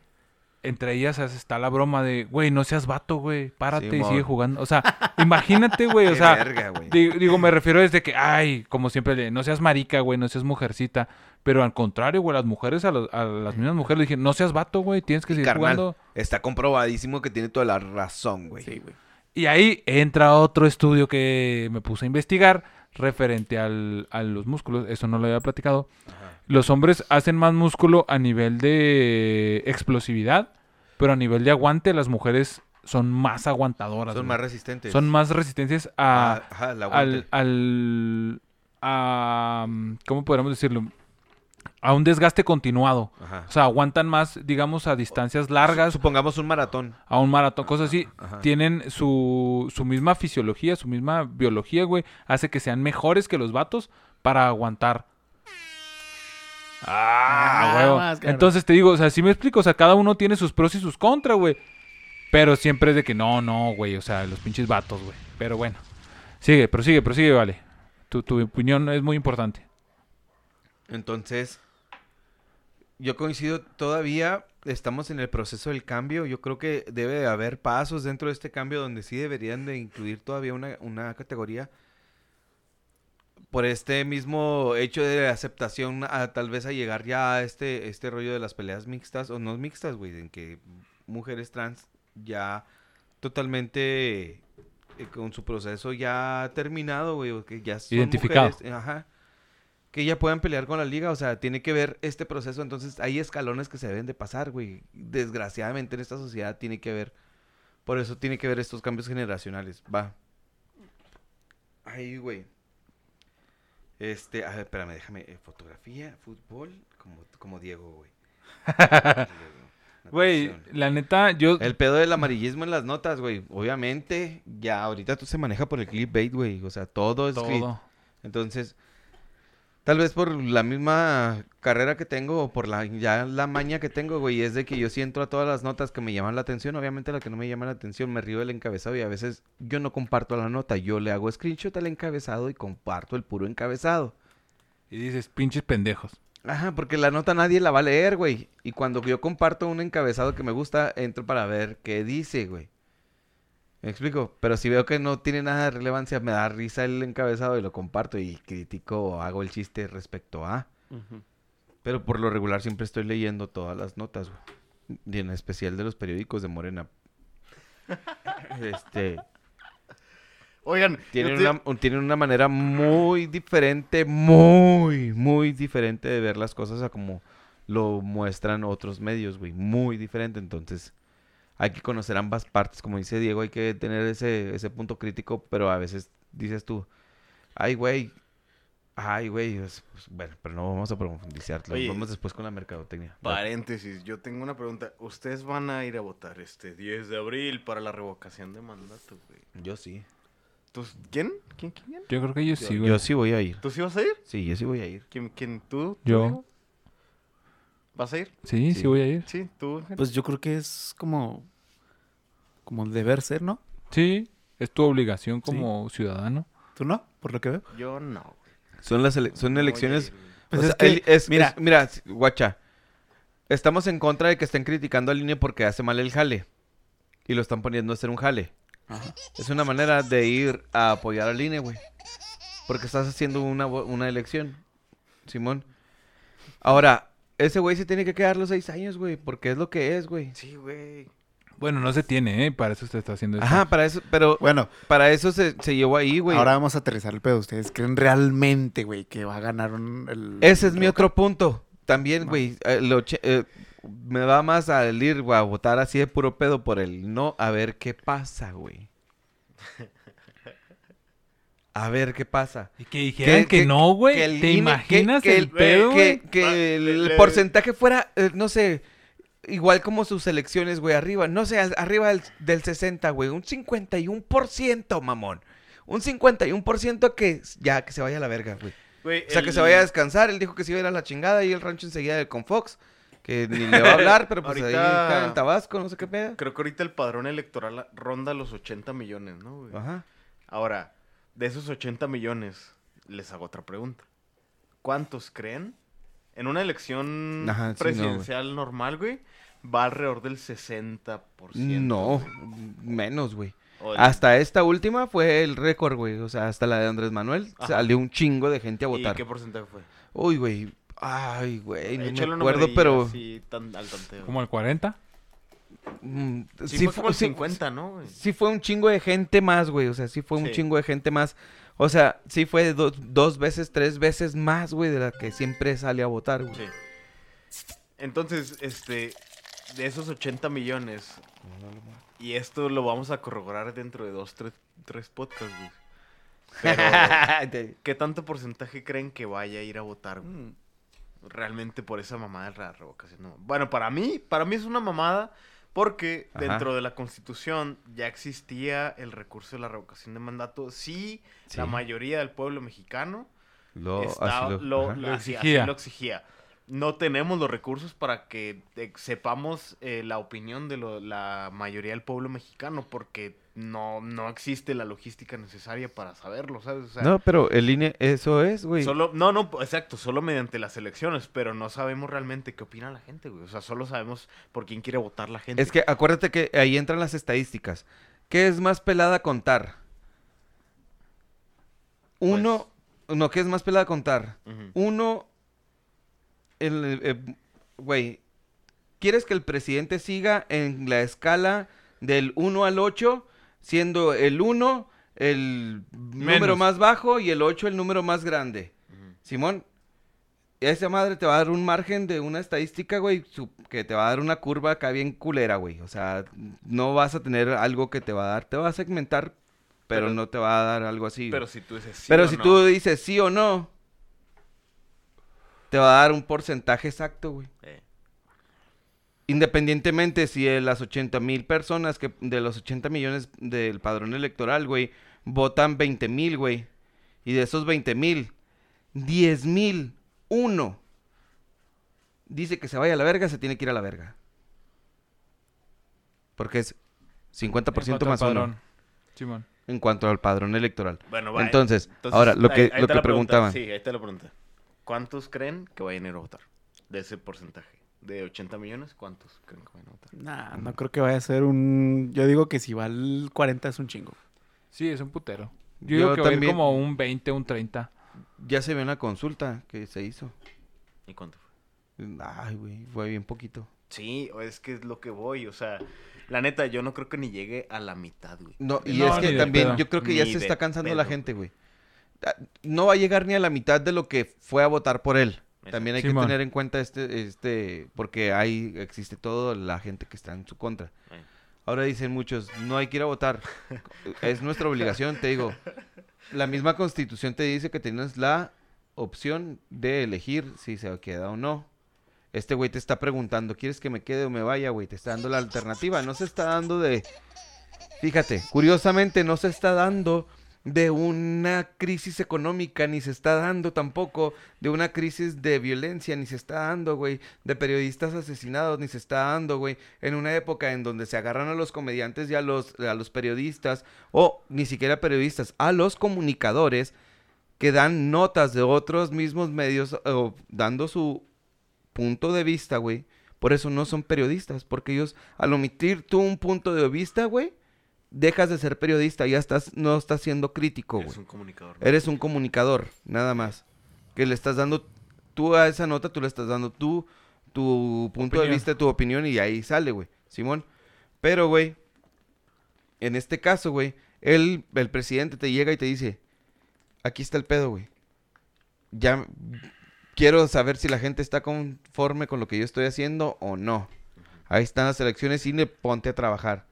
entre ellas está la broma de, güey, no seas vato, güey, párate y sigue jugando. O sea, imagínate, güey, o [LAUGHS] sea, verga, güey. di- digo, me refiero desde que, ay, como siempre, no seas marica, güey, no seas mujercita. Pero al contrario, güey, las mujeres, a, los- a las mismas mujeres le dije, no seas vato, güey, tienes que seguir Carnal, jugando. está comprobadísimo que tiene toda la razón, güey. Sí, güey. Y ahí entra otro estudio que me puse a investigar referente al, a los músculos. Eso no lo había platicado. Los hombres hacen más músculo a nivel de explosividad, pero a nivel de aguante las mujeres son más aguantadoras. Son güey. más resistentes. Son más resistentes a, Ah, ajá, al, al a, ¿cómo podríamos decirlo? A un desgaste continuado. Ajá. O sea, aguantan más, digamos, a distancias largas, Supongamos un maratón. a un maratón, cosas así. Ajá. Tienen su, su misma fisiología, su misma biología, güey. Hace que sean mejores que los vatos para aguantar. Ah, Ah, más, claro. Entonces te digo, o sea, sí me explico, o sea, cada uno tiene sus pros y sus contras, güey. Pero siempre es de que no, no, güey, o sea, los pinches vatos, güey. Pero bueno. Sigue, prosigue, prosigue, vale. Tu, tu opinión es muy importante. Entonces, yo coincido todavía, estamos en el proceso del cambio. Yo creo que debe de haber pasos dentro de este cambio donde sí deberían de incluir todavía una, una categoría por este mismo hecho de aceptación a tal vez a llegar ya a este, este rollo de las peleas mixtas o no mixtas, güey, en que mujeres trans ya totalmente eh, con su proceso ya terminado, güey, o que ya son Identificado. mujeres, ajá, que ya puedan pelear con la liga, o sea, tiene que ver este proceso, entonces hay escalones que se deben de pasar, güey. Desgraciadamente en esta sociedad tiene que ver, por eso tiene que ver estos cambios generacionales, va. Ahí, güey. Este, a ver, espérame, déjame, eh, fotografía, fútbol, como, como Diego, güey. [LAUGHS] Güey, la neta, yo... El pedo del amarillismo en las notas, güey. Obviamente, ya ahorita tú se maneja por el clickbait, güey. O sea, todo es todo. Entonces, tal vez por la misma carrera que tengo o por la ya la maña que tengo, güey, es de que yo sí entro a todas las notas que me llaman la atención. Obviamente la que no me llama la atención me río del encabezado y a veces yo no comparto la nota, yo le hago screenshot al encabezado y comparto el puro encabezado. Y dices, pinches pendejos. Ajá, porque la nota nadie la va a leer, güey. Y cuando yo comparto un encabezado que me gusta, entro para ver qué dice, güey. ¿Me explico? Pero si veo que no tiene nada de relevancia, me da risa el encabezado y lo comparto y critico o hago el chiste respecto a. Pero por lo regular siempre estoy leyendo todas las notas, güey. Y en especial de los periódicos de Morena. [LAUGHS] este, Oigan, tienen te- una, un- tienen una manera muy diferente, muy, muy diferente de ver las cosas a como lo muestran otros medios, güey. Muy diferente. Entonces, hay que conocer ambas partes. Como dice Diego, hay que tener ese, ese punto crítico, pero a veces dices tú, ay, güey. Ay, güey. es- pues, bueno, pero no vamos a profundizar. Lo Oye, vamos después con la mercadotecnia. Paréntesis, yo tengo una pregunta. ¿Ustedes van a ir a votar este 10 de abril para la revocación de mandato, güey? Yo sí. ¿Tú, ¿Quién? ¿Quién? ¿Quién? quién? Yo creo que ellos sí, Yo, güey. yo sí voy a ir. ¿Tú sí vas a ir? Sí, yo sí voy a ir. ¿Quién? quién ¿Tú? ¿Tú, Yo. ¿Vas a ir? Sí, sí, Sí. voy a ir. Sí, tú. Pues yo creo que es como. Como deber ser, ¿no? Sí, es tu obligación como ciudadano. ¿Tú no? Por lo que veo. yo no. Son las ele- son elecciones. Pues O es sea, que, el- es- mira, es- mira, guacha. Estamos en contra de que estén criticando al INE porque hace mal el jale. Y lo están poniendo a hacer un jale. Es una manera de ir a apoyar al INE, güey. Porque estás haciendo una, una elección, Simón. Ahora, ese güey se tiene que quedar los seis años, güey. Porque es lo que es, güey. Sí, güey. Bueno, no se tiene, ¿eh? Para eso usted está haciendo esto. Ajá, para eso, pero bueno, para eso se, se llevó ahí, güey. ahora vamos a aterrizar el pedo. ¿Ustedes creen realmente, güey, que va a ganar un, el... Ese es mi otro punto. También, güey, eh, lo che- eh, me va más al ir güey, a votar así de puro pedo por el no, a ver qué pasa, güey. [LAUGHS] A ver qué pasa. Y que dijeran que, que- no, güey. ¿Te INE imaginas que- que el pedo, Que, Ah, el, porcentaje fuera, eh, no sé, igual como sus elecciones, güey, arriba, no sé, arriba del, del 60, güey, un 51%, mamón. Un 51% que ya que se vaya a la verga, güey. Güey, O sea, que se vaya a descansar. Él dijo que se iba a ir a la chingada y el rancho enseguida de con Fox. Que ni le va a hablar, pero pues ahí está en Tabasco, no sé qué pedo. Creo que ahorita el padrón electoral ronda los 80 millones, ¿no, güey? Ajá. Ahora, de esos 80 millones, les hago otra pregunta. ¿Cuántos creen? En una elección Ajá, sí, no, presidencial normal, güey, va alrededor del 60%. No, güey. menos, güey. Hasta esta última fue el récord, güey. O sea, hasta la de Andrés Manuel Ajá. salió un chingo de gente a ¿Y votar. qué porcentaje fue? Uy, güey. Ay, güey, no Échale me acuerdo, pero... así tan, al tanteo. Como el 40. Mm, Sí, sí fue como el sí- 50, ¿no, güey? sí fue un chingo de gente más, güey. O sea, sí fue un Sí. chingo de gente más. O sea, sí fue do- dos veces, tres veces más, güey, de la que siempre sale a votar, güey. Sí. Entonces, este, de esos 80 millones, y esto lo vamos a corroborar dentro de dos, tres, tres podcasts, güey. Pero, [LAUGHS] ¿qué tanto porcentaje creen que vaya a ir a votar güey? realmente por esa mamada de la revocación? No. Bueno, para mí, para mí es una mamada porque Ajá. dentro de la Constitución ya existía el recurso de la revocación de mandato. Sí, la Sí. mayoría del pueblo mexicano Lo, así lo, ajá. lo así- así exigía. lo exigía. No tenemos los recursos para que eh, sepamos eh, la opinión de lo- la mayoría del pueblo mexicano porque no, no existe la logística necesaria para saberlo, ¿sabes? O sea, No, pero el INE, eso es, güey. Solo, no, no, exacto, solo mediante las elecciones, pero no sabemos realmente qué opina la gente, güey. O sea, solo sabemos por quién quiere votar la gente. Es que acuérdate que ahí entran las estadísticas. ¿Qué es más pelada contar? Uno, no, ¿qué es más pelada contar? Uno, el, eh, güey, ¿quieres que el presidente siga en la escala del 1 al 8, siendo el 1 el número más bajo y el 8 el número más grande? Simón, esa madre te va a dar un margen de una estadística, güey, que te va a dar una curva acá bien culera, güey. O sea, no vas a tener algo que te va a dar, te va a segmentar, pero, Pero- no te va a dar algo así. Pero si tú dices sí Pero o si no. tú dices sí o no, te va a dar un porcentaje exacto, güey. Eh, Independientemente si de las 80 mil personas, que de los 80 millones del padrón electoral, güey, votan 20 mil, güey. Y de esos 20 mil, 10 mil, uno, dice que se vaya a la verga, se tiene que ir a la verga. Porque es 50% En cuanto más uno. Simón. en cuanto al padrón electoral. Bueno, va, Entonces, entonces, ahora, lo ahí- que, ahí lo te que pregunta, preguntaban. Sí, ahí te la pregunta. ¿Cuántos creen que vayan a ir a votar? De ese porcentaje. De 80 millones, ¿cuántos creen que vayan a votar? Nah, no creo que vaya a ser un. Yo digo que si va al 40 es un chingo. Sí, es un putero. Yo, Yo digo que va a ir también- como un 20, un 30. Ya se ve una consulta que se hizo. ¿Y cuánto fue? Ay, güey, fue bien poquito. Sí, o es que es lo que voy, o sea, la neta, yo no creo que ni llegue a la mitad, güey. No, y No, es que también yo creo que ya se está cansando la gente, güey. Ah, No va a llegar ni a la mitad de lo que fue a votar por él. También hay que tener en cuenta este, este, porque hay, existe toda la gente que está en su contra. Ahora dicen muchos, no hay que ir a votar. [LAUGHS] es nuestra obligación, te digo. La misma constitución te dice que tienes la opción de elegir si se queda o no. Este güey te está preguntando, ¿quieres que me quede o me vaya, güey? Te está dando la alternativa. No se está dando de... Fíjate, curiosamente no se está dando de una crisis económica, ni se está dando tampoco de una crisis de violencia, ni se está dando, güey, de periodistas asesinados, ni se está dando, güey, en una época en donde se agarran a los comediantes y a los, a los periodistas, o ni siquiera periodistas, a los comunicadores que dan notas de otros mismos medios, o dando su punto de vista, güey. Por eso no son periodistas, porque ellos, al omitir tú un punto de vista, güey, dejas de ser periodista, ya estás, no estás siendo crítico, güey. un comunicador. Eres un comunicador, nada más. Que le estás dando, tú a esa nota, tú le estás dando tú, tu punto de vista, tu opinión y ahí sale, güey. Simón. Pero, güey, en este caso, güey, él, el presidente te llega y te dice, aquí está el pedo, güey. Ya quiero saber si la gente está conforme con lo que yo estoy haciendo o no. Ahí están las elecciones y le ponte a trabajar.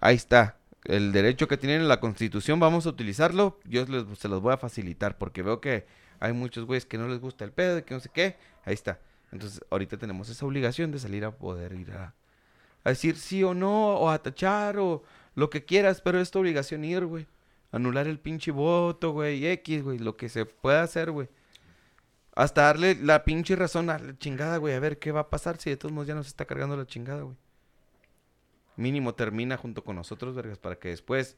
Ahí está. El derecho que tienen en la constitución, vamos a utilizarlo. Yo les- se los voy a facilitar porque veo que hay muchos güeyes que no les gusta el pedo que no sé qué. Ahí está. Entonces, ahorita tenemos esa obligación de salir a poder ir a, a decir sí o no, o a tachar, o lo que quieras, pero es tu obligación ir, güey. Anular el pinche voto, güey, X, güey, lo que se pueda hacer, güey. Hasta darle la pinche razón a la chingada, güey, a ver qué va a pasar si de todos modos ya nos está cargando la chingada, güey. Mínimo termina junto con nosotros, vergas, para que después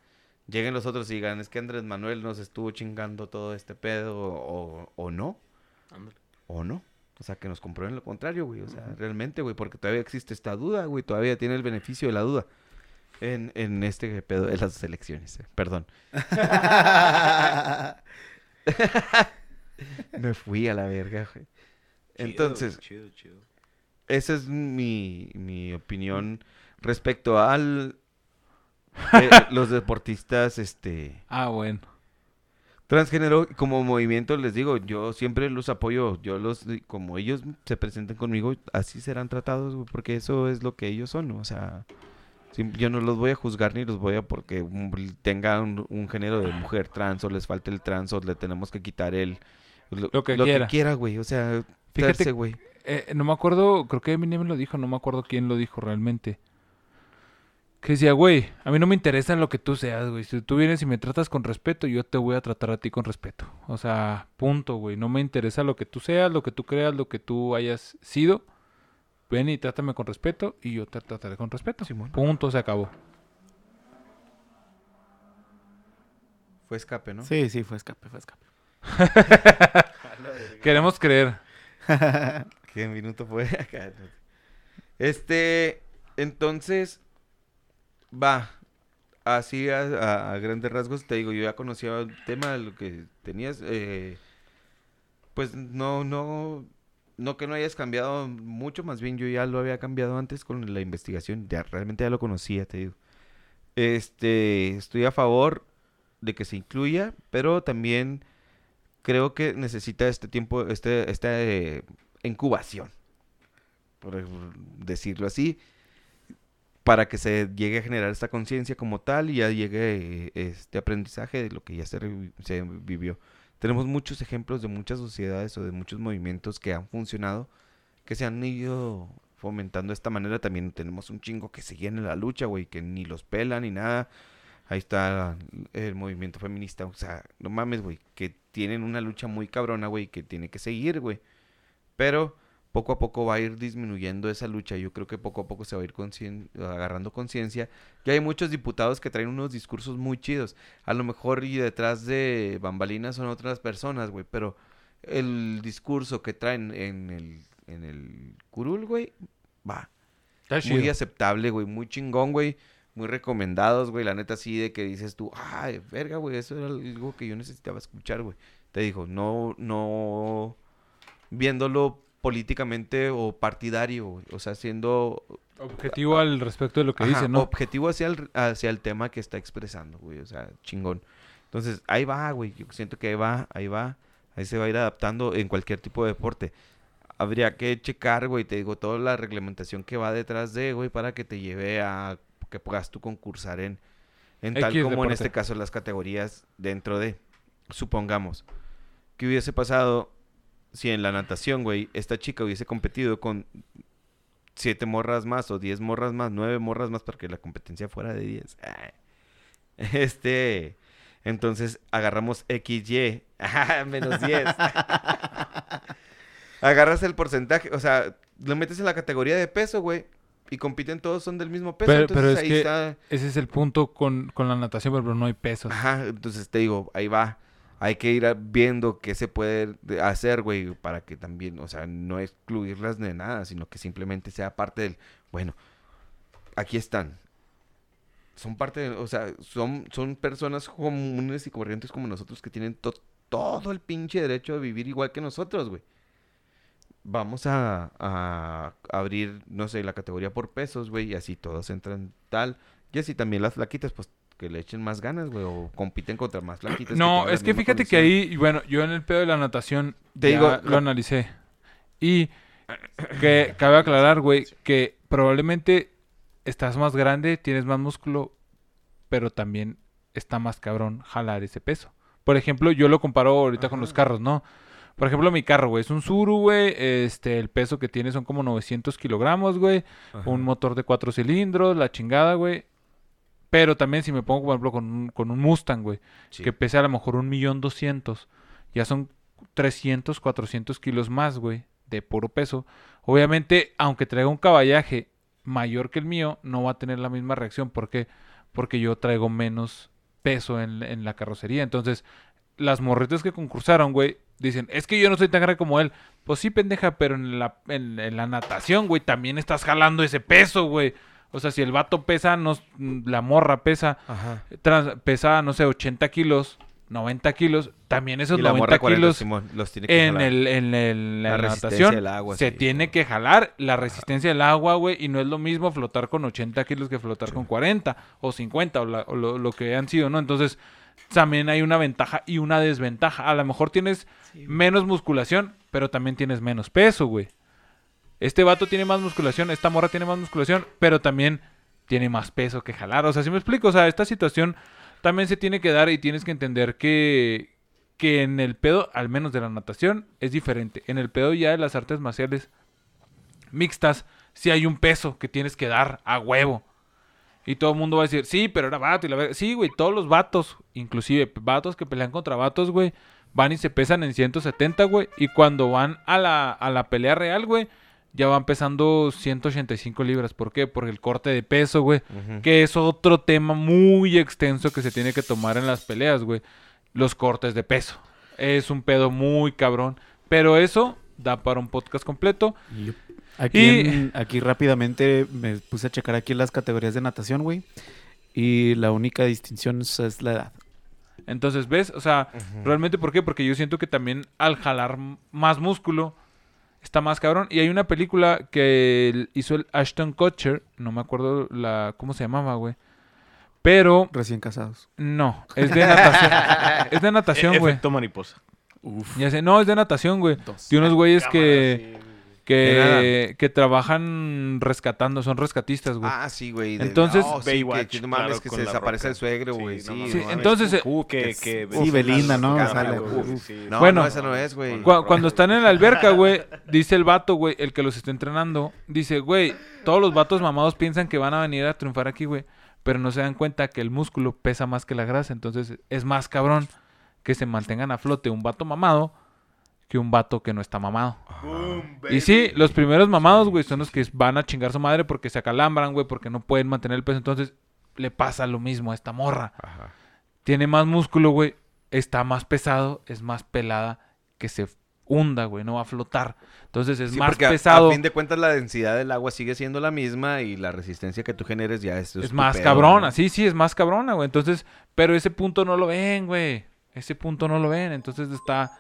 lleguen los otros y digan, es que Andrés Manuel nos estuvo chingando todo este pedo, o, o no, Ándale. o no. O sea, que nos comprueben lo contrario, güey. O sea, realmente, güey, porque todavía existe esta duda, güey. Todavía tiene el beneficio de la duda en, en este pedo de las elecciones. eh. Perdón. [LAUGHS] Me fui a la verga, güey. Entonces, Chido, chido. esa es mi, mi opinión respecto al... [LAUGHS] eh, los deportistas, este... Ah, bueno. Transgénero, como movimiento, les digo, yo siempre los apoyo. Yo los, como ellos se presenten conmigo, así serán tratados, porque eso es lo que ellos son. O sea, yo no los voy a juzgar ni los voy a porque tengan un, un género de mujer trans o les falte el trans o le tenemos que quitar el. Lo que quiera. quiera, güey. O sea, Fíjate, güey. Eh, no me acuerdo, creo que Eminem lo dijo, no me acuerdo quién lo dijo realmente. Que decía, güey, a mí no me interesa lo que tú seas, güey. Si tú vienes y me tratas con respeto, yo te voy a tratar a ti con respeto. O sea, punto, güey. No me interesa lo que tú seas, lo que tú creas, lo que tú hayas sido. Ven y trátame con respeto y yo te trataré con respeto. Simón. Punto, se acabó. Fue escape, ¿no? Sí, sí, fue escape, fue escape. [LAUGHS] Queremos creer. [LAUGHS] ¿Qué minuto fue? Acá. [LAUGHS] Este, entonces, va. Así a, a- a grandes rasgos, te digo, yo ya conocía el tema de lo que tenías. eh, pues no, no, no que no hayas cambiado mucho, más bien yo ya lo había cambiado antes con la investigación. Ya realmente ya lo conocía, te digo. Este, estoy a favor de que se incluya, pero también creo que necesita este tiempo, este, esta eh, incubación, por decirlo así, para que se llegue a generar esta conciencia como tal y ya llegue este aprendizaje de lo que ya se, vivió. Tenemos muchos ejemplos de muchas sociedades o de muchos movimientos que han funcionado, que se han ido fomentando de esta manera. También tenemos un chingo que seguían en la lucha, güey, que ni los pelan ni nada. Ahí está el movimiento feminista. O sea, no mames, güey. Que tienen una lucha muy cabrona, güey. Que tiene que seguir, güey. Pero poco a poco va a ir disminuyendo esa lucha. Yo creo que poco a poco se va a ir concien- agarrando conciencia. Ya hay muchos diputados que traen unos discursos muy chidos. A lo mejor y detrás de bambalinas son otras personas, güey. Pero el discurso que traen en el, en el curul, güey, va. Está Muy chido. aceptable, güey, muy chingón, güey. Muy recomendados, güey. La neta, sí, de que dices tú, ay, verga, güey, eso era algo que yo necesitaba escuchar, güey. Te digo, no, no viéndolo políticamente o partidario. O sea, siendo Objetivo al respecto de lo que Ajá, dice, ¿no? objetivo hacia el, hacia el tema que está expresando, güey. O sea, chingón. Entonces, ahí va, güey. Yo siento que ahí va, ahí va. Ahí se va a ir adaptando en cualquier tipo de deporte. Habría que checar, güey, te digo, toda la reglamentación que va detrás de, güey, para que te lleve a que puedas tú concursar en, en tal como en este caso las categorías dentro de, supongamos, que hubiese pasado si en la natación, güey, esta chica hubiese competido con siete morras más o diez morras más, nueve morras más para que la competencia fuera de 10. Ay. [LAUGHS] Este, entonces agarramos XY, ah, [LAUGHS] menos 10. [LAUGHS] Agarras el porcentaje, o sea, lo metes en la categoría de peso, güey, y compiten todos, son del mismo peso. Pero- entonces pero es ahí que- está. Ese es el punto con, con la natación, pero no hay pesos. Ajá, entonces te digo, ahí va. Hay que ir viendo qué se puede de- hacer, güey, para que también, o sea, no excluirlas de nada, sino que simplemente sea parte del, bueno, aquí están. Son parte, de- o sea, son, son personas comunes y corrientes como nosotros que tienen to- todo el pinche derecho de vivir igual que nosotros, güey. Vamos a, a abrir, no sé, la categoría por pesos, güey, y así todos entran tal. Y así también las flaquitas, pues que le echen más ganas, güey, o compiten contra más flaquitas. No, es que fíjate que ahí, bueno, yo en el pedo de la natación Te ya digo, lo analicé. Y que cabe aclarar, güey, que probablemente estás más grande, tienes más músculo, pero también está más cabrón jalar ese peso. Por ejemplo, yo lo comparo ahorita con los carros, ¿no? Por ejemplo, mi carro, güey, es un Suru, güey. Este, el peso que tiene son como 900 kilogramos, güey. Un motor de cuatro cilindros, la chingada, güey. Pero también si me pongo, por ejemplo, con un, con un Mustang, güey, Sí. que pese a lo mejor un millón doscientos, ya son 300, 400 kilos más, güey, de puro peso. Obviamente, aunque traiga un caballaje mayor que el mío, no va a tener la misma reacción. ¿Por qué? Porque yo traigo menos peso en, en la carrocería. Entonces, las morritas que concursaron, güey, dicen, es que yo no soy tan grande como él. Pues sí, pendeja, pero en la, en, en la natación, güey, también estás jalando ese peso, güey. O sea, si el vato pesa, no, la morra pesa, trans- pesa, no sé, 80 kilos, 90 kilos, también esos Y la 90 morra 40, kilos Simón, los tiene que en, jalar. el, en el- La la natación del agua, se sí, tiene que jalar la resistencia del agua, güey, y no es lo mismo flotar con 80 kilos que flotar con 40 o 50 o, la- o lo, lo que han sido, ¿no? Entonces, también hay una ventaja y una desventaja. A lo mejor tienes menos musculación, pero también tienes menos peso, güey. Este vato tiene más musculación, esta morra tiene más musculación, pero también tiene más peso que jalar. O sea, si me explico, o sea, esta situación también se tiene que dar y tienes que entender que, que en el pedo, al menos de la natación, es diferente. En el pedo ya de las artes marciales mixtas, sí hay un peso que tienes que dar a huevo. Y todo el mundo va a decir, sí, pero era vato y la verga". Sí, güey, todos los vatos, inclusive vatos que pelean contra vatos, güey, van y se pesan en 170, güey. Y cuando van a la, a la pelea real, güey, ya van pesando 185 libras. ¿Por qué? Por el corte de peso, güey. Que es otro tema muy extenso que se tiene que tomar en las peleas, güey. Los cortes de peso. Es un pedo muy cabrón. Pero eso da para un podcast completo. Aquí, Y- en- aquí rápidamente me puse a checar aquí las categorías de natación, güey. Y la única distinción es, la edad. Entonces, ¿ves? O sea, realmente, ¿por qué? Porque yo siento que también al jalar más músculo está más cabrón. Y hay una película que hizo el Ashton Kutcher, no me acuerdo la cómo se llamaba, güey. Pero Recién casados. no, es de natación. [LAUGHS] es de natación, güey. Efecto mariposa. Ya sé, no, es de natación, güey. De unos güeyes que que, que trabajan rescatando, son rescatistas, güey. Ah, sí, güey. Entonces- no, sí, Baywatch, que, que no mames, claro, que se desaparece Roca. el suegro, güey. no Sí. Sí, no mames. entonces, eh, Uh, que, que Sí, Belinda, ¿no? Sale. No, Bueno. no, esa no es, güey. Cu- cuando están en la alberca, güey, dice el vato, güey, el que los está entrenando, dice, güey, todos los vatos mamados piensan que van a venir a triunfar aquí, güey, pero no se dan cuenta que el músculo pesa más que la grasa, entonces es más cabrón que se mantengan a flote un vato mamado que un vato que no está mamado. Y sí, los primeros mamados, güey, son los que van a chingar su madre porque se acalambran, güey, porque no pueden mantener el peso, entonces le pasa lo mismo a esta morra. Ajá. Tiene más músculo, güey. Está más pesado, es más pelada que se hunda, güey, no va a flotar. Entonces es Sí, más porque pesado. A, fin de cuentas, la densidad del agua sigue siendo la misma y la resistencia que tú generes ya es. Es tu más pedo, cabrona, ¿no? sí, sí, es más cabrona, güey. Entonces, pero ese punto no lo ven, güey. Ese punto no lo ven. Entonces está,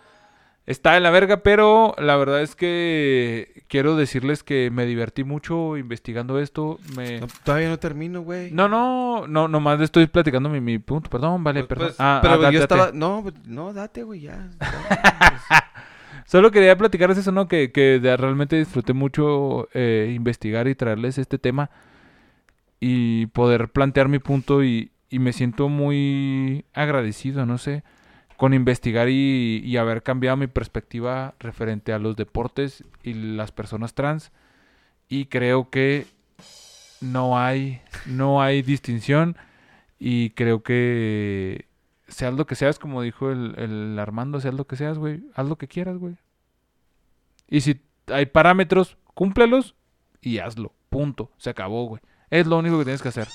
está en la verga, pero la verdad es que quiero decirles que me divertí mucho investigando esto. Me... No, todavía no termino, güey. No, no, no, nomás estoy platicando mi, mi punto. Perdón, vale, Pues, perdón. pues, Ah, pero ah, date, yo date. estaba. No, no, date, güey, ya. [LAUGHS] ya. Solo quería platicarles eso, ¿no? Que, que de- realmente disfruté mucho eh, investigar y traerles este tema y poder plantear mi punto y, y me siento muy agradecido, no sé, con investigar y, haber cambiado mi perspectiva referente a los deportes y las personas trans y creo que no hay, no hay distinción y creo que seas lo que seas, como dijo el, el Armando, seas lo que seas, güey, haz lo que quieras, güey. Y si hay parámetros, cúmplelos y hazlo. Punto. Se acabó, güey. Es lo único que tienes que hacer.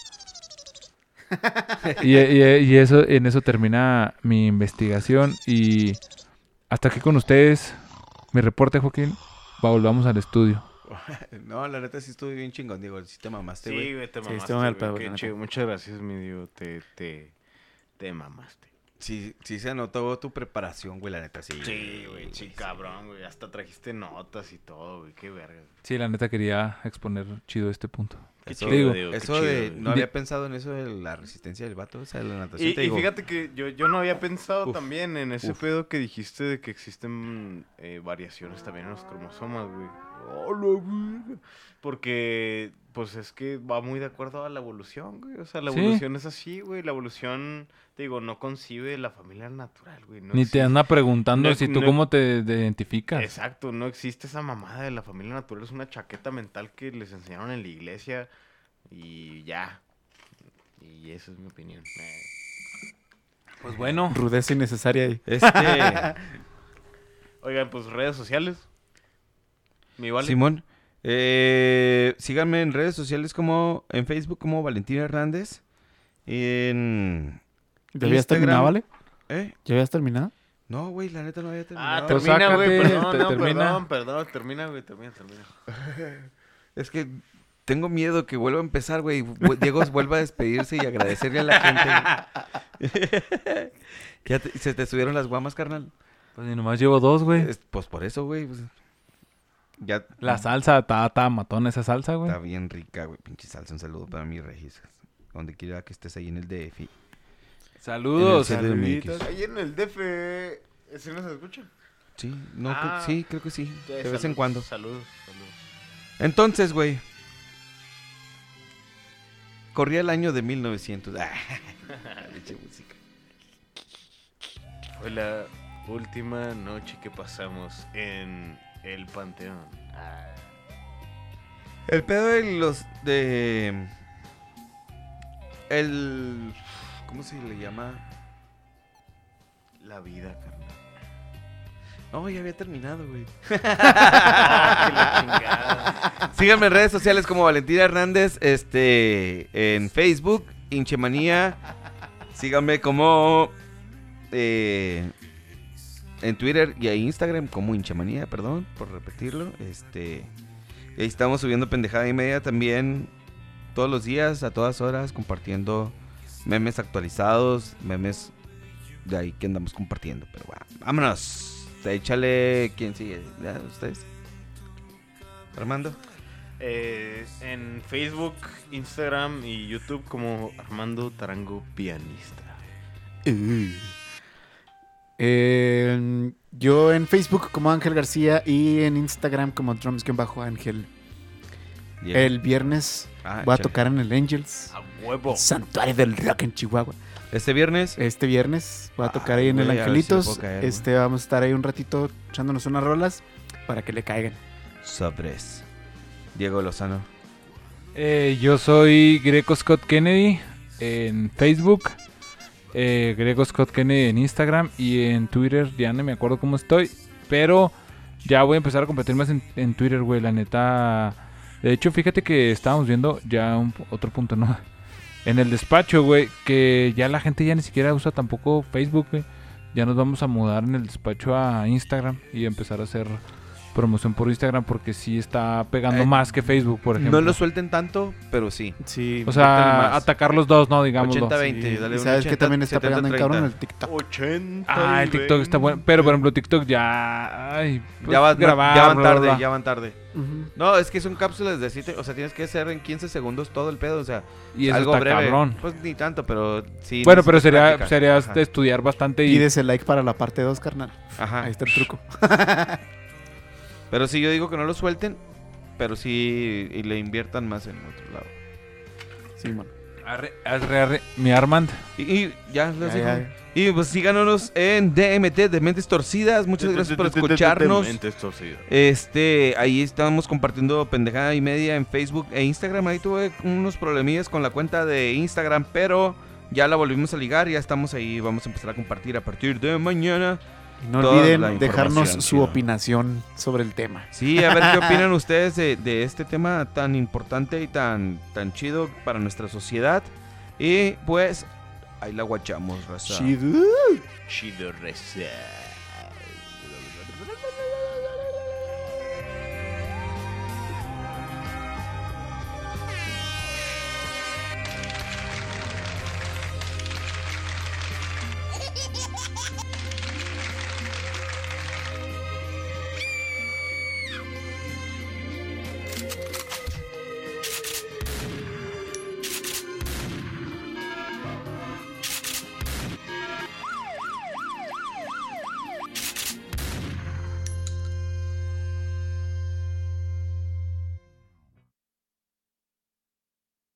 [LAUGHS] y, y- y eso, en eso termina mi investigación. Y hasta aquí con ustedes. Mi reporte, Joaquín. Volvamos al estudio. [LAUGHS] No, la neta sí estuve bien chingón, digo, sí te mamaste, güey. Sí, güey, te Sí, mamaste. mal güey, pedo, qué chido. Muchas gracias, mi Dios. Te, te, te mamaste. Sí, sí se notó tu preparación, güey, la neta, sí. Sí, güey, sí, cabrón, güey. Hasta trajiste notas y todo, güey. Qué verga. Sí, la neta quería exponer chido este punto. Qué Eso, chido, digo, digo, qué eso chido, de, no había pensado en eso de la resistencia del vato, o sea, de la natación. Y, te y digo, fíjate que yo, yo no había pensado Uf. también en ese Uf. pedo que dijiste de que existen eh, variaciones también en los cromosomas, güey. Porque, pues es que va muy de acuerdo a la evolución, güey. O sea, la Sí. evolución es así, güey. La evolución, te digo, no concibe la familia natural, güey. No Ni te anda preguntando no- si tú no- cómo te, te identificas. Exacto, no existe esa mamada de la familia natural. Es una chaqueta mental que les enseñaron en la iglesia y ya. Y esa es mi opinión. Pues bueno. Rudeza innecesaria ahí. Este, [LAUGHS] Oigan, pues redes sociales. Mi vale. Simón, eh, síganme en redes sociales como, en Facebook como Valentín Hernández, en... ¿Ya habías Instagram. terminado, vale? ¿Eh? ¿Ya habías terminado? No, güey, la neta no había Ah, terminado. Pues termina, güey. Perdón, te- no, termina. perdón, perdón. Termina, güey. Termina, termina. [LAUGHS] Es que tengo miedo que vuelva a empezar, güey. Diego [LAUGHS] vuelva a despedirse y agradecerle a la gente. [LAUGHS] ¿Ya te- se te subieron las guamas, carnal? Pues ni nomás llevo dos, güey. Es- Pues por eso, güey. pues, ya La salsa, está está matón esa salsa, güey. está bien rica, güey. Pinche salsa. Un saludo para mi Regis. Donde quiera que estés ahí en el DF. Saludos. En el CDMX. saluditos. Ahí en el DF. ¿Ese no se escucha? Sí, no, Ah. creo- sí, creo que sí. Sí, De vez en cuando. Saludos, saludos. Entonces, güey. Corría el año de 1900. [LAUGHS] Ah, música. Fue la última noche que pasamos en el Panteón. Ah. El pedo de los de el ¿cómo se le llama? La vida, carnal. No, ya había terminado, güey. [LAUGHS] Síganme en redes sociales como Valentina Hernández, este en Facebook, Hinchemanía. Síganme como eh, en Twitter y en Instagram como Hinchemanía, perdón por repetirlo. Este ahí estamos subiendo pendejada y media también todos los días, a todas horas, compartiendo memes actualizados, memes de ahí que andamos compartiendo. Pero bueno, vámonos. Échale, ¿quién sigue? ¿Ya, ¿Ustedes? Armando. Eh, en Facebook, Instagram y YouTube como Armando Tarango Pianista. Eh, yo en Facebook como Ángel García y en Instagram como drums-ángel. El viernes Ah, voy a tocar en el Angels, A huevo. Santuario del Rock en Chihuahua. Este viernes. Este viernes voy a tocar ahí en el güey, si Angelitos. güey. este vamos a estar ahí un ratito echándonos unas rolas para que le caigan. Sobres. Diego Lozano. Eh, yo soy Greco Scott Kennedy en Facebook, eh, Greco Scott Kennedy en Instagram y en Twitter. Ya no me acuerdo cómo estoy, pero ya voy a empezar a competir más en, en Twitter, güey. La neta. De hecho, fíjate que estábamos viendo ya un, otro punto, ¿no? [LAUGHS] En el despacho, güey, que ya la gente ya ni siquiera usa tampoco Facebook, güey. ya nos vamos a mudar en el despacho a Instagram y empezar a hacer promoción por Instagram porque sí está pegando Eh, más que Facebook, por ejemplo. No lo suelten tanto, pero sí. Sí. o sea, atacar los dos, ¿no? Digámoslo. 80-20, sí. sabes que 80, también está 70, pegando en cabrón 30. el TikTok. 80 Ah, el TikTok está bueno. 20. Pero, por ejemplo, TikTok ya... Ay, pues, ya, vas- grabar, ya van bla, bla, tarde, bla. ya van tarde. No, es que son cápsulas de 7, o sea, tienes que hacer en 15 segundos todo el pedo, o sea, Y eso algo está breve. cabrón. Pues ni tanto, pero sí. Bueno, pero sería, práctica. sería Ajá. estudiar bastante y... Pides el like para la parte 2, carnal. Ajá. Ahí está el truco. [LAUGHS] Pero sí, yo digo que no lo suelten, pero sí y le inviertan más en otro lado. Sí, man. Arre, arre, arre. Mi Armand. Y, y ya, ya, ya. Y pues síganos en DMT de Mentes Torcidas. Muchas gracias por escucharnos. Mentes torcidas. Este, ahí estamos compartiendo pendejada y media en Facebook e Instagram. Ahí tuve unos problemillas con la cuenta de Instagram, pero ya la volvimos a ligar. Ya estamos ahí. Vamos a empezar a compartir a partir de mañana. No Toda olviden dejarnos su chida. opinación sobre el tema. Sí, a ver qué [LAUGHS] opinan ustedes de, de este tema tan importante y tan, tan chido para nuestra sociedad. Y pues, ahí la guachamos, raza. Chido. Chido reza.